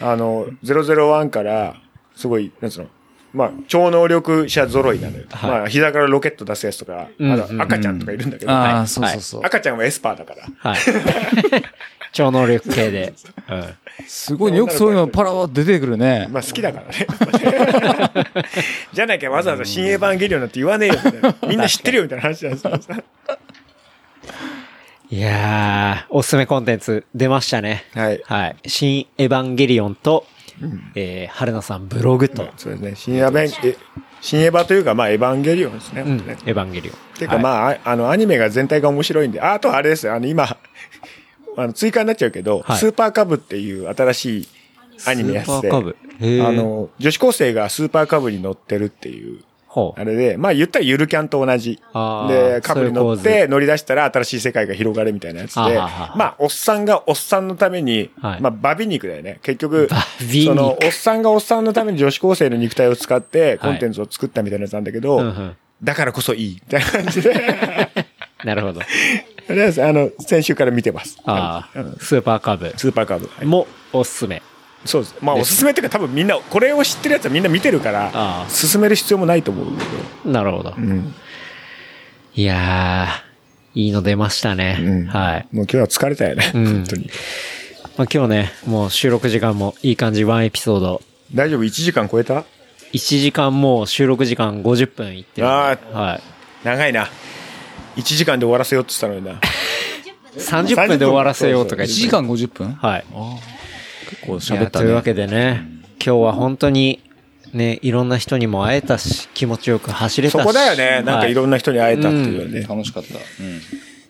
あの、001から、すごい、なんつうの、まあ、超能力者揃いなのよ。はいまあ、膝からロケット出すやつとか、うんあの赤ちゃんとかいるんだけど、ああ、はいそうそうそう。赤ちゃんはエスパーだから。はい。超能力系で。うんすごいね。よくそういうのパラッ出てくるね。まあ好きだからね。じゃなきゃわざわざ新エヴァンゲリオンなんて言わねえよみたいな。みんな知ってるよみたいな話なんですよ。いやー、おすすめコンテンツ出ましたね。はい。はい。新エヴァンゲリオンと、えー、春菜さんブログと、そうですね。新エヴァン、え新エヴァというか、まあエヴァンゲリオンですね。うん、ねエヴァンゲリオン。ていうかまあ、ああの、アニメが全体が面白いんで、ああとはあれですよ。あの、今、あの、追加になっちゃうけど、はい。スーパーカブっていう新しいアニメやってて、スーパーカブ？へー。あの、女子高生がスーパーカブに乗ってるっていう。あれで、まあ言ったらゆるキャンと同じ。で、カブに乗って乗り出したら新しい世界が広がるみたいなやつで、まあ、おっさんがおっさんのために、はい。まあ、バビ肉だよね。結局その、おっさんがおっさんのために女子高生の肉体を使ってコンテンツを作ったみたいなやつなんだけど、うんうん。だからこそいい、みたいな感じで、なるほど。とりあえず、あの、先週から見てます。ああ、スーパーカブスーパーカブ。もおすすめ。そうです。まあ、おすすめっていうか多分みんな、これを知ってるやつはみんな見てるからあ、あ進める必要もないと思うけなるほど。ど。うん。いやー、いいの出ましたね。うんはい。もう今日は疲れたよね。うん本当に。まあ、今日ね、もう収録時間もいい感じ、ワンエピソード。大丈夫 ?1 時間超えた？1時間もう収録時間50分いってるんで。あはい。長いな。1時間で終わらせようって言ったのにな。30分で終わらせようとか1言って。時間50分？はい。結構い喋ったね。やというわけでね、今日は本当に、ね、いろんな人にも会えたし、気持ちよく走れたし。そこだよね。なんかいろんな人に会えたっていうね。楽しかった。うん。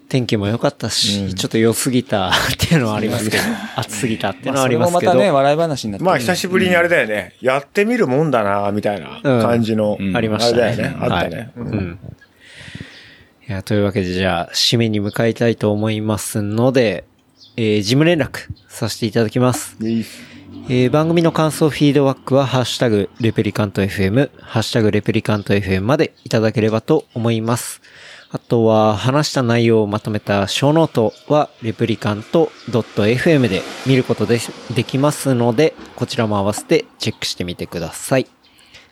天気も良かったし、ちょっと良すぎたっていうのはありますけど、暑すぎたっていうのはありますけど。それもまたね、笑い話になって。まあ久しぶりにあれだよね。やってみるもんだな、みたいな感じの。ありましたね。あれだよね。あったね。はいうん。いや、というわけで、じゃあ、締めに向かいたいと思いますので、えー、事務連絡させていただきます。いいえー番組の感想、フィードバックは、ハッシュタグ、レプリカント FM、ハッシュタグ、レプリカント FM までいただければと思います。あとは、話した内容をまとめたショーノートは、レプリカント .fm で見ることでできますので、こちらも合わせてチェックしてみてください。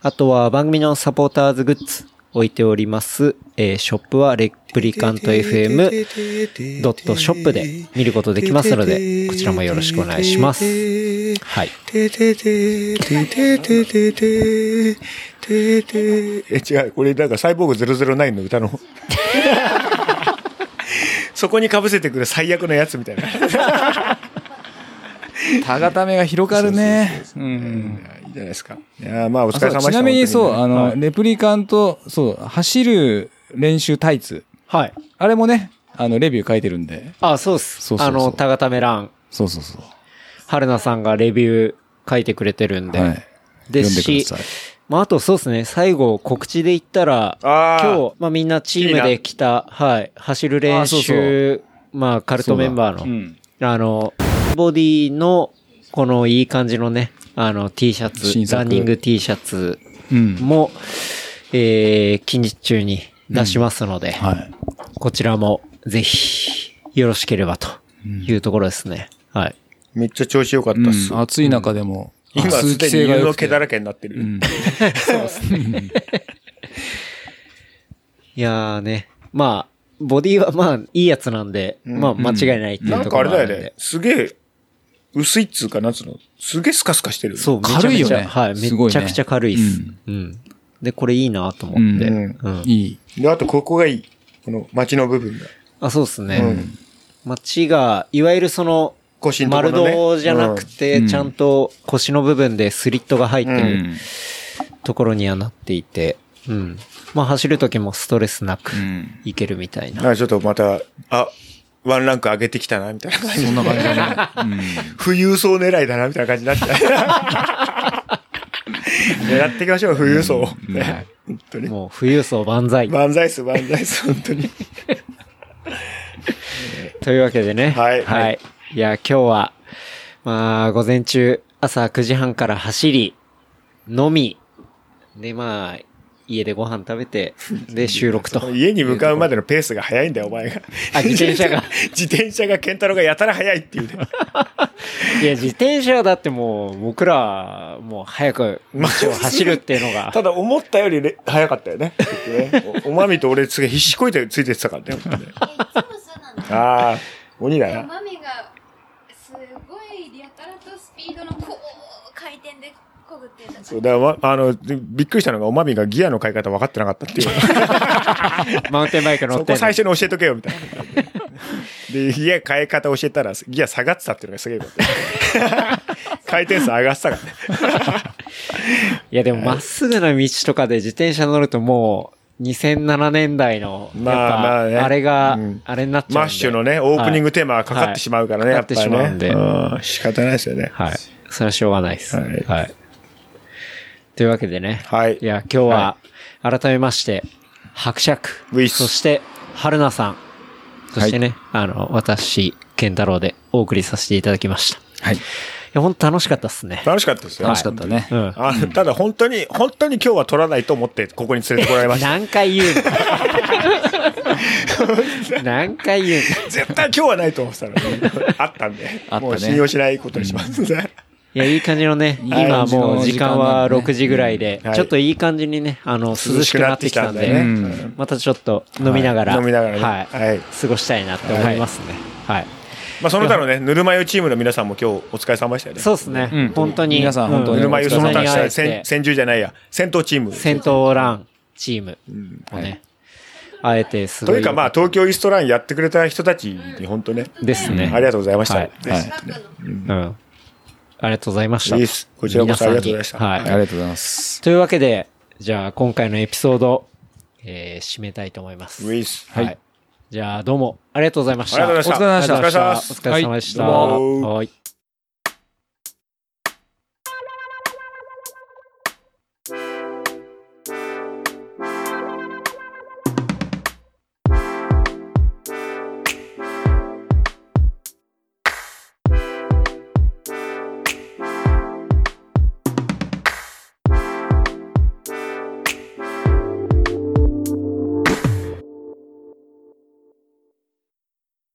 あとは、番組のサポーターズグッズ置いております、えー、ショップはレプリカント FM.shop で見ることできますので、こちらもよろしくお願いします。はい。え、違う、これなんかサイボーグ009の歌の。そこに被せてくる最悪のやつみたいな。たがためが広がるね。うん。じゃないですか。いやーまあお疲れ様でした。ちなみにそう、あの、はいレプリカント、そう、走る練習タイツ。はい。あれもね、あの、レビュー書いてるんで。あ、そうっす。そうそうそうあの、タガタメラン、そうそうそう。春菜さんがレビュー書いてくれてるんで。はい。ですし読んでください、まあ、あとそうですね、最後告知で言ったら、今日、まあみんなチームで来た、はい、走る練あそう習、まあカルトメンバーの、うん。あの、ボディの、このいい感じのね、あの T シャ新ツ、ラ作ンニング T シャツうん。も、えー、近日中に出しますので、はい。こちらもぜひ、よろしければというところですね。はい。めっちゃ調子良かったうっす。ん、暑い中でも、今すでに湯性が良くての毛だらけになってる。うん。いやーね、まあ、ボディはまあ、いいやつなんで、まあ、間違いないっていうなんところもあるんで。かあれだよね。すげえ、薄いっつうか、なんつうの？すげえスカスカしてる。そう、軽いよねはい、すごいねめちゃくちゃ軽いっす。うん。で、これいいなと思って。ううんん。いい。で、あとここがいい。この街の部分が。あ、そうっすね。うん街が、いわゆるその、腰の丸胴じゃなくて、うんちゃんと腰の部分でスリットが入ってうるうん。ところにはなっていて、うん。まあ走る時もストレスなくうんいけるみたいな。あちょっとまた、あ、ワンランク上げてきたな、みたいな感じ。そんな感じだね。富裕層狙いだな、みたいな感じになっちゃう。狙っていきましょう、富裕層を。ね本当に。もう富裕層万歳。万歳っす、万歳っす、本当に。というわけでね。はいはい。いや、今日は、まあ、午前中、朝9時半から走り、飲み、で、まあ、家でご飯食べて、で、収録と。家に向かうまでのペースが早いんだよ、お前が。あ自転車が。自転車が、ケンタロウがやたら早いっていうね。いや、自転車だってもう、僕ら、もう早く道を走るっていうのが。ただ思ったよりれ早かったよね。ねおおまみと俺すげえ必死こいてついてってたからね。ああ、鬼だな。マミが、すごいやたらとスピードのここぐってたからそうだから、ま、あの、でびっくりしたのが、おまみがギアの買い方分かってなかったっていう。マウンテンバイク乗そってんのこ最初に教えとけよ、みたいな。で、ギア変え方教えたら、ギア下がってたっていうのがすげえこと。回転数上がってたからね。いや、でもまっすぐな道とかで自転車乗るともう、2007年代の、やっまあぱ、まあねあれがうん、あれになっちゃうんで。マッシュのね、オープニングテーマがかかってしまうからね、はいやっぱりかかってしまうんでね。うん、仕方ないですよね。はい。それはしょうがないです。ははいい。というわけでね。はいいや、今日は、改めまして、伯爵そして、春菜さん。そしてね、あの、私、健太郎でお送りさせていただきました。いはい。や、本当楽しかったっすね。楽しかったですよ。楽しかったね。うん。あただ本当に、本当に今日は取らないと思って、ここに連れてこられました。何回言うの？何回言うの？絶対今日はないと思ってたのに、あったんで、あったねもう信用しないことにします。いや、いい感じのね、い。今もう時間は時間なんでね。6時ぐらいで、はい。ちょっといい感じにね、あの、涼しくなってきたんで、またちょっと飲みながら、はい飲みながらね。はい、はい。過ごしたいなって思いますね。はい。まあその他のね、ぬるま湯チームの皆さんも今日お疲れ様でしたよね。そうですね、うん。本当に。皆さん本当にぬるま湯その他に会え戦じゃないや、戦闘チーム。戦闘ランチームをね、あえてすごい。というかまあ東京イーストランやってくれた人たちに本当ね、ですね。ありがとうございました。はい。うん。ありがとうございました。いいっすこちらこそありがとうございましたはい。ありがとうございます。というわけで、じゃあ今回のエピソード、えー、締めたいと思います。ウィス。はい。じゃあどうもありがとうございました。ありがとうございましたお疲れ様でした。お疲れ様ですお疲れ様でした。はい